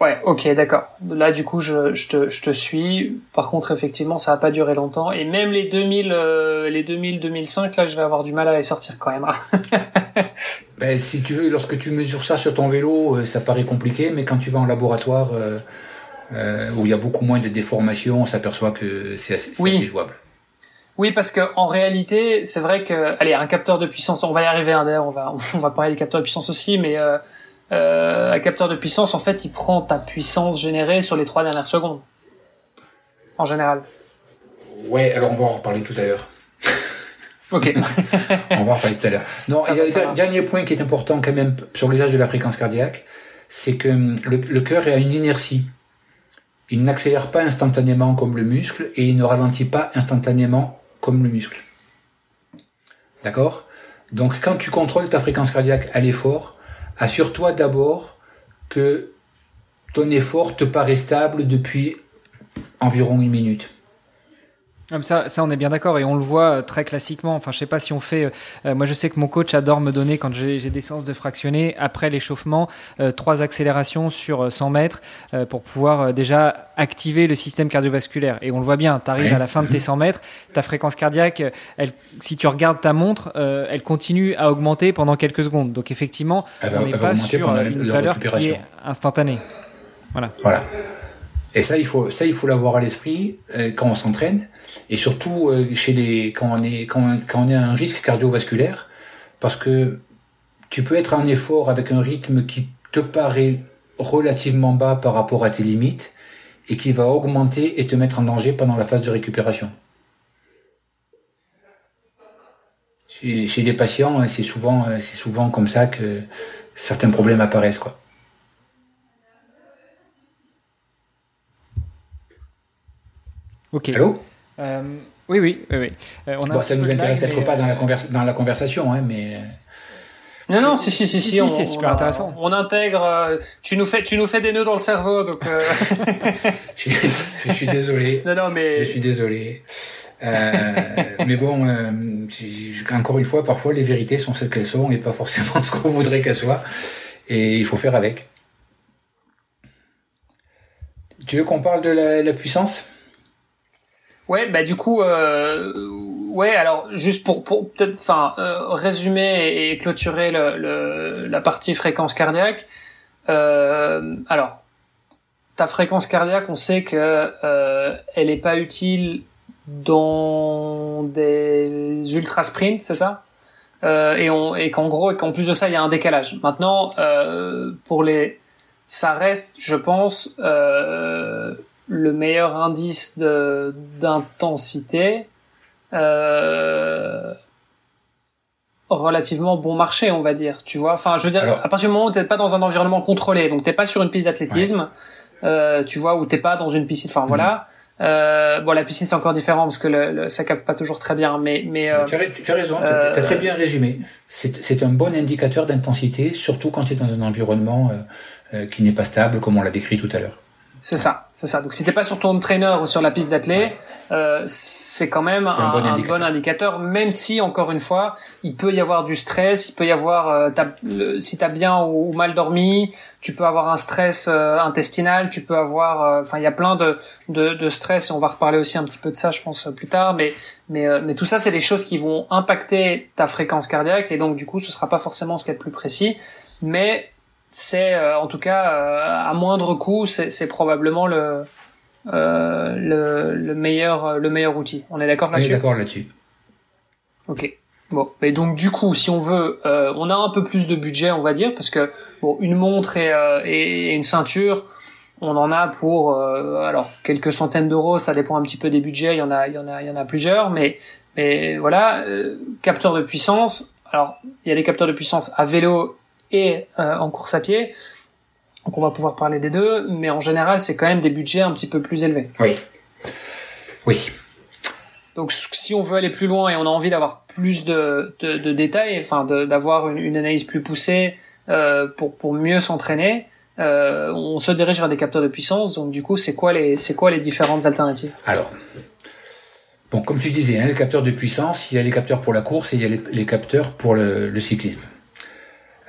Ouais, ok, d'accord. Là, du coup, je, je, te, je te suis. Par contre, effectivement, ça va pas durer longtemps. Et même les 2000, euh, les 2000, 2005, là, je vais avoir du mal à les sortir quand même. [LAUGHS] ben, si tu veux, lorsque tu mesures ça sur ton vélo, euh, ça paraît compliqué, mais quand tu vas en laboratoire, euh, euh où il y a beaucoup moins de déformations, on s'aperçoit que c'est assez, assez, jouable. Oui, parce que en réalité, c'est vrai que, allez, un capteur de puissance, on va y arriver. Hein, D'ailleurs, on va, [LAUGHS] on va parler des capteurs de puissance aussi, mais euh, un capteur de puissance, en fait, il prend ta puissance générée sur les trois dernières secondes. En général. Ouais, alors on va en reparler tout à l'heure. [LAUGHS] ok. [LAUGHS] on va en reparler tout à l'heure. Non, il y a un dernier point qui est important quand même sur l'usage de la fréquence cardiaque, c'est que hum, le, le cœur a une inertie. Il n'accélère pas instantanément comme le muscle et il ne ralentit pas instantanément comme le muscle. D'accord? Donc quand tu contrôles ta fréquence cardiaque à l'effort, assure-toi d'abord que ton effort te paraît stable depuis environ une minute. Ça, ça, on est bien d'accord et on le voit euh, très classiquement. Enfin, je sais pas si on fait. Euh, moi, je sais que mon coach adore me donner quand j'ai des séances de fractionner après l'échauffement euh, trois accélérations sur 100 mètres pour pouvoir déjà activer le système cardiovasculaire. Et on le voit bien. Tu arrives à la fin de tes 100 mètres, ta fréquence cardiaque, elle, si tu regardes ta montre, elle continue à augmenter pendant quelques secondes. Donc effectivement, on n'est pas sur une valeur qui est instantanée. Voilà. Voilà. Et ça, il faut, ça, il faut l'avoir à l'esprit euh, quand on s'entraîne, et surtout euh, chez les, quand on est, quand, quand on est à un risque cardiovasculaire, parce que tu peux être en effort avec un rythme qui te paraît relativement bas par rapport à tes limites, et qui va augmenter et te mettre en danger pendant la phase de récupération. Chez, chez les patients, c'est souvent, c'est souvent comme ça que certains problèmes apparaissent, quoi. Ok. Allô euh, Oui, oui, oui. oui. Euh, on a bon, ça nous intéresse peut-être pas dans la, dans la conversation, hein, mais. Euh, non, non, si, si, si, si, c'est super intéressant. On intègre. Euh, tu nous fais, tu nous fais des nœuds dans le cerveau, donc. Euh... [LAUGHS] je, suis, je, suis désolé. [LAUGHS] Non, non, mais. Je suis désolé. Euh, mais bon, euh, encore une fois, parfois les vérités sont celles qu'elles sont et pas forcément [LAUGHS] ce qu'on voudrait qu'elles soient. Et il faut faire avec. Tu veux qu'on parle de la, la puissance? Ouais, bah du coup, euh, ouais, alors juste pour, peut-être, enfin, euh, résumer et, clôturer la partie fréquence cardiaque. Euh, alors, ta fréquence cardiaque, on sait que euh, elle est pas utile dans des ultra sprints, c'est ça? Et et qu'en gros et qu'en plus de ça il y a un décalage. Maintenant pour les ça reste je pense euh, le meilleur indice de d'intensité euh, relativement bon marché on va dire tu vois enfin je veux dire à partir du moment où t'es pas dans un environnement contrôlé donc t'es pas sur une piste d'athlétisme euh, tu vois où t'es pas dans une piscine enfin voilà mhm. Euh, bon, la piscine c'est encore différent parce que le, le, ça capte pas toujours très bien, mais mais. Euh, tu, as, raison, tu as, très bien résumé. C'est un bon indicateur d'intensité, surtout quand tu es dans un environnement euh, euh, qui n'est pas stable, comme on l'a décrit tout à l'heure. C'est ça, c'est ça. Donc si t'es pas sur ton trainer ou sur la piste d'athlète, euh, c'est quand même un, bon, indicateur. même si encore une fois, il peut y avoir du stress, il peut y avoir euh, le, si t'as bien ou, mal dormi, tu peux avoir un stress euh, intestinal, tu peux avoir, euh, enfin il y a plein de, de, de, stress et on va reparler aussi un petit peu de ça, je pense plus tard. Mais mais euh, mais tout ça c'est des choses qui vont impacter ta fréquence cardiaque et donc du coup ce sera pas forcément ce qui est le plus précis, mais c'est euh, en tout cas euh, à moindre coût, c'est probablement le, euh, le, le meilleur le meilleur outil. On est d'accord là-dessus? d'accord là-dessus. Ok. Bon, et donc du coup, si on veut, on a un peu plus de budget, on va dire, parce que bon, une montre et, et une ceinture, on en a pour alors quelques centaines d'euros, ça dépend un petit peu des budgets, il y en a, il y en a, il y en a plusieurs, mais mais voilà, capteur de puissance. Alors, il y a des capteurs de puissance à vélo et euh, en course à pied. Donc on va pouvoir parler des deux, mais en général, c'est quand même des budgets un petit peu plus élevés. Oui. Oui. Donc si on veut aller plus loin et on a envie d'avoir plus de, de, de, détails, enfin d'avoir une, une, analyse plus poussée euh, pour, pour mieux s'entraîner, euh, on se dirige vers des capteurs de puissance. Donc du coup, c'est quoi les c'est quoi les différentes alternatives? Alors, bon, comme tu disais, hein, les capteurs de puissance, il y a les capteurs pour la course et il y a les, les capteurs pour le, le cyclisme.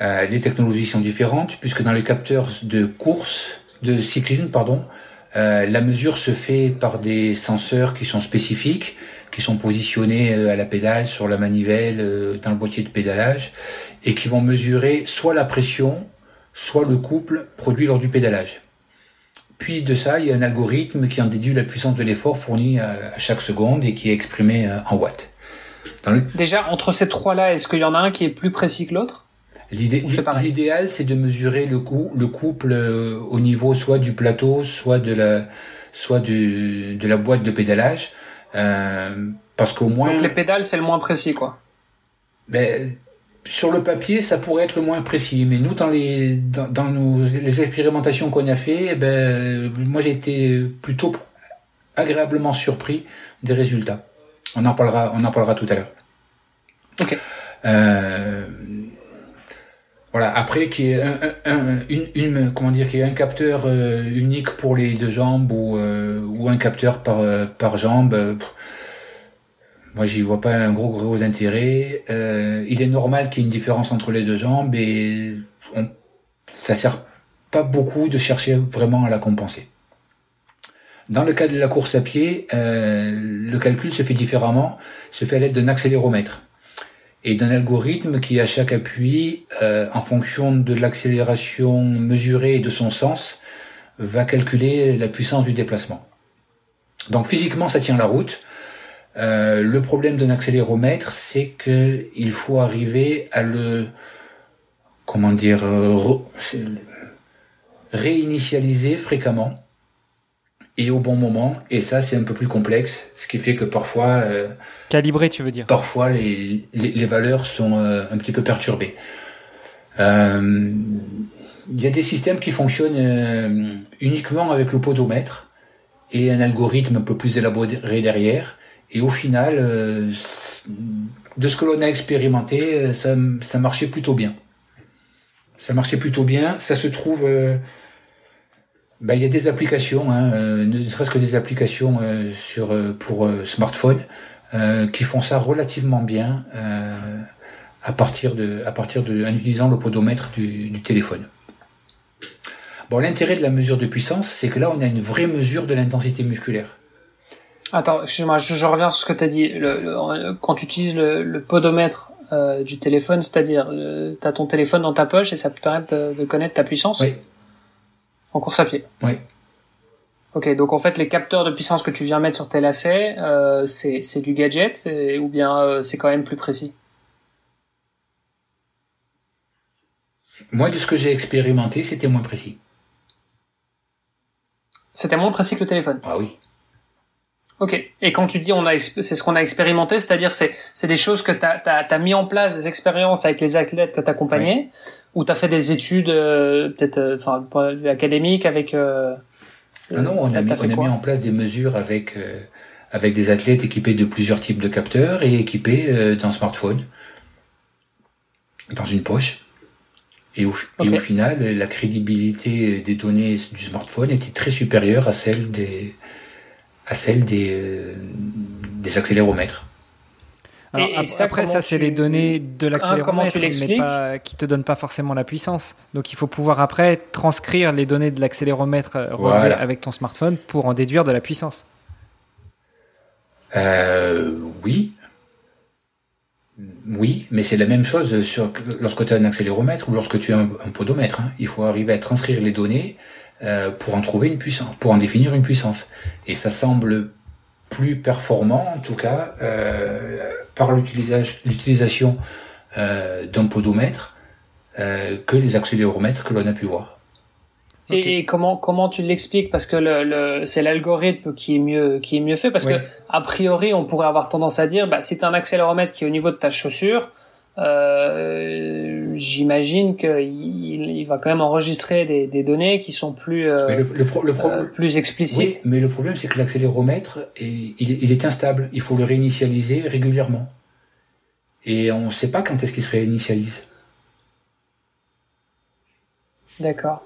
Euh, les technologies sont différentes puisque dans les capteurs de course, de cyclisme, pardon, euh, la mesure se fait par des senseurs qui sont spécifiques, qui sont positionnés euh, à la pédale, sur la manivelle, dans le boîtier de pédalage, et qui vont mesurer soit la pression, soit le couple produit lors du pédalage. Puis de ça, il y a un algorithme qui en déduit la puissance de l'effort fourni à, chaque seconde et qui est exprimé en watts. Déjà, entre ces trois-là, est-ce qu'il y en a un qui est plus précis que l'autre? L'idéal, c'est de mesurer le, coup, le couple euh, au niveau soit du plateau, soit de la, soit du, de la boîte de pédalage, euh, parce qu'au moins. Donc les pédales, c'est le moins précis, quoi. Ben, sur le papier, ça pourrait être le moins précis, mais nous, dans les, dans, dans nos, les expérimentations qu'on a fait, eh ben, moi, j'ai été plutôt agréablement surpris des résultats. On en parlera, on en parlera tout à l'heure. Ok. Euh, voilà. Après, qui est un, un, une, une, comment dire, qui est un capteur euh, unique pour les deux jambes ou euh, ou un capteur par euh, par jambe. moi, j'y vois pas un gros gros intérêt. il est normal qu'il y ait une différence entre les deux jambes et on, ça sert pas beaucoup de chercher vraiment à la compenser. Dans le cas de la course à pied, le calcul se fait différemment, se fait à l'aide d'un accéléromètre et d'un algorithme qui, à chaque appui, euh, en fonction de l'accélération mesurée et de son sens, va calculer la puissance du déplacement. Donc physiquement, ça tient la route. Euh, le problème d'un accéléromètre, c'est que il faut arriver à le, comment dire, réinitialiser fréquemment et au bon moment. Et ça, c'est un peu plus complexe, ce qui fait que parfois euh, Calibré, tu veux dire Parfois, les, les, valeurs sont euh, un petit peu perturbées. Euh, il y a des systèmes qui fonctionnent euh, uniquement avec le podomètre et un algorithme un peu plus élaboré derrière. Et au final, de ce que l'on a expérimenté, ça, ça marchait plutôt bien. Ça marchait plutôt bien. Ça se trouve... Ben, il y a des applications, hein, ne serait-ce que des applications sur pour smartphone euh, qui font ça relativement bien euh, à partir de, à partir de, en utilisant le podomètre du, du téléphone. Bon, l'intérêt de la mesure de puissance, c'est que là, on a une vraie mesure de l'intensité musculaire. Attends, excuse-moi, je, je, reviens sur ce que tu as dit. Le, quand tu utilises le, le podomètre euh, du téléphone, c'est-à-dire, tu as ton téléphone dans ta poche et ça te permet de, de connaître ta puissance? Oui. En course à pied Oui. Ok, donc en fait les capteurs de puissance que tu viens mettre sur tes lacets, euh, c'est du gadget ou bien euh, c'est quand même plus précis? Moi, de ce que j'ai expérimenté, c'était moins précis. C'était moins précis que le téléphone? Ah oui. Ok. Et quand tu dis on a, c'est ce qu'on a expérimenté, c'est-à-dire c'est c'est des choses que tu as, as, mis en place, des expériences avec les athlètes que tu accompagnés, ou tu as fait des études euh, peut-être, euh, enfin académiques avec. Euh, non, non, on a, mis, on a mis en place des mesures avec avec des athlètes équipés de plusieurs types de capteurs et équipés d'un smartphone dans une poche. Et au, et au final, la crédibilité des données du smartphone était très supérieure à celle des à celle des, euh, des accéléromètres. Et, après, ça, c'est les données de l'accéléromètre, mais pas, qui te donnent pas forcément la puissance. Donc, il faut pouvoir après transcrire les données de l'accéléromètre euh, avec ton smartphone pour en déduire de la puissance. Euh, oui. Oui, mais c'est la même chose sur, lorsque tu as un accéléromètre ou lorsque tu as un, podomètre. Hein. Il faut arriver à transcrire les données euh, pour en trouver une puissance, pour en définir une puissance. Et ça semble plus performant, en tout cas, euh, par l'utilisation euh, d'un podomètre euh, que les accéléromètres que l'on a pu voir. Et, comment comment tu l'expliques? Parce que le, le c'est l'algorithme qui est mieux qui est mieux fait. Parce que a priori, on pourrait avoir tendance à dire, bah, c'est un accéléromètre qui est au niveau de ta chaussure. Euh, j'imagine qu'il il va quand même enregistrer des, des données qui sont plus euh, le, le, euh, plus explicites. Oui, mais le problème c'est que l'accéléromètre est, il, il, est instable. Il faut le réinitialiser régulièrement. Et on ne sait pas quand est-ce qu'il se réinitialise. D'accord.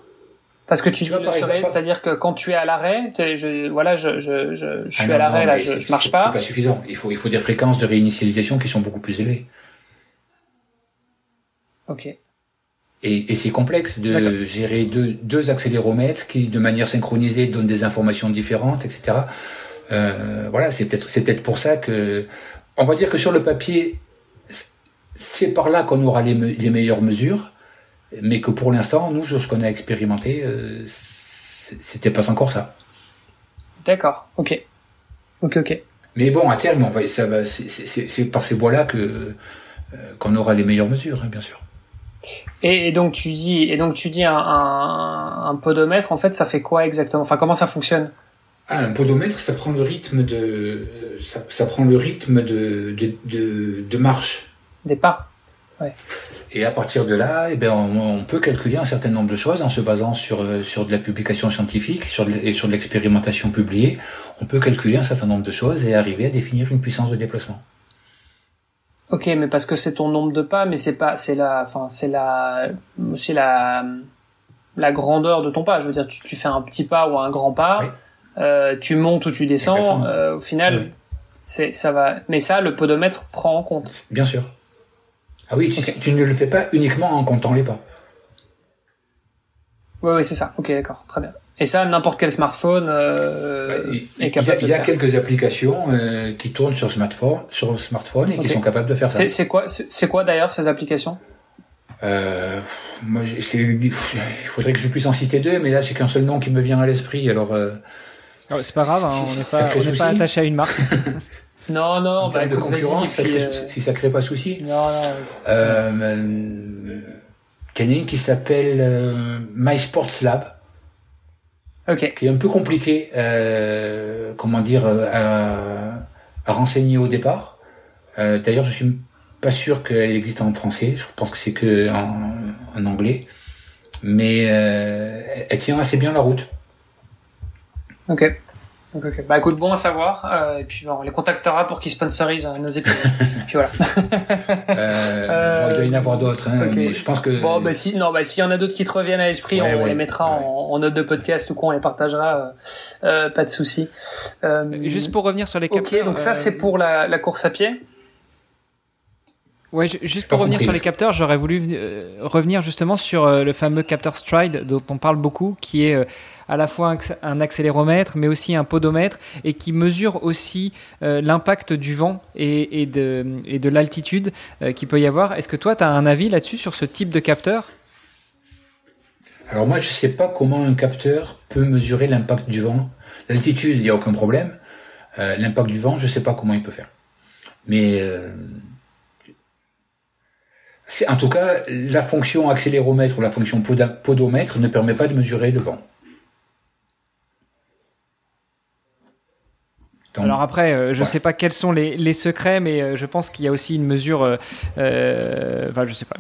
Parce que tu dis le c'est-à-dire que quand tu es à l'arrêt, je, voilà, je, je, je, je ah suis à l'arrêt là, je, je marche pas. C'est pas suffisant. Il faut, il faut des fréquences de réinitialisation qui sont beaucoup plus élevées. Ok. Et, et c'est complexe de gérer deux, deux accéléromètres qui, de manière synchronisée, donnent des informations différentes, etc. Euh, voilà, c'est peut-être c'est peut-être pour ça que on va dire que sur le papier, c'est par là qu'on aura les, les, meilleures mesures, mais que pour l'instant, nous, sur ce qu'on a expérimenté, euh, c'était pas encore ça. D'accord. Ok. Ok. Ok. Mais bon, à terme, on va, ça va, c'est par ces voies-là que euh, qu'on aura les meilleures mesures, hein, bien sûr. Et, donc tu dis, et donc tu dis un, un, podomètre, en fait, ça fait quoi exactement? Enfin, comment ça fonctionne? Ah, un podomètre, ça prend le rythme de, ça, ça prend le rythme de, de, de, de, marche. Des pas. Ouais. Et à partir de là, eh ben, on, on, peut calculer un certain nombre de choses en se basant sur, sur de la publication scientifique sur et sur de l'expérimentation publiée. On peut calculer un certain nombre de choses et arriver à définir une puissance de déplacement. Ok, mais parce que c'est ton nombre de pas, mais c'est pas, c'est la, enfin, c'est la, c'est la, la grandeur de ton pas. Je veux dire, tu, tu fais un petit pas ou un grand pas, euh, tu montes ou tu descends. Euh, au final, c'est, ça va. Mais ça, le podomètre prend en compte. Bien sûr. Ah oui, tu, ne le fais pas uniquement en comptant les pas. Oui, oui, c'est ça. Ok, d'accord, très bien. Et ça, n'importe quel smartphone euh, bah, est capable il y a, il y a quelques applications euh, qui tournent sur smartphone, sur smartphone et qui sont capables de faire ça. C'est quoi, c'est quoi d'ailleurs ces applications? Euh, moi, il faudrait que je puisse en citer deux, mais là, j'ai qu'un seul nom qui me vient à l'esprit. Alors, euh, oh, c'est pas grave, hein, on n'est pas, on pas attaché à une marque. [LAUGHS] non, non, en bah, de concurrence, euh, si ça crée pas souci. Non, non. Euh, il y en a une qui s'appelle euh, My Sports Lab qui est un peu compliqué, euh, comment dire, euh, à, à, renseigner au départ. Euh, D'ailleurs, je suis pas sûr qu'elle existe en français. Je pense que c'est que en, en, anglais, mais euh, elle tient assez bien la route. Ok. Ok, Bah écoute, bon à savoir. Euh, et puis on les contactera pour qu'ils sponsorisent euh, nos épisodes. [LAUGHS] puis voilà. euh, [LAUGHS] bon, il doit y en avoir d'autres, hein, je pense que. Bon, bah si, non, bah s'il y en a d'autres qui te reviennent à l'esprit, on, les mettra en, en, note de podcast ou quoi, on les partagera. Euh, euh, pas de souci. Juste pour revenir sur les capteurs. Ok, donc ça c'est pour la, la course à pied. Ouais, juste pour revenir sur les capteurs, j'aurais voulu euh, revenir justement sur euh, le fameux capteur Stride dont on parle beaucoup, qui est euh, à la fois un, accéléromètre, mais aussi un podomètre, et qui mesure aussi l'impact du vent et, de, l'altitude qu'il peut y avoir. Est-ce que toi, tu as un avis là-dessus sur ce type de capteur? Alors moi, je sais pas comment un capteur peut mesurer l'impact du vent. L'altitude, il n'y a aucun problème. l'impact du vent, je sais pas comment il peut faire. Mais En tout cas, la fonction accéléromètre ou la fonction podomètre ne permet pas de mesurer le vent. Alors après, euh, je ne sais pas quels sont les, secrets, mais euh, je pense qu'il y a aussi une mesure, euh, enfin je sais pas,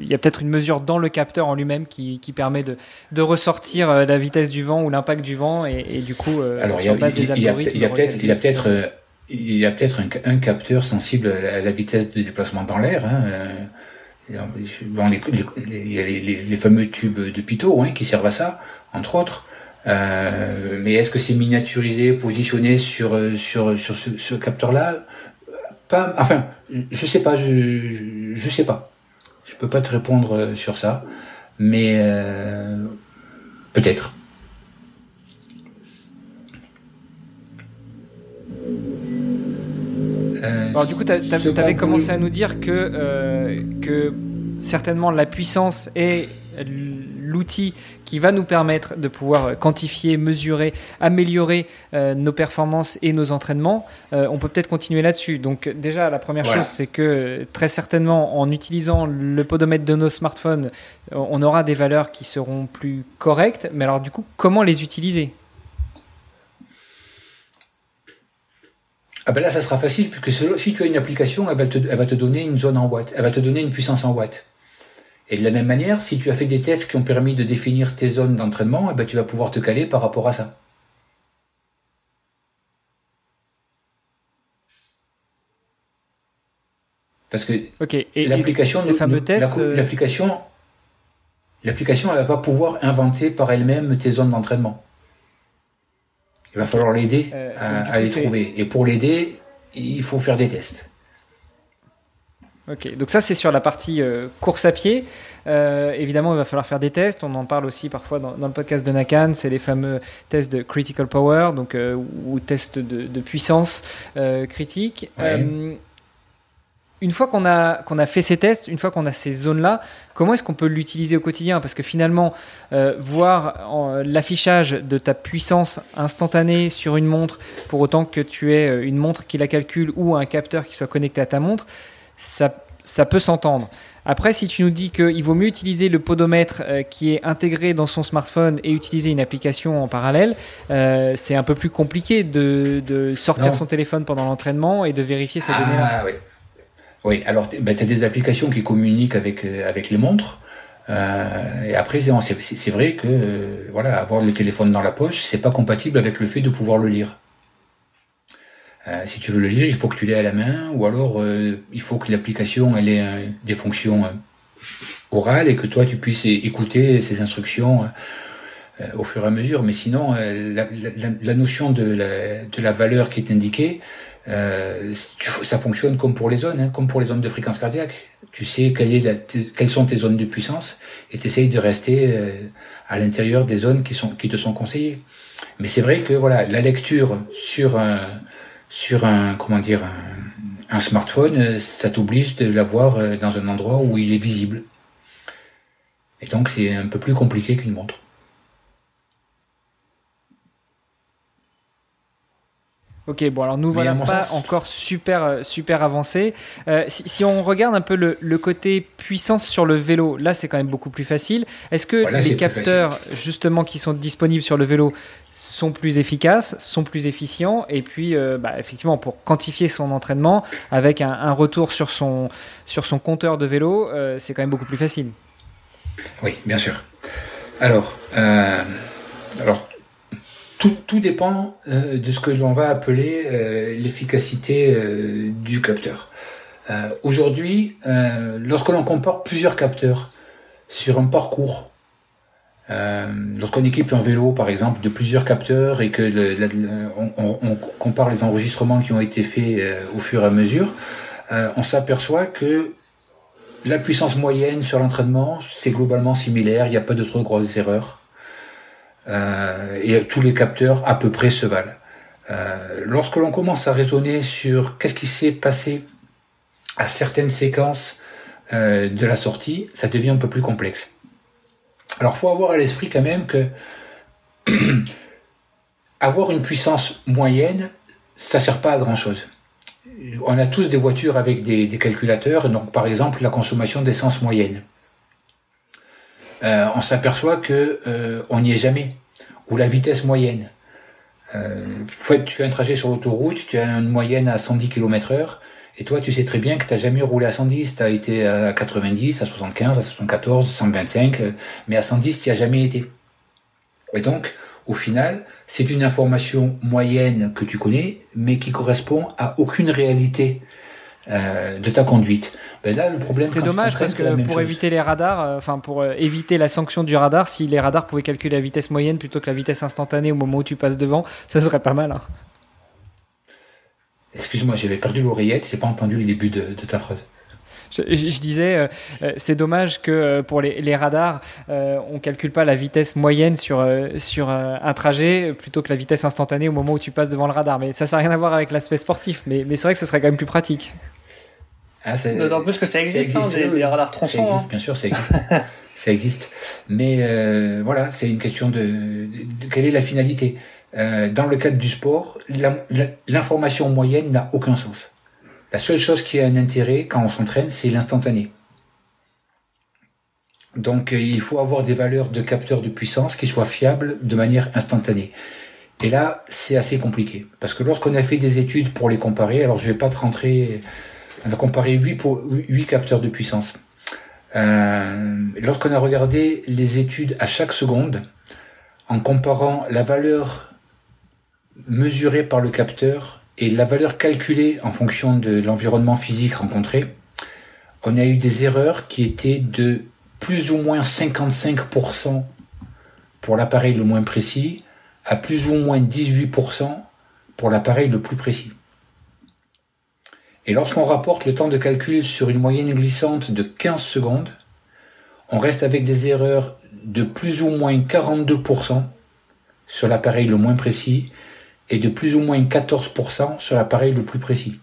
il y a peut-être une mesure dans le capteur en lui-même qui, permet de, de ressortir la vitesse du vent ou l'impact du vent et, du coup, Alors il y a, peut-être, il y a peut-être, il y a peut-être un, capteur sensible à la, vitesse de déplacement dans l'air. Hein, il y a les, fameux tubes de Pitot hein, qui servent à ça, entre autres. Euh, mais est-ce que c'est miniaturisé, positionné sur euh, sur sur ce, capteur-là? Pas. Enfin, je sais pas. Je, je, sais pas. Je peux pas te répondre euh, sur ça, mais peut-être. Alors du coup, tu avais commencé à nous dire que, que certainement la puissance et l'outil qui va nous permettre de pouvoir quantifier, mesurer, améliorer euh, nos performances et nos entraînements. Euh, on peut peut-être continuer là-dessus. Donc déjà, la première chose, c'est que très certainement, en utilisant le podomètre de nos smartphones, on aura des valeurs qui seront plus correctes. Mais alors du coup, comment les utiliser? Ah ben là, ça sera facile, puisque si tu as une application, elle va, te, elle va te donner une zone en watts, elle va te donner une puissance en watts. Et de la même manière, si tu as fait des tests qui ont permis de définir tes zones d'entraînement, eh ben, tu vas pouvoir te caler par rapport à ça. Parce que l'application, l'application, l'application, elle va pas pouvoir inventer par elle-même tes zones d'entraînement. Il va falloir l'aider euh, à les trouver. Et pour l'aider, il faut faire des tests. Ok, donc ça c'est sur la partie euh, course à pied. Euh, évidemment, il va falloir faire des tests. On en parle aussi parfois dans, le podcast de Nakan. C'est les fameux tests de critical power, donc euh, ou tests de, puissance critique. une fois qu'on a qu'on a fait ces tests, une fois qu'on a ces zones-là, comment est-ce qu'on peut l'utiliser au quotidien? Parce que finalement, voir l'affichage de ta puissance instantanée sur une montre, pour autant que tu aies une montre qui la calcule ou un capteur qui soit connecté à ta montre ça, ça peut s'entendre. Après, si tu nous dis qu'il vaut mieux utiliser le podomètre euh, qui est intégré dans son smartphone et utiliser une application en parallèle, euh, c'est un peu plus compliqué de, de sortir son téléphone pendant l'entraînement et de vérifier ces données Ah oui. Oui, alors ben, tu as des applications qui communiquent avec, euh, avec les montres. et après, c'est vrai que voilà, avoir le téléphone dans la poche, c'est pas compatible avec le fait de pouvoir le lire. Euh, si tu veux le lire, il faut que tu l'aies à la main, ou alors euh, il faut que l'application elle ait euh, des fonctions orales et que toi tu puisses écouter ces instructions au fur et à mesure. Mais sinon, la, la, la, notion de la, de la valeur qui est indiquée, ça fonctionne comme pour les zones, hein, comme pour les zones de fréquence cardiaque. Tu sais quelle est quelles sont tes zones de puissance et tu essayes de rester à l'intérieur des zones qui, sont, qui te sont conseillées. Mais c'est vrai que voilà, la lecture sur un sur un comment dire un, smartphone, ça t'oblige de l'avoir euh, dans un endroit où il est visible. Et donc c'est un peu plus compliqué qu'une montre. Ok, bon alors nous voilà pas encore super euh, super avancé. Euh, si, on regarde un peu le, côté puissance sur le vélo, là c'est quand même beaucoup plus facile. Est-ce que les capteurs justement qui sont disponibles sur le vélo sont plus efficaces, sont plus efficients, et puis euh, bah, effectivement pour quantifier son entraînement avec un, retour sur son, sur son compteur de vélo, euh, c'est quand même beaucoup plus facile. Oui, bien sûr. Alors, euh, alors tout, tout dépend de ce que l'on va appeler l'efficacité du capteur. Aujourd'hui, lorsque l'on compare plusieurs capteurs sur un parcours euh, lorsqu'on équipe un vélo, par exemple, de plusieurs capteurs et que on, compare les enregistrements qui ont été faits euh, au fur et à mesure, euh, on s'aperçoit que la puissance moyenne sur l'entraînement, c'est globalement similaire, il n'y a pas de trop grosses erreurs. et tous les capteurs à peu près se valent. lorsque l'on commence à raisonner sur qu'est-ce qui s'est passé à certaines séquences de la sortie, ça devient un peu plus complexe. Alors, faut avoir à l'esprit quand même que [CLEARS THROAT] avoir une puissance moyenne, ça sert pas à grand chose. on a tous des voitures avec des, calculateurs, donc par exemple la consommation d'essence moyenne. Euh, on s'aperçoit que euh, on n'y est jamais, ou la vitesse moyenne. Euh, tu fais un trajet sur l'autoroute, tu as une moyenne à 110 km heure, et toi tu sais très bien que tu n'as jamais roulé à 110, tu as été à 90, à 75, à 74, 125, mais à 110 tu n'y as jamais été. Et donc, au final, c'est une information moyenne que tu connais, mais qui correspond à aucune réalité euh, de ta conduite. Ben là, le problème, c'est dommage parce que pour éviter les radars, euh, enfin pour euh, éviter la sanction du radar, si les radars pouvaient calculer la vitesse moyenne plutôt que la vitesse instantanée au moment où tu passes devant, ça serait pas mal. Hein. Excuse-moi, j'avais perdu l'oreillette, j'ai pas entendu le début de ta phrase je, disais, euh, euh, c'est dommage que euh, pour les, radars, on calcule pas la vitesse moyenne sur, sur un trajet plutôt que la vitesse instantanée au moment où tu passes devant le radar. Mais ça, ça n'a rien à voir avec l'aspect sportif. Mais, mais c'est vrai que ce serait quand même plus pratique. Ah, D'autant plus que ça existe, hein, des, radars tronçons. Ça existe, hein. bien sûr, ça existe. [LAUGHS] ça existe. Mais voilà, c'est une question de, de, quelle est la finalité? Dans le cadre du sport, l'information moyenne n'a aucun sens. La seule chose qui a un intérêt quand on s'entraîne, c'est l'instantané. Donc euh, il faut avoir des valeurs de capteurs de puissance qui soient fiables de manière instantanée. Et là, c'est assez compliqué. Parce que lorsqu'on a fait des études pour les comparer, alors je vais pas te rentrer, on a comparé 8, pour, 8 capteurs de puissance. Euh, lorsqu'on a regardé les études à chaque seconde, en comparant la valeur mesurée par le capteur et la valeur calculée en fonction de l'environnement physique rencontré, on a eu des erreurs qui étaient de plus ou moins 55% pour l'appareil le moins précis, à plus ou moins 18% pour l'appareil le plus précis. Et lorsqu'on rapporte le temps de calcul sur une moyenne glissante de 15 secondes, on reste avec des erreurs de plus ou moins 42% sur l'appareil le moins précis et de plus ou moins 14% sur l'appareil le plus précis.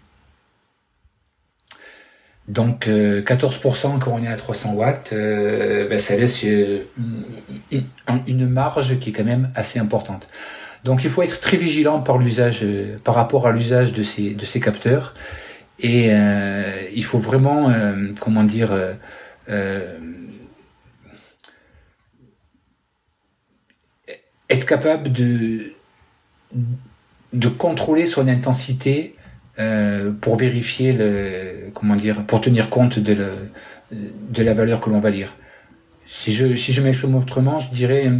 Donc 14% euh, quand on est à 300 watts, euh, ben, ça laisse euh, une marge qui est quand même assez importante. Donc il faut être très vigilant par l'usage, par rapport à l'usage de ces de ces capteurs, et il faut vraiment, comment dire, être capable de de contrôler son intensité euh, pour vérifier le comment dire pour tenir compte de, la valeur que l'on va lire. Si je si je m'exprime autrement, je dirais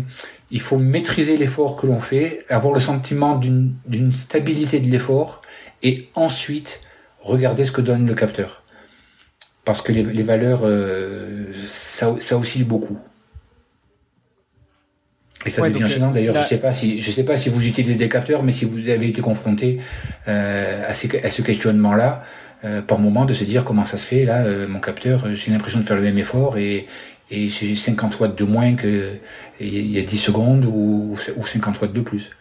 il faut maîtriser l'effort que l'on fait, avoir le sentiment d'une d'une stabilité de l'effort et ensuite regarder ce que donne le capteur. Parce que les, les valeurs euh, ça ça oscille beaucoup. Et ça devient gênant d'ailleurs. Je sais pas si je sais pas si vous utilisez des capteurs, mais si vous avez été confronté euh, à, ces, à, ce questionnement-là, euh, par moment de se dire comment ça se fait là, euh, mon capteur, j'ai l'impression de faire le même effort et et j'ai 50 watts de moins que il y a 10 secondes ou, ou 50 watts de plus.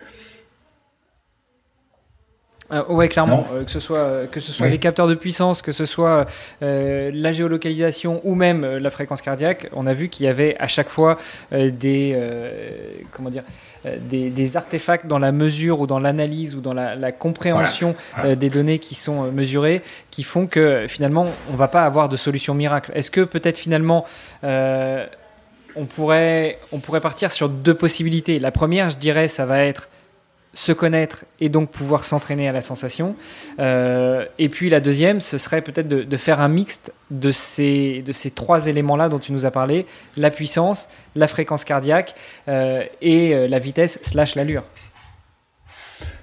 Euh, ouais, clairement, euh, que ce soit euh, que ce soit les capteurs de puissance, que ce soit la géolocalisation ou même la fréquence cardiaque, on a vu qu'il y avait à chaque fois des comment dire des, des, artefacts dans la mesure ou dans l'analyse ou dans la, la compréhension des données qui sont mesurées, qui font que finalement on va pas avoir de solution miracle. Est-ce que peut-être finalement on pourrait on pourrait partir sur deux possibilités? La première, je dirais, ça va être se connaître et donc pouvoir s'entraîner à la sensation. Euh, et puis la deuxième, ce serait peut-être de, faire un mixte de ces, de ces trois éléments-là dont tu nous as parlé, la puissance, la fréquence cardiaque euh, et euh, la vitesse slash l'allure.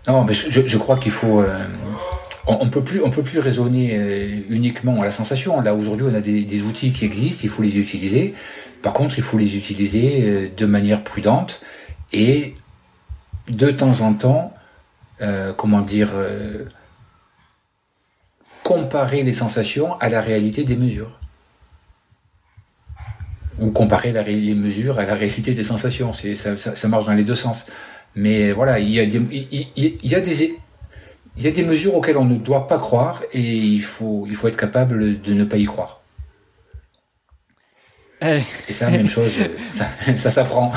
Non, mais je, crois qu'il faut... on, ne peut plus, on peut plus raisonner uniquement à la sensation. Là aujourd'hui, on a des, des, outils qui existent, il faut les utiliser. Par contre, il faut les utiliser de manière prudente et de temps en temps, euh, comment dire, euh, comparer les sensations à la réalité des mesures. Ou comparer les mesures à la réalité des sensations. Ça, ça, marche dans les deux sens. Mais voilà, il y a des, y a des, il y a des mesures auxquelles on ne doit pas croire et il faut, il faut être capable de ne pas y croire. Et ça, même chose, [LAUGHS] ça, ça s'apprend.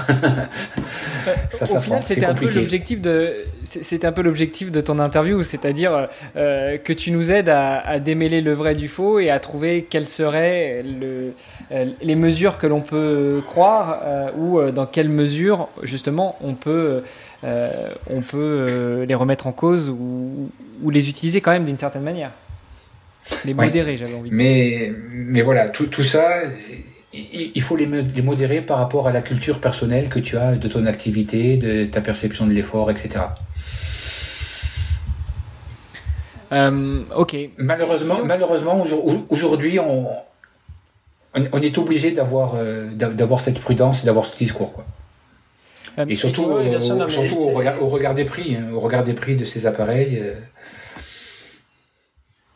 ça s'apprend. C'était un peu l'objectif de, c'était un peu l'objectif de ton interview, c'est-à-dire euh, que tu nous aides à, démêler le vrai du faux et à trouver quelles seraient le, euh, les mesures que l'on peut croire euh, ou dans quelle mesure justement on peut, on peut les remettre en cause ou, ou les utiliser quand même d'une certaine manière. Les modérer, j'avais envie de mais, mais voilà, tout, tout ça, il faut les, les, modérer par rapport à la culture personnelle que tu as de ton activité, de ta perception de l'effort, etc. Euh, ok. Malheureusement, malheureusement aujourd'hui, on, on est obligé d'avoir euh, d'avoir cette prudence et d'avoir ce discours, quoi. Euh, et surtout, surtout au, regard, au, regard, des prix, hein, au regard des prix de ces appareils.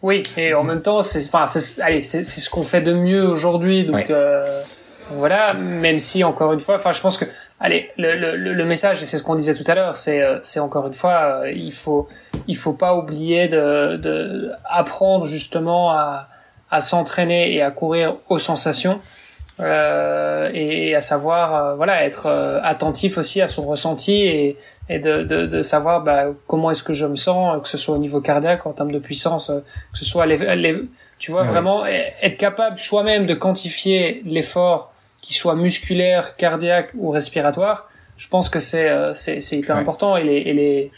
Oui, et en même temps, c'est, enfin, c'est, allez, c'est, c'est ce qu'on fait de mieux aujourd'hui, donc euh, voilà. Même si encore une fois, enfin, je pense que, allez, le, le, le message, et c'est ce qu'on disait tout à l'heure, c'est, euh, c'est encore une fois, euh, il faut, il faut pas oublier de, de apprendre justement à, à s'entraîner et à courir aux sensations. Euh, et, à savoir euh, voilà être euh, attentif aussi à son ressenti et, et de, de, de, savoir bah, comment est-ce que je me sens que ce soit au niveau cardiaque en termes de puissance que ce soit les, les tu vois vraiment être capable soi-même de quantifier l'effort qui soit musculaire cardiaque ou respiratoire je pense que c'est c'est, c'est hyper important et les, et les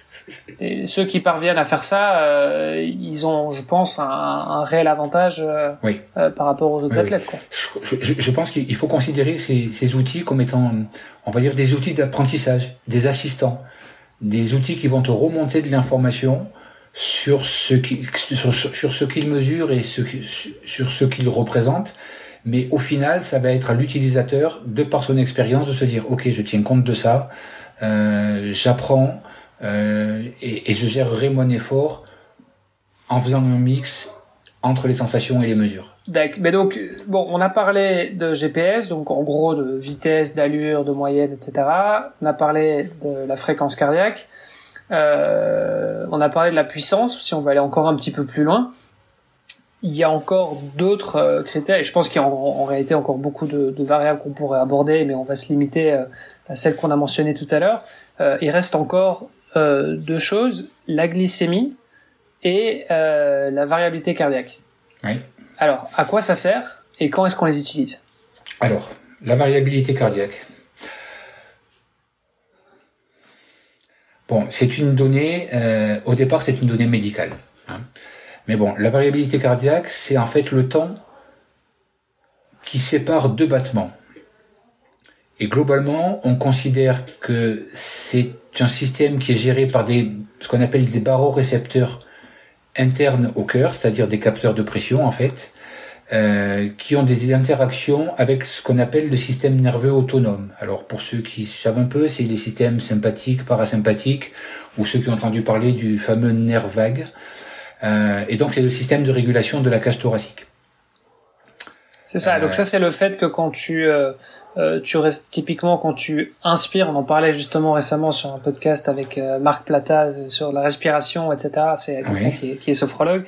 et ceux qui parviennent à faire ça, euh, ils ont, je pense, un, un réel avantage euh, euh, par rapport aux autres athlètes. Quoi. Je, je, je pense qu'il faut considérer ces, ces, outils comme étant, on va dire, des outils d'apprentissage, des assistants, des outils qui vont te remonter de l'information sur ce qui, sur, sur ce qu'ils mesurent et ce, sur ce qu'ils représentent. Mais au final, ça va être à l'utilisateur, de par son expérience, de se dire, ok, je tiens compte de ça, j'apprends, euh, et, je gérerai mon effort en faisant un mix entre les sensations et les mesures. D'accord. Mais donc, bon, on a parlé de GPS, donc en gros de vitesse, d'allure, de moyenne, etc. On a parlé de la fréquence cardiaque. Euh, on a parlé de la puissance, si on veut aller encore un petit peu plus loin. Il y a encore d'autres euh, critères, et je pense qu'il y a en, réalité encore beaucoup de, variables qu'on pourrait aborder, mais on va se limiter à celles qu'on a mentionnées tout à l'heure. Il reste encore euh, deux choses, la glycémie et euh, la variabilité cardiaque. Oui. Alors, à quoi ça sert et quand est-ce qu'on les utilise? Alors, la variabilité cardiaque. Bon, c'est une donnée, euh, au départ c'est une donnée médicale. Hein. Mais bon, la variabilité cardiaque, c'est en fait le temps qui sépare deux battements. Et globalement, on considère que c'est un système qui est géré par des, ce qu'on appelle des barorécepteurs internes au cœur, c'est-à-dire des capteurs de pression en fait, euh, qui ont des interactions avec ce qu'on appelle le système nerveux autonome. Alors pour ceux qui savent un peu, c'est les systèmes sympathiques, parasympathiques, ou ceux qui ont entendu parler du fameux nerf vague. Euh, et donc c'est le système de régulation de la cage thoracique. C'est ça. donc ça c'est le fait que quand tu euh, tu restes typiquement quand tu inspires, on en parlait justement récemment sur un podcast avec euh, Marc Plataz euh, sur la respiration, etc. C'est quelqu'un qui, est, qui est sophrologue.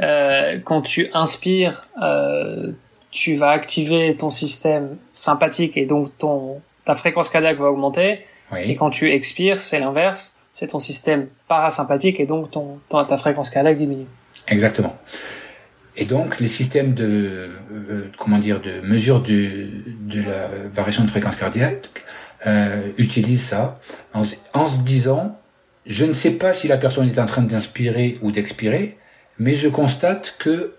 Euh, quand tu inspires, tu vas activer ton système sympathique et donc ton ta fréquence cardiaque va augmenter. Et quand tu expires, c'est l'inverse, c'est ton système parasympathique et donc ton, ton ta fréquence cardiaque diminue. Exactement. Et donc, les systèmes de, euh, euh, comment dire, de mesure du, de la variation de fréquence cardiaque euh, utilisent ça en, en, se disant, je ne sais pas si la personne est en train d'inspirer ou d'expirer, mais je constate que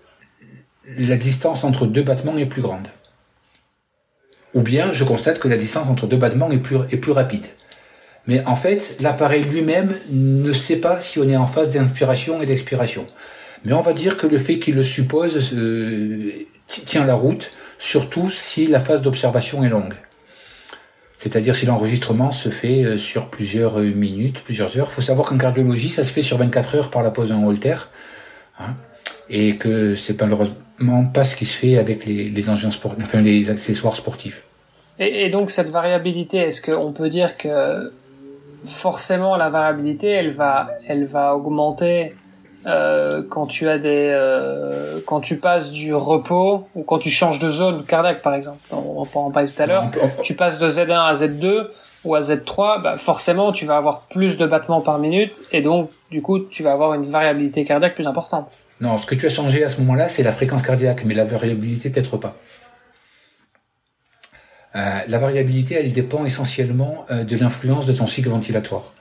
la distance entre deux battements est plus grande. Ou bien je constate que la distance entre deux battements est plus, est plus rapide. Mais en fait, l'appareil lui-même ne sait pas si on est en phase d'inspiration et d'expiration. Mais on va dire que le fait qu'il le suppose euh, tient la route, surtout si la phase d'observation est longue. C'est-à-dire si l'enregistrement se fait euh, sur plusieurs euh, minutes, plusieurs heures. Il faut savoir qu'en cardiologie, ça se fait sur 24 heures par la pose d'un holter. Hein, et que c'est malheureusement pas ce qui se fait avec les, engins sportifs, enfin les accessoires sportifs. Et, et donc cette variabilité, est-ce qu'on peut dire que forcément la variabilité, elle va, elle va augmenter euh, quand tu as des, euh, quand tu passes du repos ou quand tu changes de zone cardiaque par exemple, on, en parler tout à l'heure, tu passes de Z1 à Z2 ou à Z3, bah forcément tu vas avoir plus de battements par minute et donc du coup tu vas avoir une variabilité cardiaque plus importante. Non, ce que tu as changé à ce moment-là, c'est la fréquence cardiaque, mais la variabilité peut-être pas. Euh, la variabilité, elle dépend essentiellement de l'influence de ton cycle ventilatoire.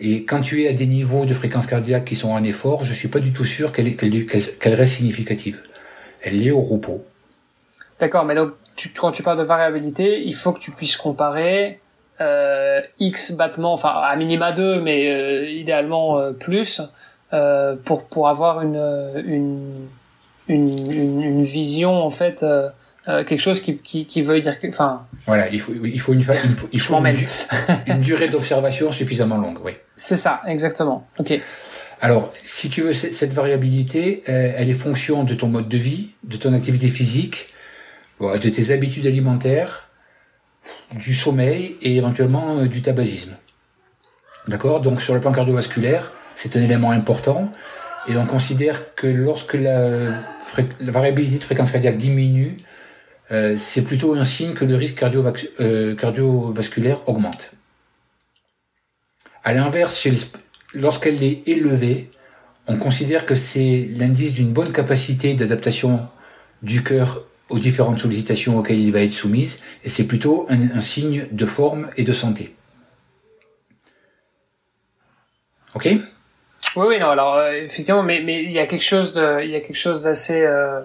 Et quand tu es à des niveaux de fréquence cardiaque qui sont en effort, je suis pas du tout sûr qu'elle reste significative. Elle est au repos. D'accord, mais donc quand tu parles de variabilité, il faut que tu puisses comparer euh, X battements, enfin à minima 2, mais euh, idéalement euh, plus, pour pour avoir une, une, une, vision en fait euh, quelque chose qui, qui, qui veut dire que, enfin. Voilà, il faut, il faut une, il faut, il faut une, une, durée d'observation suffisamment longue, oui. C'est ça, exactement. Ok. Alors, si tu veux, cette variabilité, euh, elle est fonction de ton mode de vie, de ton activité physique, de tes habitudes alimentaires, du sommeil et éventuellement euh, du tabagisme. D'accord? Donc, sur le plan cardiovasculaire, c'est un élément important. Et on considère que lorsque la, la variabilité de fréquence cardiaque diminue, euh, c'est plutôt un signe que le risque euh, cardiovasculaire augmente. À l'inverse, lorsqu'elle est élevée, on considère que c'est l'indice d'une bonne capacité d'adaptation du cœur aux différentes sollicitations auxquelles il va être soumise, et c'est plutôt un, signe de forme et de santé. Ok? Oui, oui, non, alors euh, effectivement, mais il y a quelque chose de, y a quelque chose d'assez euh,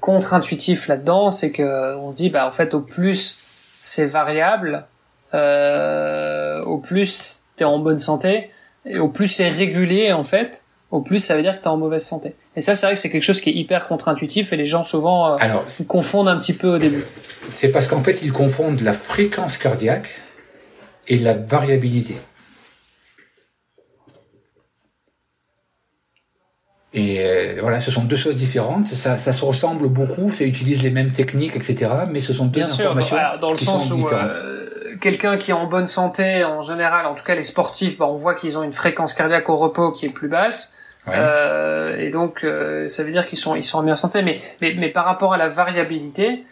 contre-intuitif là-dedans, c'est que on se dit bah en fait au plus c'est variable, euh, au plus t'es en bonne santé, et au plus c'est régulier en fait, au plus ça veut dire que t'es en mauvaise santé. Et ça c'est vrai que c'est quelque chose qui est hyper contre-intuitif et les gens souvent euh, Alors, confondent un petit peu au début. C'est parce qu'en fait ils confondent la fréquence cardiaque et la variabilité. Et euh, voilà, ce sont deux choses différentes. Ça, ça se ressemble beaucoup, ça utilise les mêmes techniques, etc. Mais ce sont deux Bien informations sûr, dans le sens où euh, quelqu'un qui est en bonne santé, en général, en tout cas les sportifs, bah, on voit qu'ils ont une fréquence cardiaque au repos qui est plus basse. Euh, et donc, euh, ça veut dire qu'ils sont, ils sont en meilleure santé. Mais, mais, mais par rapport à la variabilité,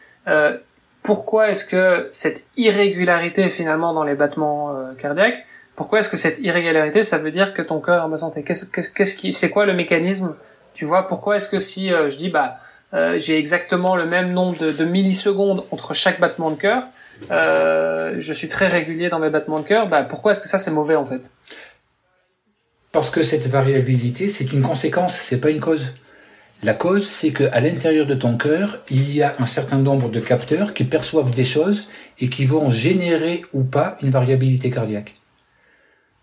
pourquoi est-ce que cette irrégularité finalement dans les battements cardiaques pourquoi est-ce que cette irrégularité, ça veut dire que ton cœur est en bonne santé? Qu'est-ce qui, c'est quoi le mécanisme? Tu vois, pourquoi est-ce que si euh, je dis bah euh, j'ai exactement le même nombre de, de, millisecondes entre chaque battement de cœur, euh, je suis très régulier dans mes battements de cœur, bah pourquoi est-ce que ça c'est mauvais en fait? Parce que cette variabilité, c'est une conséquence, c'est pas une cause. La cause, c'est que à l'intérieur de ton cœur, il y a un certain nombre de capteurs qui perçoivent des choses et qui vont générer ou pas une variabilité cardiaque.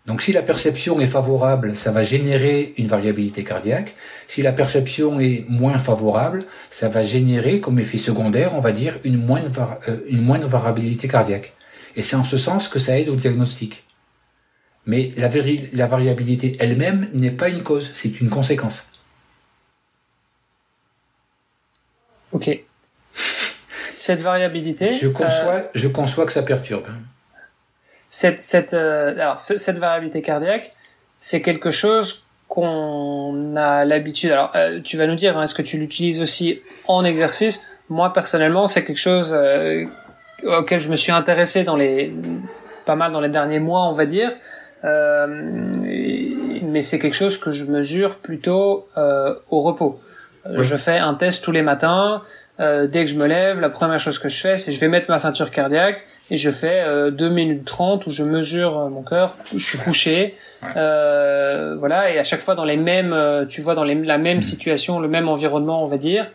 Donc si la perception est favorable, ça va générer une variabilité cardiaque. Si la perception est moins favorable, ça va générer comme effet secondaire, on va dire, une moindre, euh, une moindre variabilité cardiaque. Et c'est en ce sens que ça aide au diagnostic. Mais la, la variabilité elle-même n'est pas une cause, c'est une conséquence. Ok. [LAUGHS] Cette variabilité. Je conçois, euh, je conçois que ça perturbe cette cette euh, alors cette variabilité cardiaque, c'est quelque chose qu'on a l'habitude. Alors euh, tu vas nous dire, hein, est-ce que tu l'utilises aussi en exercice? Moi personnellement, c'est quelque chose euh, auquel je me suis intéressé dans les pas mal dans les derniers mois, on va dire. mais c'est quelque chose que je mesure plutôt au repos. Je fais un test tous les matins. Euh, dès que je me lève, la première chose que je fais, c'est je vais mettre ma ceinture cardiaque et je fais euh, 2 minutes 30 où je mesure euh, mon cœur, je suis couché, euh, voilà, et à chaque fois dans les mêmes, euh, tu vois, dans les, la même mm. situation, le même environnement, on va dire,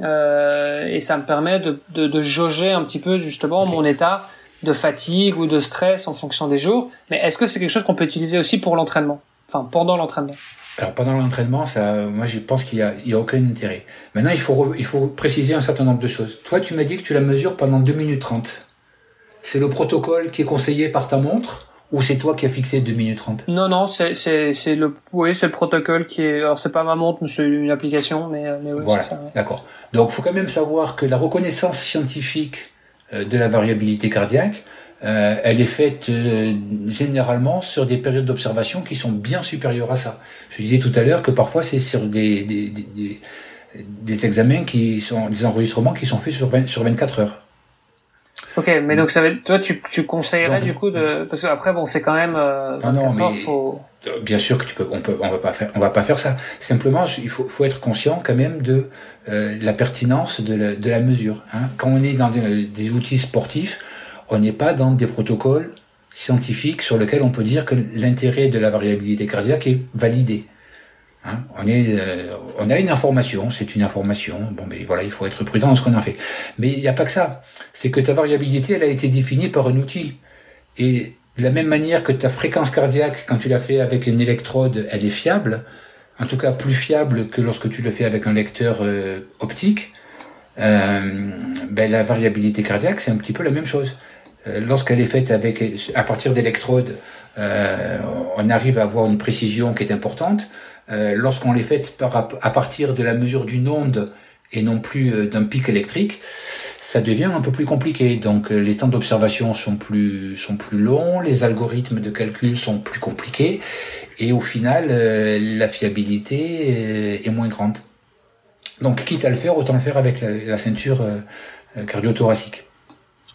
et ça me permet de, de, de, jauger un petit peu justement mon état de fatigue ou de stress en fonction des jours. Mais est-ce que c'est quelque chose qu'on peut utiliser aussi pour l'entraînement, enfin pendant l'entraînement alors pendant l'entraînement, ça, moi je pense qu'il y a, il y a aucun intérêt. Maintenant, il faut, il faut préciser un certain nombre de choses. Toi, tu m'as dit que tu la mesures pendant 2 minutes 30. C'est le protocole qui est conseillé par ta montre ou c'est toi qui as fixé 2 minutes 30 Non, non, c'est, c'est, c'est le, oui, c'est le protocole qui est, alors c'est pas ma montre, mais c'est une application, mais, mais oui, voilà, c'est ça. D'accord. Donc, faut quand même savoir que la reconnaissance scientifique euh, de la variabilité cardiaque euh, elle est faite euh, généralement sur des périodes d'observation qui sont bien supérieures à ça. Je disais tout à l'heure que parfois c'est sur des, des, des, des, examens qui sont des enregistrements qui sont faits sur, sur 24 heures. Ok, mais donc ça va toi tu, tu conseillerais du coup de parce que après bon c'est quand même euh, non non mais faut... bien sûr que tu peux on peut on va pas faire on va pas faire ça simplement il faut faut être conscient quand même de euh, la pertinence de la, de la mesure hein. quand on est dans des, des outils sportifs on n'est pas dans des protocoles scientifiques sur lesquels on peut dire que l'intérêt de la variabilité cardiaque est validé. Hein euh, on a une information, c'est une information. Bon, mais voilà, il faut être prudent dans ce qu'on en fait. Mais il n'y a pas que ça. C'est que ta variabilité, elle a été définie par un outil. Et de la même manière que ta fréquence cardiaque, quand tu l'as fait avec une électrode, elle est fiable. En tout cas, plus fiable que lorsque tu le fais avec un lecteur euh, optique. Euh, ben, la variabilité cardiaque, c'est un petit peu la même chose. Euh, lorsqu'elle est faite avec, à partir d'électrodes, euh, on arrive à avoir une précision qui est importante. Euh, lorsqu'on les fait à partir de la mesure d'une onde et non plus d'un pic électrique, ça devient un peu plus compliqué. Donc les temps d'observation sont plus sont plus longs, les algorithmes de calcul sont plus compliqués et au final la fiabilité est moins grande. Donc quitte à le faire, autant le faire avec la ceinture cardio-thoracique.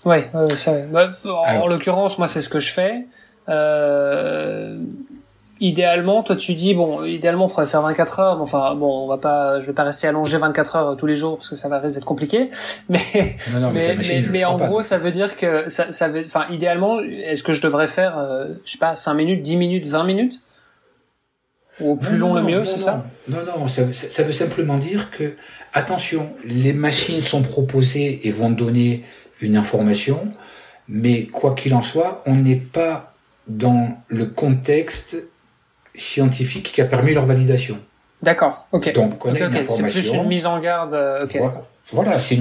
Ouais, ça. Bah, en l'occurrence, moi, c'est ce que je fais. Euh, idéalement, toi, tu dis bon, idéalement, il faudrait faire 24 heures. Enfin, bon, on va pas, je vais pas rester allongé 24 heures tous les jours parce que ça va risquer d'être compliqué. [LAUGHS] Mais, mais, mais, en gros, ça veut dire que ça, ça veut, enfin, idéalement, est-ce que je devrais faire, euh, je sais pas, 5 minutes, 10 minutes, 20 minutes? Ou au plus long le mieux, c'est ça? Non, non, ça, ça, veut simplement dire que, attention, les machines sont proposées et vont donner une information, mais quoi qu'il en soit, on n'est pas dans le contexte scientifique qui a permis leur validation. D'accord, ok. Donc on a une information. C'est plus une mise en garde. Euh, voilà, c'est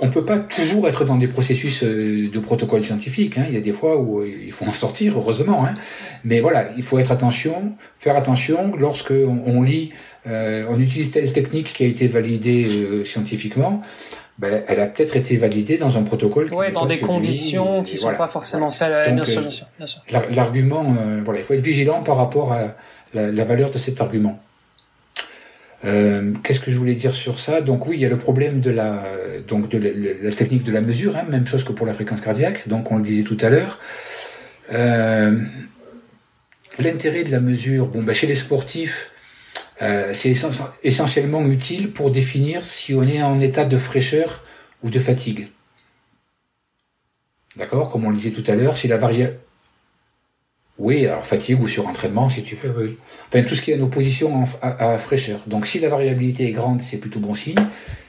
on, peut, pas toujours être dans des processus euh, de protocole scientifique. Hein. Il y a des fois où euh, il faut en sortir, heureusement. Hein. Mais voilà, il faut être attention, faire attention lorsque on, lit, on utilise telle technique qui a été validée scientifiquement ben, elle a peut-être été validée dans un protocole. Oui, dans des conditions qui ne sont pas forcément celles. bien sûr, bien sûr, bien sûr. L'argument, euh, voilà, il faut être vigilant par rapport à la, la valeur de cet argument. Euh, Qu'est-ce que je voulais dire sur ça? Donc oui, il y a le problème de la donc de la, la technique de la mesure, hein, même chose que pour la fréquence cardiaque. Donc on le disait tout à l'heure. Euh, L'intérêt de la mesure, bon, ben, chez les sportifs, euh, c'est essentiellement utile pour définir si on est en état de fraîcheur ou de fatigue. D'accord? Comme on le disait tout à l'heure, si la variable... Oui, alors fatigue ou surentraînement, si tu veux, oui. Enfin, tout ce qui est en opposition à, fraîcheur. Donc, si la variabilité est grande, c'est plutôt bon signe.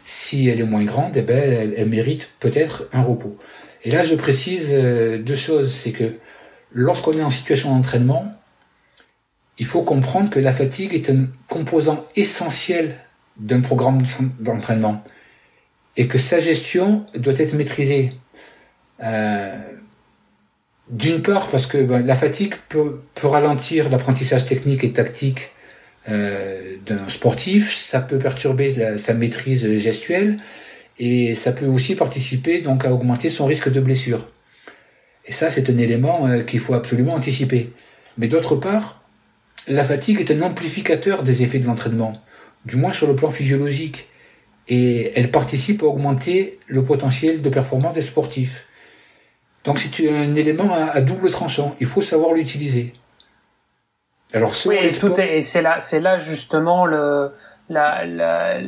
Si elle est moins grande, eh ben, elle, mérite peut-être un repos. Et là, je précise euh, deux choses. C'est que lorsqu'on est en situation d'entraînement, il faut comprendre que la fatigue est un composant essentiel d'un programme d'entraînement et que sa gestion doit être maîtrisée. Euh, D'une part parce que ben, la fatigue peut, ralentir l'apprentissage technique et tactique euh, d'un sportif, ça peut perturber sa maîtrise gestuelle et ça peut aussi participer donc à augmenter son risque de blessure. Et ça, c'est un élément euh, qu'il faut absolument anticiper. Mais d'autre part, la fatigue est un amplificateur des effets de l'entraînement, du moins sur le plan physiologique, et elle participe à augmenter le potentiel de performance des sportifs. Donc c'est un élément à, double tranchant, il faut savoir l'utiliser. Alors oui, et, c'est là, c'est là justement le, la, la,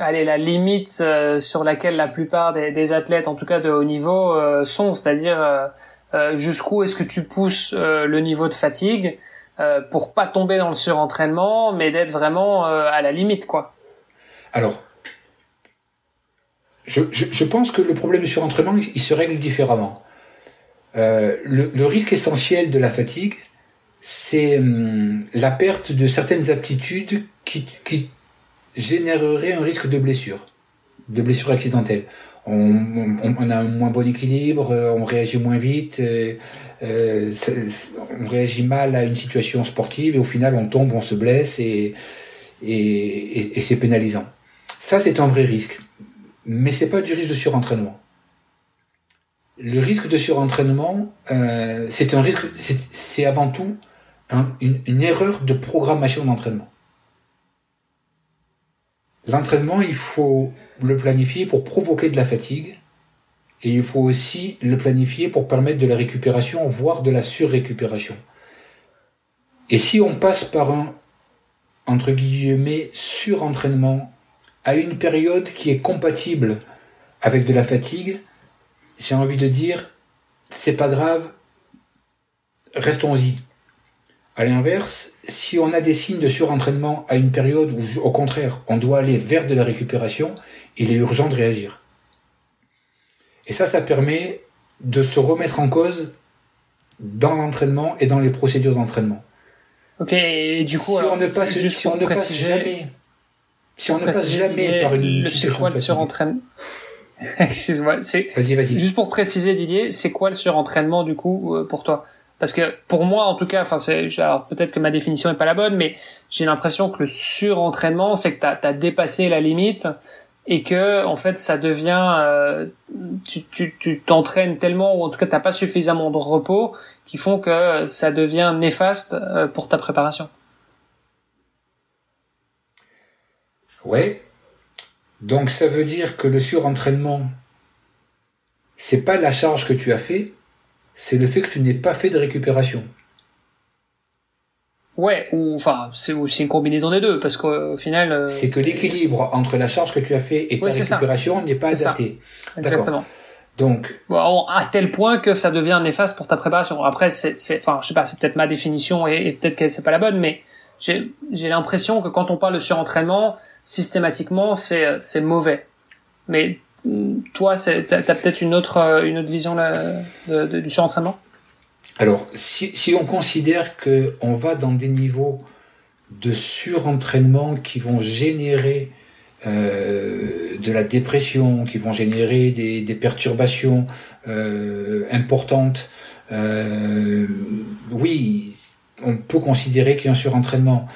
allez, la limite euh, sur laquelle la plupart des, athlètes, en tout cas de haut niveau, euh, sont, c'est-à-dire euh, jusqu'où est-ce que tu pousses le niveau de fatigue? Euh, pour pas tomber dans le surentraînement, mais d'être vraiment euh, à la limite. Alors, je, pense que le problème du surentraînement, il se règle différemment. Euh, le, risque essentiel de la fatigue, c'est hum, la perte de certaines aptitudes qui, qui généreraient un risque de blessure, de blessure accidentelle. On, a un moins bon équilibre, on réagit moins vite, euh, on réagit mal à une situation sportive et au final on tombe, on se blesse et, c'est pénalisant. Ça c'est un vrai risque, mais c'est pas du risque de surentraînement. le risque de surentraînement, euh, c'est un risque, c'est avant tout une, erreur de programmation d'entraînement. L'entraînement, il faut le planifier pour provoquer de la fatigue, et il faut aussi le planifier pour permettre de la récupération, voire de la surrécupération. Et si on passe par un, entre guillemets, surentraînement à une période qui est compatible avec de la fatigue, j'ai envie de dire, c'est pas grave, restons-y. À l'inverse, si on a des signes de surentraînement à une période où, au contraire, on doit aller vers de la récupération, il est urgent de réagir. Et ça, ça permet de se remettre en cause dans l'entraînement et dans les procédures d'entraînement. Ok, et du coup, si on ne passe, juste si on ne passe jamais, si on ne passe jamais par une le quoi le surentraînement? [LAUGHS] Excuse-moi, c'est vas-y, vas-y. juste pour préciser Didier, c'est quoi le surentraînement du coup euh, pour toi? Parce que pour moi en tout cas, enfin c'est alors peut-être que ma définition est pas la bonne, mais j'ai l'impression que le surentraînement, c'est que tu as dépassé la limite et que en fait ça devient euh, tu t'entraînes tellement ou en tout cas t'as pas suffisamment de repos qui font que ça devient néfaste euh, pour ta préparation. Ouais. Donc ça veut dire que le surentraînement c'est pas la charge que tu as fait, c'est le fait que tu n'aies pas fait de récupération. Ouais, ou enfin c'est aussi une combinaison des deux parce qu'au final. Euh, c'est que l'équilibre entre la charge que tu as fait et ta récupération n'est pas adapté. Exactement. Donc. Bon, à tel point que ça devient néfaste pour ta préparation. Après, c'est, enfin, je sais pas, c'est peut-être ma définition et, peut-être que c'est pas la bonne, mais j'ai, j'ai l'impression que quand on parle de surentraînement, systématiquement, c'est, c'est mauvais. Mais mm, toi, c'est, t'as, peut-être une autre, euh, une autre vision là, de, du surentraînement? Alors, si, on considère que on va dans des niveaux de surentraînement qui vont générer euh, de la dépression, qui vont générer des, perturbations euh, importantes, euh, oui, on peut considérer qu'il y a un surentraînement.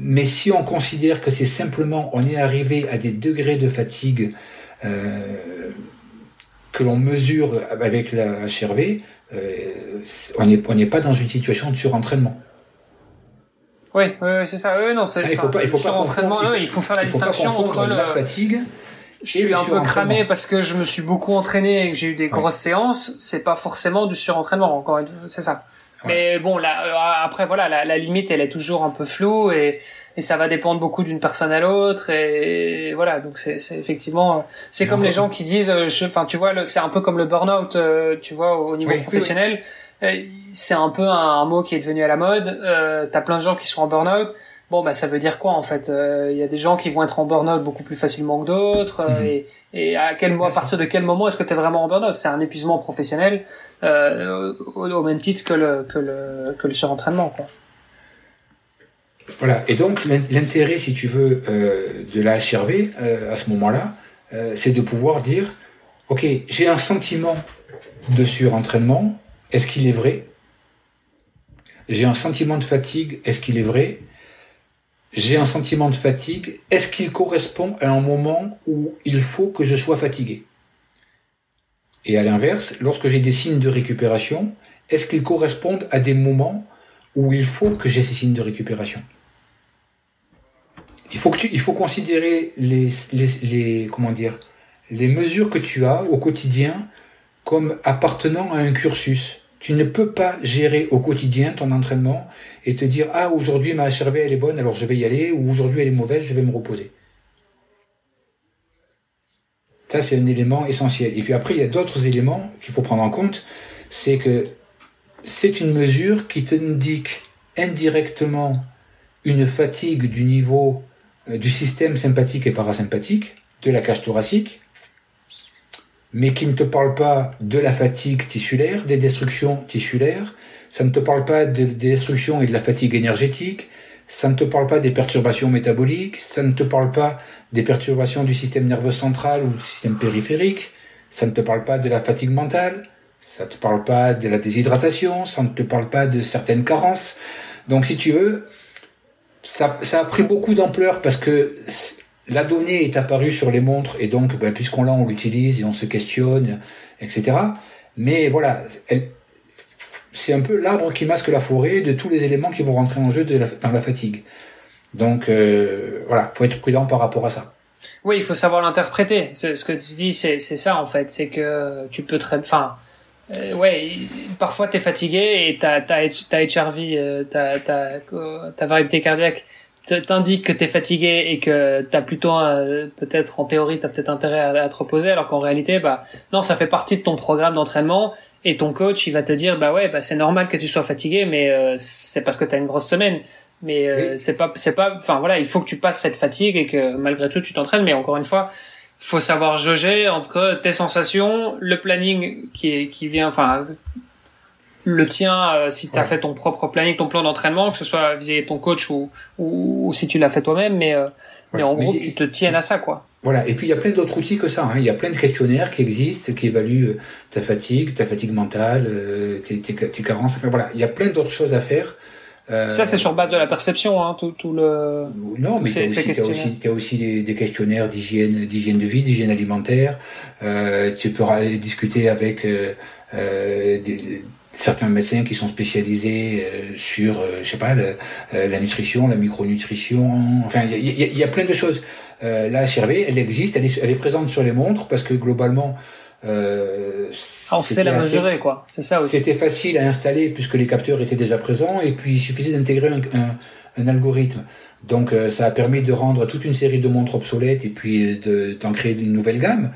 Mais si on considère que c'est simplement on est arrivé à des degrés de fatigue que l'on mesure avec la HRV, euh, on n'est pas dans une situation de surentraînement. Oui, c'est ça. non, c'est ah, il faut pas, il faut surentraînement. il faut faire la distinction entre la fatigue. Je suis un peu cramé parce que je me suis beaucoup entraîné et que j'ai eu des grosses séances. C'est pas forcément du surentraînement. Encore c'est ça. Mais bon, là, euh, après voilà, la, la, limite, elle est toujours un peu floue et et ça va dépendre beaucoup d'une personne à l'autre et, voilà donc c'est effectivement c'est comme les gens qui disent euh, enfin tu vois c'est un peu comme le burn-out euh, tu vois au niveau professionnel. Euh, c'est un peu un, mot qui est devenu à la mode euh, t'as plein de gens qui sont en burn-out. Bon bah ça veut dire quoi en fait il y a des gens qui vont être en burn-out beaucoup plus facilement que d'autres mhm. et, et à quel à partir de quel moment est-ce que tu es vraiment en burn-out? C'est un épuisement professionnel au, au, même titre que le que le que le surentraînement quoi voilà. Et donc l'intérêt, si tu veux, euh, de la HRV euh, à ce moment-là, euh, c'est de pouvoir dire, ok, j'ai un sentiment de surentraînement. Est-ce qu'il est vrai? J'ai un sentiment de fatigue. Est-ce qu'il est vrai? J'ai un sentiment de fatigue. Est-ce qu'il correspond à un moment où il faut que je sois fatigué? Et à l'inverse, lorsque j'ai des signes de récupération, est-ce qu'ils correspondent à des moments où il faut que j'ai ces signes de récupération il faut que tu, il faut considérer les, les, comment dire, les mesures que tu as au quotidien comme appartenant à un cursus. Tu ne peux pas gérer au quotidien ton entraînement et te dire ah aujourd'hui ma HRV elle est bonne alors je vais y aller ou aujourd'hui elle est mauvaise je vais me reposer. Ça c'est un élément essentiel. Et puis après il y a d'autres éléments qu'il faut prendre en compte, c'est que c'est une mesure qui te indique indirectement une fatigue du niveau euh, du système sympathique et parasympathique, de la cage thoracique, mais qui ne te parle pas de la fatigue tissulaire, des destructions tissulaires, ça ne te parle pas des destructions et de la fatigue énergétique, ça ne te parle pas des perturbations métaboliques, ça ne te parle pas des perturbations du système nerveux central ou du système périphérique, ça ne te parle pas de la fatigue mentale, ça ne te parle pas de la déshydratation, ça ne te parle pas de certaines carences. Donc si tu veux, ça, a pris beaucoup d'ampleur parce que la donnée est apparue sur les montres et donc ben, puisqu'on l'a, on l'utilise et on se questionne, etc. Mais voilà, c'est un peu l'arbre qui masque la forêt de tous les éléments qui vont rentrer en jeu dans la fatigue. Donc euh, voilà, faut être prudent par rapport à ça. Oui, il faut savoir l'interpréter. Ce que tu dis, c'est ça en fait, c'est que tu peux très, enfin, euh, ouais, parfois t'es fatigué et ta ta ta HRV, ta ta ta variabilité cardiaque. T'indique que t'es fatigué et que t'as plutôt peut-être en théorie t'as peut-être intérêt à, te reposer alors qu'en réalité bah non ça fait partie de ton programme d'entraînement et ton coach il va te dire bah ouais bah c'est normal que tu sois fatigué mais euh, c'est parce que t'as une grosse semaine. Mais euh, c'est pas c'est pas enfin voilà il faut que tu passes cette fatigue et que malgré tout tu t'entraînes. Mais encore une fois faut savoir jauger entre tes sensations le planning qui est qui vient enfin le tien euh, si tu as fait ton propre planning, ton plan d'entraînement, que ce soit vis-à-vis ton coach ou, ou, si tu l'as fait toi-même, mais, euh, mais en gros, tu te tiennes à ça, quoi. Voilà. Et puis, il y a plein d'autres outils que ça. Hein. Il y a plein de questionnaires qui existent, qui évaluent euh, ta fatigue, ta fatigue mentale, tes, tes, tes, carences. Enfin, voilà. Il y a plein d'autres choses à faire. Ça, c'est sur base de la perception, hein, tout, tout le. Non, mais tu as aussi, as aussi des, des questionnaires d'hygiène, d'hygiène de vie, d'hygiène alimentaire. tu peux aller discuter avec des, certains médecins qui sont spécialisés euh, sur, euh, je sais pas, euh, la nutrition, la micronutrition. Enfin, il y a, y a, plein de choses. Euh, la HRV, elle existe, elle est, elle est présente sur les montres parce que globalement. Euh, ah, on sait la mesurer, quoi. C'est ça aussi. C'était facile à installer puisque les capteurs étaient déjà présents et puis il suffisait d'intégrer un, un, un, algorithme. Donc ça a permis de rendre toute une série de montres obsolètes et puis d'en créer une nouvelle gamme.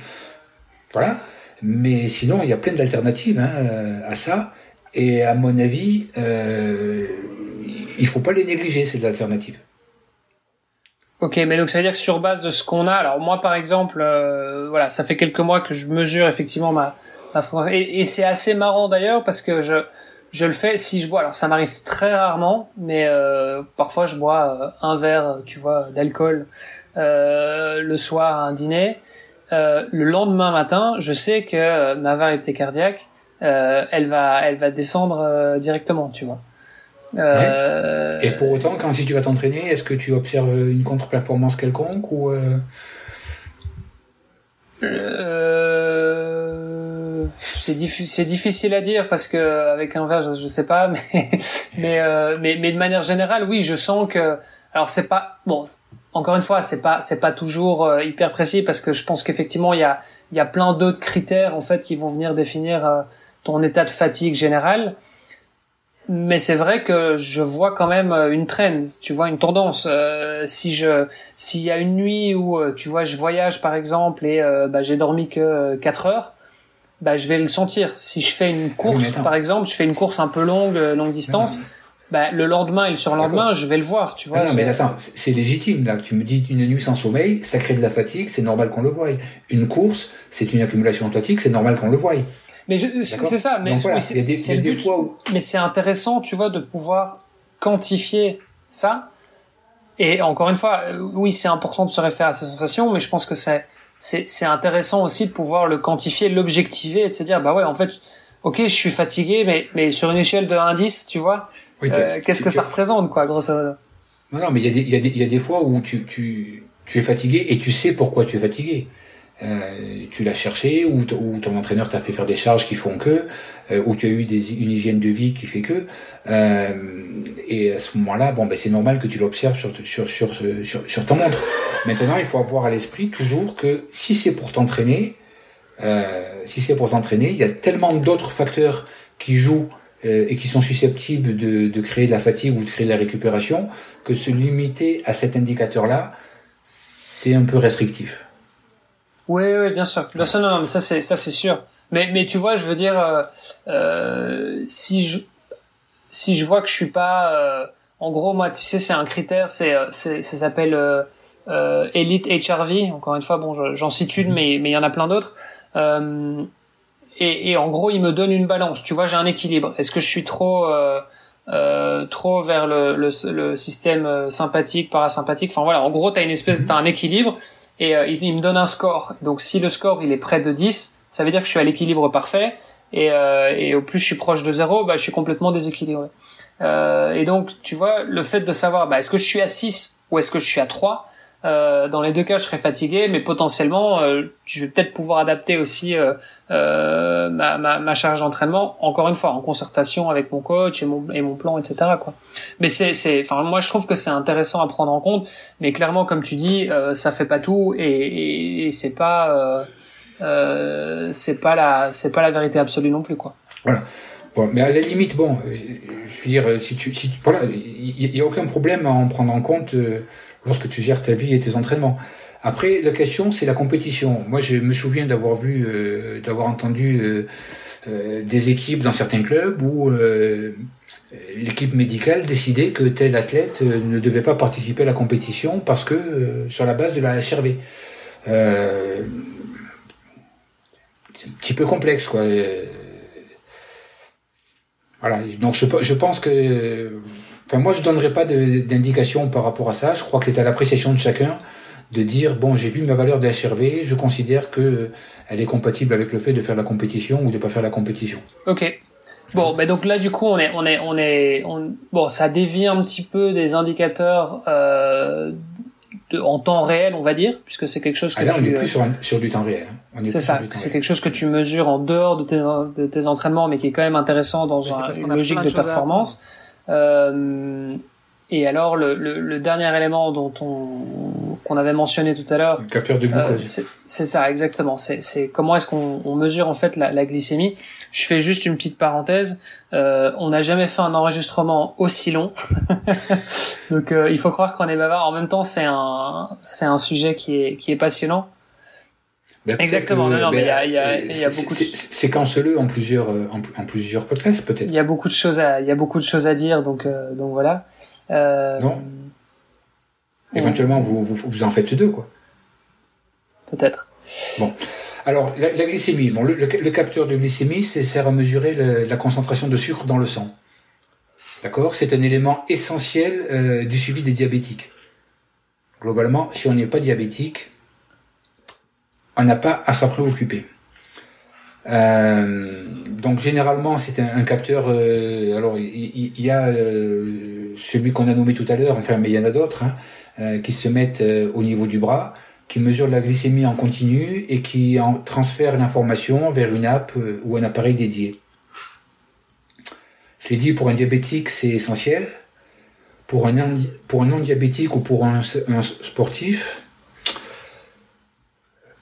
Voilà. Mais sinon, il y a plein d'alternatives hein, à ça. Et à mon avis, euh, il faut pas les négliger, ces alternatives. Ok, mais donc ça veut dire que sur base de ce qu'on a, alors moi par exemple, euh, voilà, ça fait quelques mois que je mesure effectivement ma, ma et, et c'est assez marrant d'ailleurs parce que je je le fais si je bois. Alors ça m'arrive très rarement, mais euh, parfois je bois euh, un verre, tu vois, d'alcool euh, le soir à un dîner. le lendemain matin, je sais que ma variété cardiaque euh, elle va, elle va descendre euh, directement, tu vois. Euh... Et pour autant, quand si tu vas t'entraîner, est-ce que tu observes une contre-performance quelconque ou euh... euh c'est difficile à dire parce que avec un verre, je, je sais pas, [LAUGHS] mais mais, mais mais de manière générale, oui, je sens que alors c'est pas bon. Encore une fois, c'est pas c'est pas toujours hyper précis parce que je pense qu'effectivement il y a il y a plein d'autres critères en fait qui vont venir définir ton état de fatigue général. Mais c'est vrai que je vois quand même euh, une trend, tu vois, une tendance. Euh, si je, s'il y a une nuit où, euh, tu vois, je voyage par exemple et bah, j'ai dormi que 4 heures, bah, je vais le sentir. Si je fais une course, par exemple, je fais une course un peu longue, longue distance, bah, le lendemain et le surlendemain, je vais le voir, tu vois. non, mais attends, c'est légitime, là. Tu me dis une nuit sans sommeil, ça crée de la fatigue, c'est normal qu'on le voie. Une course, c'est une accumulation de fatigue, c'est normal qu'on le voie. Mais c'est ça. Mais, mais c'est intéressant, tu vois, de pouvoir quantifier ça. Et encore une fois, euh, oui, c'est important de se référer à ces sensations, mais je pense que c'est c'est intéressant aussi de pouvoir le quantifier, l'objectiver et de se dire bah ouais, en fait, ok, je suis fatigué, mais mais sur une échelle de 1 à 10, tu vois, euh, qu'est-ce que ça représente, quoi, grosso modo. Non, non, mais il y a des il y a des il y a des fois où tu tu tu es fatigué et tu sais pourquoi tu es fatigué. Euh, tu l'as cherché ou, ton entraîneur t'a fait faire des charges qui font que euh, ou tu as eu des, une hygiène de vie qui fait que euh, et à ce moment-là bon ben c'est normal que tu l'observes sur sur, sur sur sur ton montre. Maintenant il faut avoir à l'esprit toujours que si c'est pour t'entraîner euh, si c'est pour t'entraîner il y a tellement d'autres facteurs qui jouent euh, et qui sont susceptibles de, de créer de la fatigue ou de créer de la récupération que se limiter à cet indicateur là c'est un peu restrictif oui, oui, bien sûr. Bien sûr, non, non mais ça c'est ça c'est sûr. Mais mais tu vois, je veux dire, euh, euh, si je si je vois que je suis pas, euh, en gros, moi, tu sais, c'est un critère, c'est c'est ça s'appelle Elite HRV. Encore une fois, bon, j'en cite une, mais mais il y en a plein d'autres. et, et en gros, il me donne une balance. Tu vois, j'ai un équilibre. Est-ce que je suis trop euh, trop vers le, le, le, système sympathique, parasympathique? Enfin voilà, en gros, tu as une espèce, t'as un équilibre et euh, il, me donne un score. Donc si le score il est près de 10, ça veut dire que je suis à l'équilibre parfait et, euh, et au plus je suis proche de 0, bah, je suis complètement déséquilibré. Euh, et donc tu vois, le fait de savoir bah, est-ce que je suis à 6 ou est-ce que je suis à 3, Euh, dans les deux cas, je serai fatigué, mais potentiellement, euh, je vais peut-être pouvoir adapter aussi euh, ma, charge d'entraînement. Encore une fois, en concertation avec mon coach et mon, plan, etc. Mais c'est, enfin, moi, je trouve que c'est intéressant à prendre en compte. Mais clairement, comme tu dis, ça fait pas tout et, et, et c'est pas, c'est pas la, c'est pas la vérité absolue non plus, quoi. Voilà. Bon, mais à la limite, bon, je veux dire, si tu, voilà, il y, a aucun problème à en prendre en compte lorsque tu gères ta vie et tes entraînements. Après, la question, c'est la compétition. Moi, je me souviens d'avoir vu, euh, d'avoir entendu euh, euh, des équipes dans certains clubs où l'équipe médicale décidait que tel athlète ne devait pas participer à la compétition parce que sur la base de la HRV. c'est un petit peu complexe, quoi. Voilà. Donc, je, je pense que Enfin, moi, je donnerais pas d'indication par rapport à ça. Je crois que c'est à l'appréciation de chacun de dire bon, j'ai vu ma valeur d'HRV, je considère que elle est compatible avec le fait de faire la compétition ou de pas faire la compétition. Ok. Bon, ben donc là, du coup, on est, on est, on est, bon, ça dévie un petit peu des indicateurs euh, de, en temps réel, on va dire, puisque c'est quelque chose que ah là, tu, on est plus sur, sur du temps réel. Hein. C'est ça. C'est quelque chose que tu mesures en dehors de tes, de tes entraînements, mais qui est quand même intéressant dans une logique de performance. Euh, et alors le, le, le, dernier élément dont on qu'on avait mentionné tout à l'heure, capteur glucose. Euh, c'est ça exactement. C'est comment est-ce qu'on on mesure en fait la, la, glycémie. Je fais juste une petite parenthèse. Euh, on n'a jamais fait un enregistrement aussi long, [LAUGHS] donc euh, il faut croire qu'on est bavard. En même temps, c'est un c'est un sujet qui est qui est passionnant. Ben, Exactement. non, non, mais il y a, y a, y a beaucoup. C'est canceleux en plusieurs, euh, en, en plusieurs podcasts peut-être. Il y a beaucoup de choses à, il y a beaucoup de choses à dire, donc, euh, donc voilà. Euh, non. Éventuellement, vous, vous, vous en faites deux, quoi. Peut-être. Bon. Alors, la, la glycémie. Bon, le, le, capteur de glycémie, c'est sert à mesurer la concentration de sucre dans le sang. D'accord? C'est un élément essentiel euh, du suivi des diabétiques. Globalement, si on n'est pas diabétique, on n'a pas à s'en préoccuper. Euh, donc généralement c'est un, capteur. Euh, alors il y, a euh, celui qu'on a nommé tout à l'heure, enfin mais il y en a d'autres hein, qui se mettent au niveau du bras, qui mesurent la glycémie en continu et qui en transfèrent l'information vers une app ou un appareil dédié. Je l'ai dit pour un diabétique c'est essentiel. Pour un, non diabétique ou pour un sportif,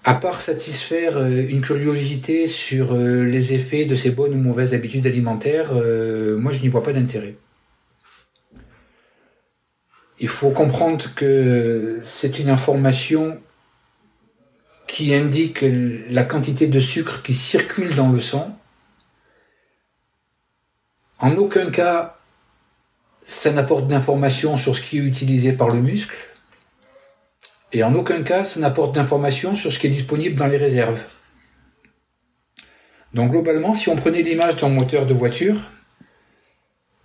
à part satisfaire euh, une curiosité sur euh, les effets de ces bonnes ou mauvaises habitudes alimentaires, euh, moi je n'y vois pas d'intérêt. Il faut comprendre que c'est une information qui indique la quantité de sucre qui circule dans le sang. En aucun cas, ça n'apporte d'informations sur ce qui est utilisé par le muscle. Et en aucun cas, ça n'apporte d'informations sur ce qui est disponible dans les réserves. Donc globalement, si on prenait l'image d'un moteur de voiture,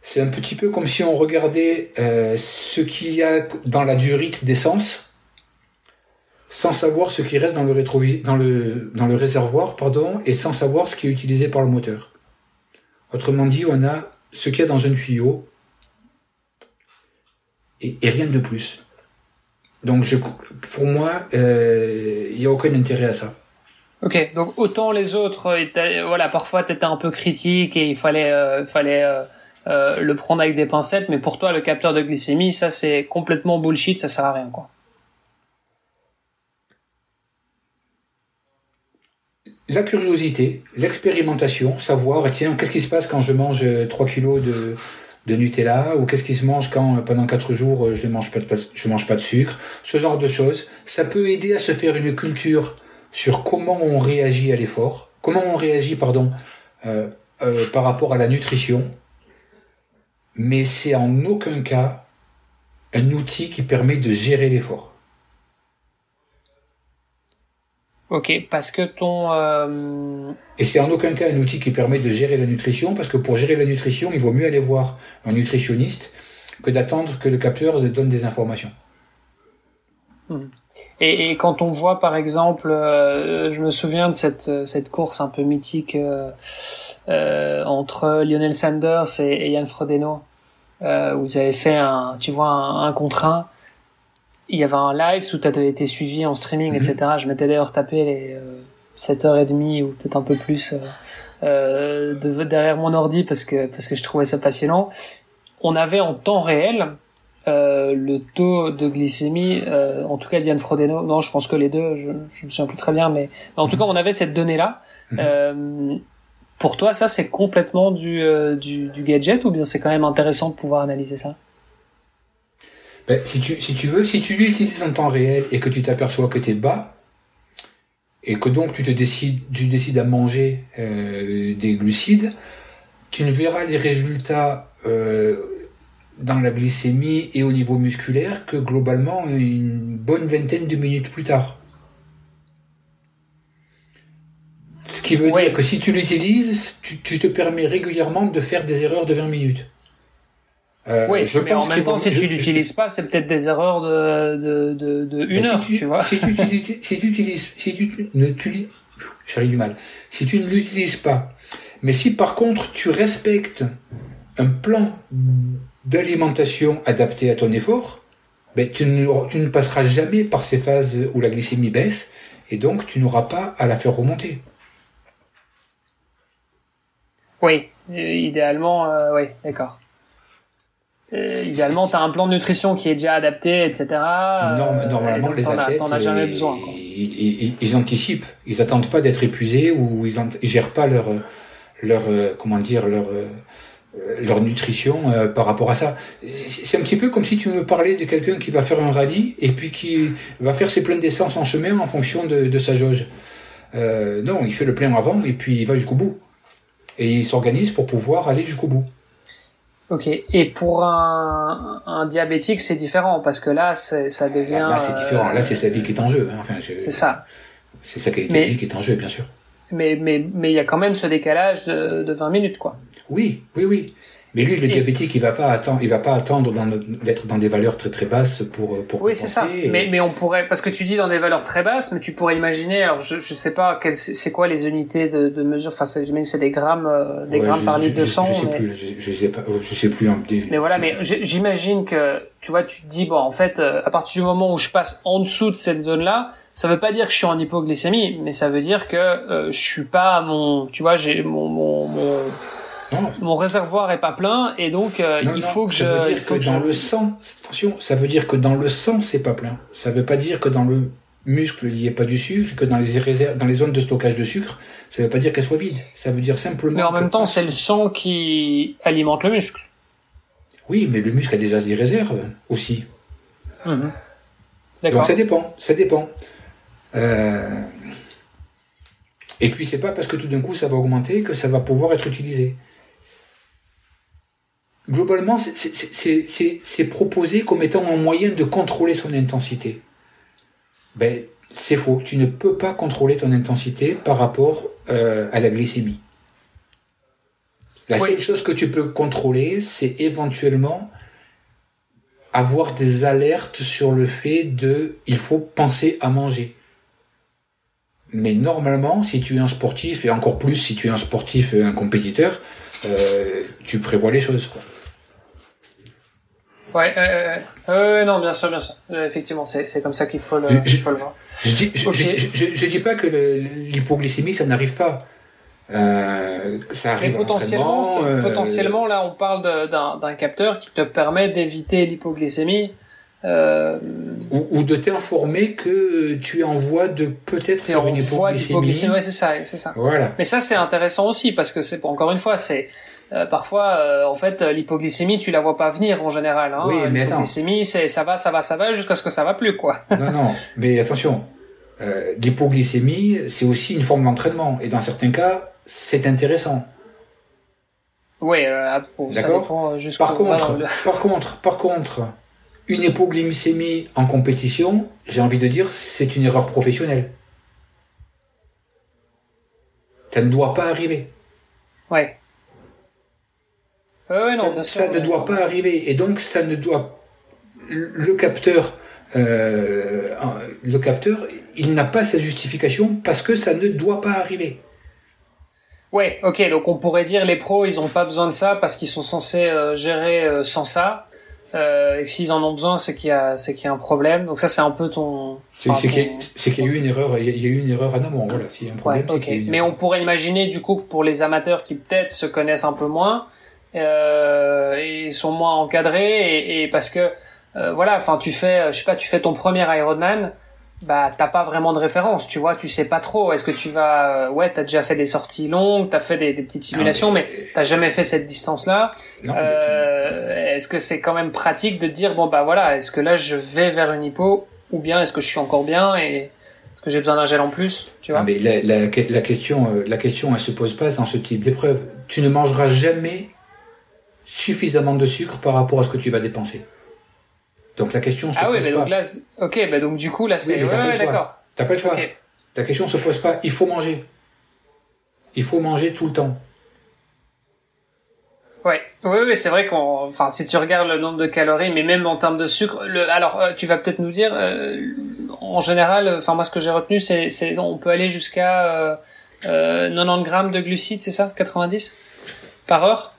c'est un petit peu comme si on regardait euh, ce qu'il y a dans la durite d'essence, sans savoir ce qui reste dans le, réservoir, et sans savoir ce qui est utilisé par le moteur. Autrement dit, on a ce qu'il y a dans un tuyau et rien de plus. Donc, je, pour moi, il euh, n'y a aucun intérêt à ça. Ok, donc autant les autres, euh, voilà, parfois tu étais un peu critique et il fallait, euh, fallait euh, euh, le prendre avec des pincettes, mais pour toi, le capteur de glycémie, ça c'est complètement bullshit, ça sert à rien, quoi. La curiosité, l'expérimentation, savoir, tiens, qu'est-ce qui se passe quand je mange 3 kilos de, de Nutella ou qu'est-ce qui se mange quand euh, pendant quatre jours euh, je ne mange pas de je mange pas de sucre. Ce genre de choses ça peut aider à se faire une culture sur comment on réagit à l'effort. Comment on réagit pardon euh, par rapport à la nutrition. Mais c'est en aucun cas un outil qui permet de gérer l'effort Ok, parce que ton... Euh... Et c'est en aucun cas un outil qui permet de gérer la nutrition, parce que pour gérer la nutrition, il vaut mieux aller voir un nutritionniste que d'attendre que le capteur donne des informations. Hmm. Et, et, quand on voit, par exemple, euh, je me souviens de cette, cette course un peu mythique euh, euh, entre Lionel Sanders et, et Yann Frodeno, où vous avez fait un, tu vois, un, un contre un il y avait un live, tout avait été suivi en streaming, etc. Mhm. Je m'étais d'ailleurs tapé les 7h30 ou peut-être un peu plus de, derrière mon ordi parce que parce que je trouvais ça passionnant. On avait en temps réel euh, le taux de glycémie, euh, en tout cas Diane Frodeno, non, je pense que les deux, je, je me souviens plus très bien, mais, en tout cas, on avait cette donnée-là. Mhm. Euh, pour toi, ça, c'est complètement du, euh, du, du, gadget ou bien c'est quand même intéressant de pouvoir analyser ça? Si, tu, si tu veux, si tu l'utilises en temps réel et que tu t'aperçois que tu es bas, et que donc tu te décides, tu décides à manger euh, des glucides, tu ne verras les résultats euh, dans la glycémie et au niveau musculaire que globalement une bonne vingtaine de minutes plus tard. Ce qui veut dire que si tu l'utilises, tu, te permets régulièrement de faire des erreurs de 20 minutes. Euh, oui, je mais en même temps, si tu l'utilises pas, c'est peut-être des erreurs de, de, de, une heure, si tu, vois. Si tu, utilises, si tu utilises, si tu ne tu, du mal. Si tu ne l'utilises pas, mais si par contre tu respectes un plan d'alimentation adaptée à ton effort, ben, tu, ne, tu ne passeras jamais par ces phases où la glycémie baisse et donc tu n'auras pas à la faire remonter. Oui, euh, idéalement, euh, oui, d'accord. Euh, idéalement, tu as un plan de nutrition qui est déjà adapté, etc. normalement, les athlètes, as jamais besoin, ils, ils, anticipent. Ils attendent pas d'être épuisés ou ils, ils gèrent pas leur, leur, comment dire, leur, euh, leur nutrition euh, par rapport à ça. C'est un petit peu comme si tu me parlais de quelqu'un qui va faire un rallye et puis qui va faire ses pleins d'essence en chemin en fonction de, de sa jauge. Euh, non, il fait le plein avant et puis il va jusqu'au bout. Et il s'organise pour pouvoir aller jusqu'au bout. Ok. Et pour un, un diabétique, c'est différent parce que là, ça devient. Là, c'est différent. Là, c'est sa vie qui est en jeu. Hein. Enfin, c'est ça. C'est sa qualité de vie qui est en jeu, bien sûr. Mais mais mais il y a quand même ce décalage de, de 20 minutes, quoi. Oui, oui, oui. Mais lui, le diabétique, il va pas attendre, il va pas attendre d'être dans des valeurs très très basses pour pour. Oui, c'est ça. Mais mais on pourrait, parce que tu dis dans des valeurs très basses, mais tu pourrais imaginer. Alors je je sais pas c'est quoi les unités de, de mesure. Enfin, j'imagine c'est des grammes euh, des grammes par litre de sang. Je, sais plus. Je, sais pas. Je sais plus. mais voilà, mais j'imagine que tu vois, tu te dis bon, en fait, euh, à partir du moment où je passe en dessous de cette zone là, ça veut pas dire que je suis en hypoglycémie, mais ça veut dire que euh, je suis pas à mon, tu vois, j'ai mon, mon, mon mon réservoir est pas plein et donc euh, il faut que ça je. Ça veut dire que, dans le sang, attention, ça veut dire que dans le sang c'est pas plein. Ça veut pas dire que dans le muscle il n'y a pas du sucre, que dans les réserves, dans les zones de stockage de sucre, ça veut pas dire qu'elle soit vide. Ça veut dire simplement. Mais en même temps, c'est le sang qui alimente le muscle. Oui, mais le muscle a déjà des réserves aussi. Mhm. Donc ça dépend, ça dépend. Euh... Et puis c'est pas parce que tout d'un coup ça va augmenter que ça va pouvoir être utilisé globalement, c'est proposé comme étant un moyen de contrôler son intensité. Ben, c'est faux. Tu ne peux pas contrôler ton intensité par rapport euh, à la glycémie. La seule chose que tu peux contrôler, c'est éventuellement avoir des alertes sur le fait de il faut penser à manger. Mais normalement, si tu es un sportif, et encore plus si tu es un sportif et un compétiteur, euh, tu prévois les choses. Quoi. Ouais, euh, euh, non, bien sûr, bien sûr. Euh, effectivement, c'est comme ça qu'il faut, le, faut le voir. Je dis, je, je, dis pas que l'hypoglycémie, ça n'arrive pas. Euh, ça arrive potentiellement, potentiellement, là, on parle d'un capteur qui te permet d'éviter l'hypoglycémie. Ou, ou, de t'informer que tu es en voie de peut-être faire une hypoglycémie. Ouais, c'est ça, c'est ça. Voilà. Mais ça, c'est intéressant aussi parce que c'est encore une fois, c'est euh, parfois, euh, en fait, l'hypoglycémie, tu la vois pas venir en général. Hein. Oui, mais L'hypoglycémie, c'est ça va, ça va, ça va, jusqu'à ce que ça va plus, quoi. non, non, mais attention, euh, l'hypoglycémie, c'est aussi une forme d'entraînement, et dans certains cas, c'est intéressant. Oui, euh, ça dépend par contre, par contre, par contre, une hypoglycémie en compétition, j'ai envie de dire, c'est une erreur professionnelle. Ça ne doit pas arriver. Ouais ça, ne doit pas arriver. Et donc, ça ne doit. Le capteur, euh, le capteur, il n'a pas sa justification parce que ça ne doit pas arriver. Ouais, ok. Donc, on pourrait dire les pros, ils ont pas besoin de ça parce qu'ils sont censés euh, gérer euh, sans ça. Euh, et s'ils en ont besoin, c'est qu'il y a, c'est qu'il y a un problème. Donc ça, c'est un peu ton. C'est, qu'il, y a, eu une erreur. Il y a eu une erreur en amont. Voilà, s'il y a un problème. Mais on pourrait imaginer du coup que pour les amateurs qui peut-être se connaissent un peu moins euh, et sont moins encadrés et, et parce que euh, voilà, enfin tu fais, je sais pas, tu fais ton premier Ironman bah t'as pas vraiment de référence, tu vois, tu sais pas trop. Est-ce que tu vas, euh, ouais, t'as déjà fait des sorties longues, t'as fait des, des, petites simulations, mais, t'as jamais fait cette distance-là. Euh, est-ce que c'est quand même pratique de dire bon bah voilà, est-ce que là je vais vers une hypo ou bien est-ce que je suis encore bien et est-ce que j'ai besoin d'un gel en plus, tu vois? Ah, mais la, la, la, question, euh, la question, elle se pose pas dans ce type d'épreuve. Tu ne mangeras jamais suffisamment de sucre par rapport à ce que tu vas dépenser. Donc la question se ah oui, mais pas. Donc là, ok, bah donc du coup là c'est. Oui, ouais, d'accord. T'as pas le choix. Ta question se pose pas. Il faut manger. Il faut manger tout le temps. Ouais, oui, oui, c'est vrai qu'on, enfin, si tu regardes le nombre de calories, mais même en termes de sucre, le, alors, euh, tu vas peut-être nous dire, euh, en général, enfin, moi, ce que j'ai retenu, c'est, c'est, on peut aller jusqu'à euh, 90 euh, grammes de glucides, c'est ça, 90 par heure?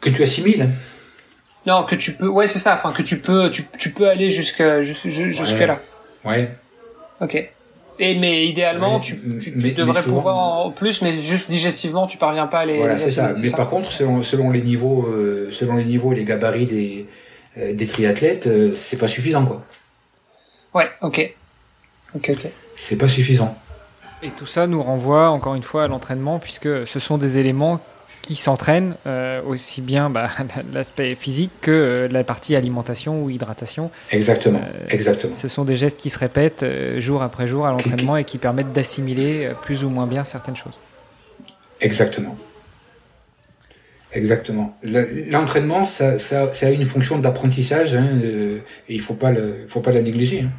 Que tu assimiles. Non, que tu peux, ouais, c'est ça. Enfin, que tu peux, tu, tu peux aller jusque là. Ouais. Ok. Et mais idéalement, tu, tu, devrais pouvoir en plus, mais juste digestivement, tu parviens pas à les. Voilà, c'est ça. Mais par contre, selon selon les niveaux, euh, selon les niveaux et les gabarits des euh, des triathlètes, euh, c'est pas suffisant quoi. Ouais. Ok. Ok. Ok. C'est pas suffisant. Et tout ça nous renvoie encore une fois à l'entraînement, puisque ce sont des éléments qui s'entraînent euh, aussi bien bah, [LAUGHS] l'aspect physique que euh, la partie alimentation ou hydratation. Exactement, euh, exactement. Ce sont des gestes qui se répètent jour après jour à l'entraînement et qui permettent d'assimiler plus ou moins bien certaines choses. Exactement. Exactement. L'entraînement, ça, ça, ça, a une fonction d'apprentissage hein, et il faut pas le, faut pas la négliger. Hein.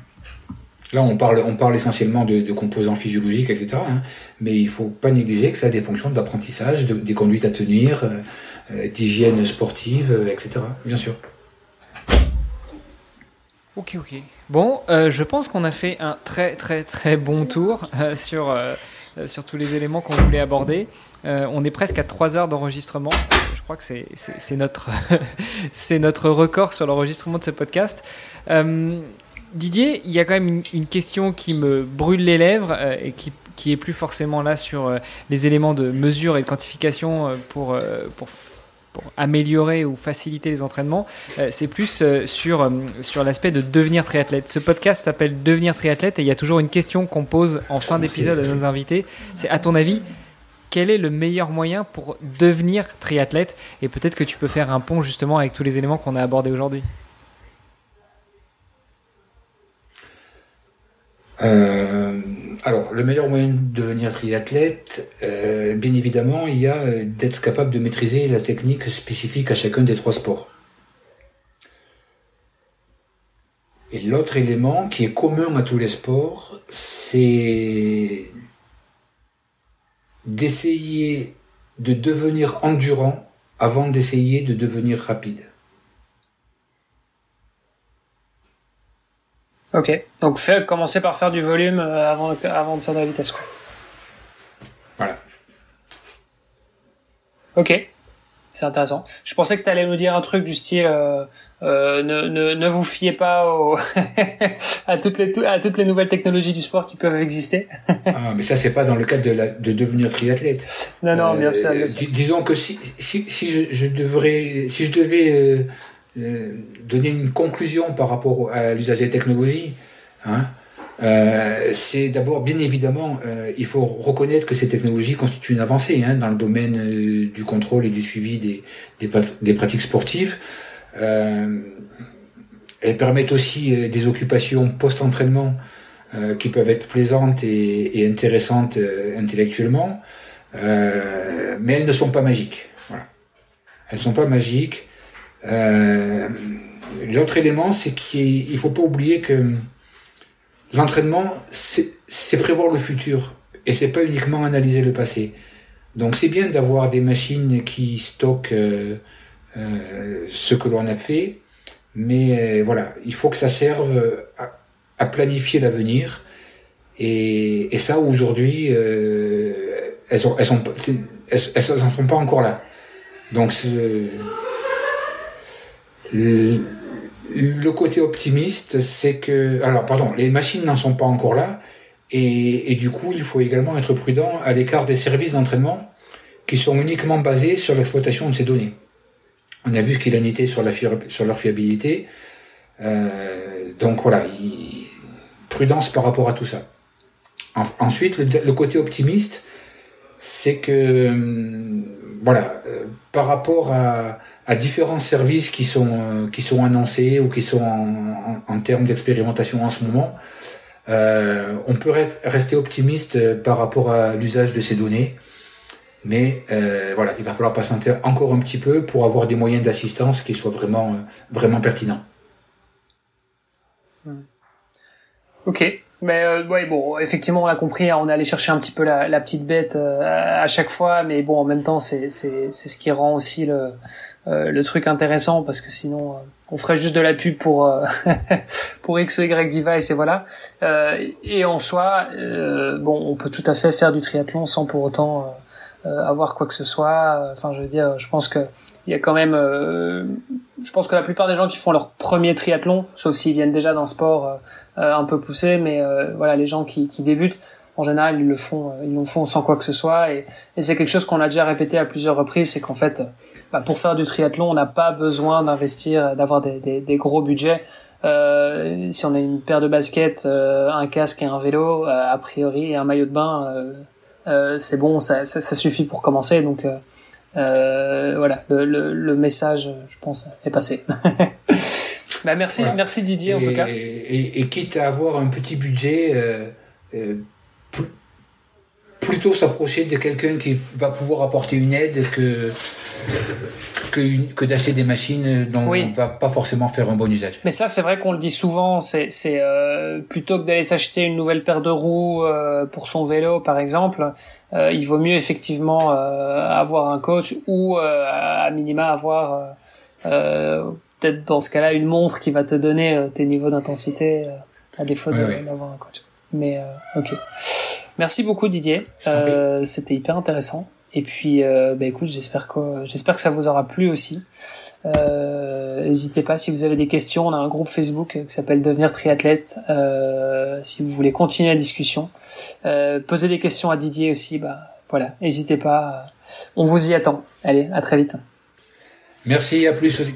Là, on parle, on parle essentiellement de, composants physiologiques, etc. Hein, mais il faut pas négliger que ça a des fonctions d'apprentissage, de, des conduites à tenir, euh, euh d'hygiène sportive, euh, etc. Bien sûr. Ok, ok. Bon, je pense qu'on a fait un très, très, très bon tour sur, sur tous les éléments qu'on voulait aborder. on est presque à 3 heures d'enregistrement. Je crois que c'est notre, [LAUGHS] c'est notre record sur l'enregistrement de ce podcast. Didier, il y a quand même une, question qui me brûle les lèvres euh, et qui, qui est plus forcément là sur euh, les éléments de mesure et de quantification euh, pour, pour, pour, améliorer ou faciliter les entraînements. c'est plus sur, sur l'aspect de devenir triathlète. Ce podcast s'appelle Devenir triathlète et il y a toujours une question qu'on pose en fin d'épisode à nos invités. C'est à ton avis, quel est le meilleur moyen pour devenir triathlète? Et peut-être que tu peux faire un pont justement avec tous les éléments qu'on a abordés aujourd'hui. Euh, alors, le meilleur moyen de devenir triathlète, euh, bien évidemment, il y a euh, d'être capable de maîtriser la technique spécifique à chacun des trois sports. Et l'autre élément qui est commun à tous les sports, c'est d'essayer de devenir endurant avant d'essayer de devenir rapide. Ok. Donc fait, commencer par faire du volume euh, avant, avant de faire de la vitesse. Quoi. Voilà. Ok. C'est intéressant. Je pensais que tu allais nous dire un truc du style euh, euh, ne, ne, ne, vous fiez pas au [LAUGHS] à, toutes les, à toutes les nouvelles technologies du sport qui peuvent exister. ah, mais ça, c'est pas dans le cadre de, la, de devenir triathlète. Non, non, bien sûr. disons que si, si, si je, je devrais, si je devais donner une conclusion par rapport à l'usage des technologies, hein, euh, c'est d'abord, bien évidemment, euh, il faut reconnaître que ces technologies constituent une avancée hein, dans le domaine euh, du contrôle et du suivi des, des, pratiques sportives. Euh, elles permettent aussi euh, des occupations post-entraînement qui peuvent être plaisantes et, et intéressantes intellectuellement, mais elles ne sont pas magiques. Voilà. Elles ne sont pas magiques. Euh, L'autre élément, c'est qu'il faut pas oublier que l'entraînement, c'est prévoir le futur et c'est pas uniquement analyser le passé. Donc c'est bien d'avoir des machines qui stockent euh, euh, ce que l'on a fait, mais euh, voilà, il faut que ça serve à, planifier l'avenir. Et, ça aujourd'hui, elles, elles, elles, elles, sont pas encore là. Donc Le côté optimiste, c'est que, alors pardon, les machines n'en sont pas encore là, et, du coup, il faut également être prudent à l'écart des services d'entraînement qui sont uniquement basés sur l'exploitation de ces données. On a vu ce qu'il en était sur, la, sur leur fiabilité. Euh, donc voilà, prudence par rapport à tout ça. ensuite, le, côté optimiste, c'est que hum, voilà, euh, par rapport à, à, différents services qui sont euh, qui sont annoncés ou qui sont en, en, en termes d'expérimentation en ce moment, euh, on peut rester optimiste par rapport à l'usage de ces données. Mais euh, voilà, il va falloir patienter encore un petit peu pour avoir des moyens d'assistance qui soient vraiment, euh, vraiment pertinents. Hmm. Ok, mais euh, ouais, bon, effectivement, on a compris, hein, on est allé chercher un petit peu la, la petite bête euh, à chaque fois, mais bon, en même temps, c'est c'est c'est ce qui rend aussi le euh, le truc intéressant parce que sinon, on ferait juste de la pub pour [LAUGHS] pour X ou Y device et voilà. et en soi, bon, on peut tout à fait faire du triathlon sans pour autant euh, avoir quoi que ce soit. Enfin, je veux dire, je pense que il y a quand même, euh, je pense que la plupart des gens qui font leur premier triathlon, sauf s'ils viennent déjà d'un sport euh, un peu poussé, mais voilà, les gens qui, débutent, en général, ils le font, ils le font sans quoi que ce soit. Et, c'est quelque chose qu'on a déjà répété à plusieurs reprises, c'est qu'en fait, bah, pour faire du triathlon, on n'a pas besoin d'investir, d'avoir des, gros budgets. Euh, si on a une paire de baskets, un casque et un vélo, a priori, et un maillot de bain, euh, c'est bon, ça, suffit pour commencer. Donc euh, euh, voilà, le, message, je pense, est passé. [LAUGHS] bah, merci, merci Didier en tout cas. Et, et, quitte à avoir un petit budget, euh, plutôt s'approcher de quelqu'un qui va pouvoir apporter une aide que que, que d'acheter des machines dont on va pas forcément faire un bon usage. Mais ça, c'est vrai qu'on le dit souvent. C'est, euh, plutôt que d'aller s'acheter une nouvelle paire de roues euh, pour son vélo, par exemple, euh, il vaut mieux effectivement euh, avoir un coach ou euh, à minima avoir peut-être dans ce cas-là une montre qui va te donner tes niveaux d'intensité à défaut d'avoir un coach. Mais ok. Merci beaucoup Didier. C'était hyper intéressant. Et puis, euh, bah, écoute, j'espère que j'espère que ça vous aura plu aussi. Euh, n'hésitez pas si vous avez des questions. On a un groupe Facebook qui s'appelle Devenir triathlète. Euh, si vous voulez continuer la discussion, euh, poser des questions à Didier aussi. Bah voilà, n'hésitez pas. On vous y attend. Allez, à très vite. Merci, à plus aussi.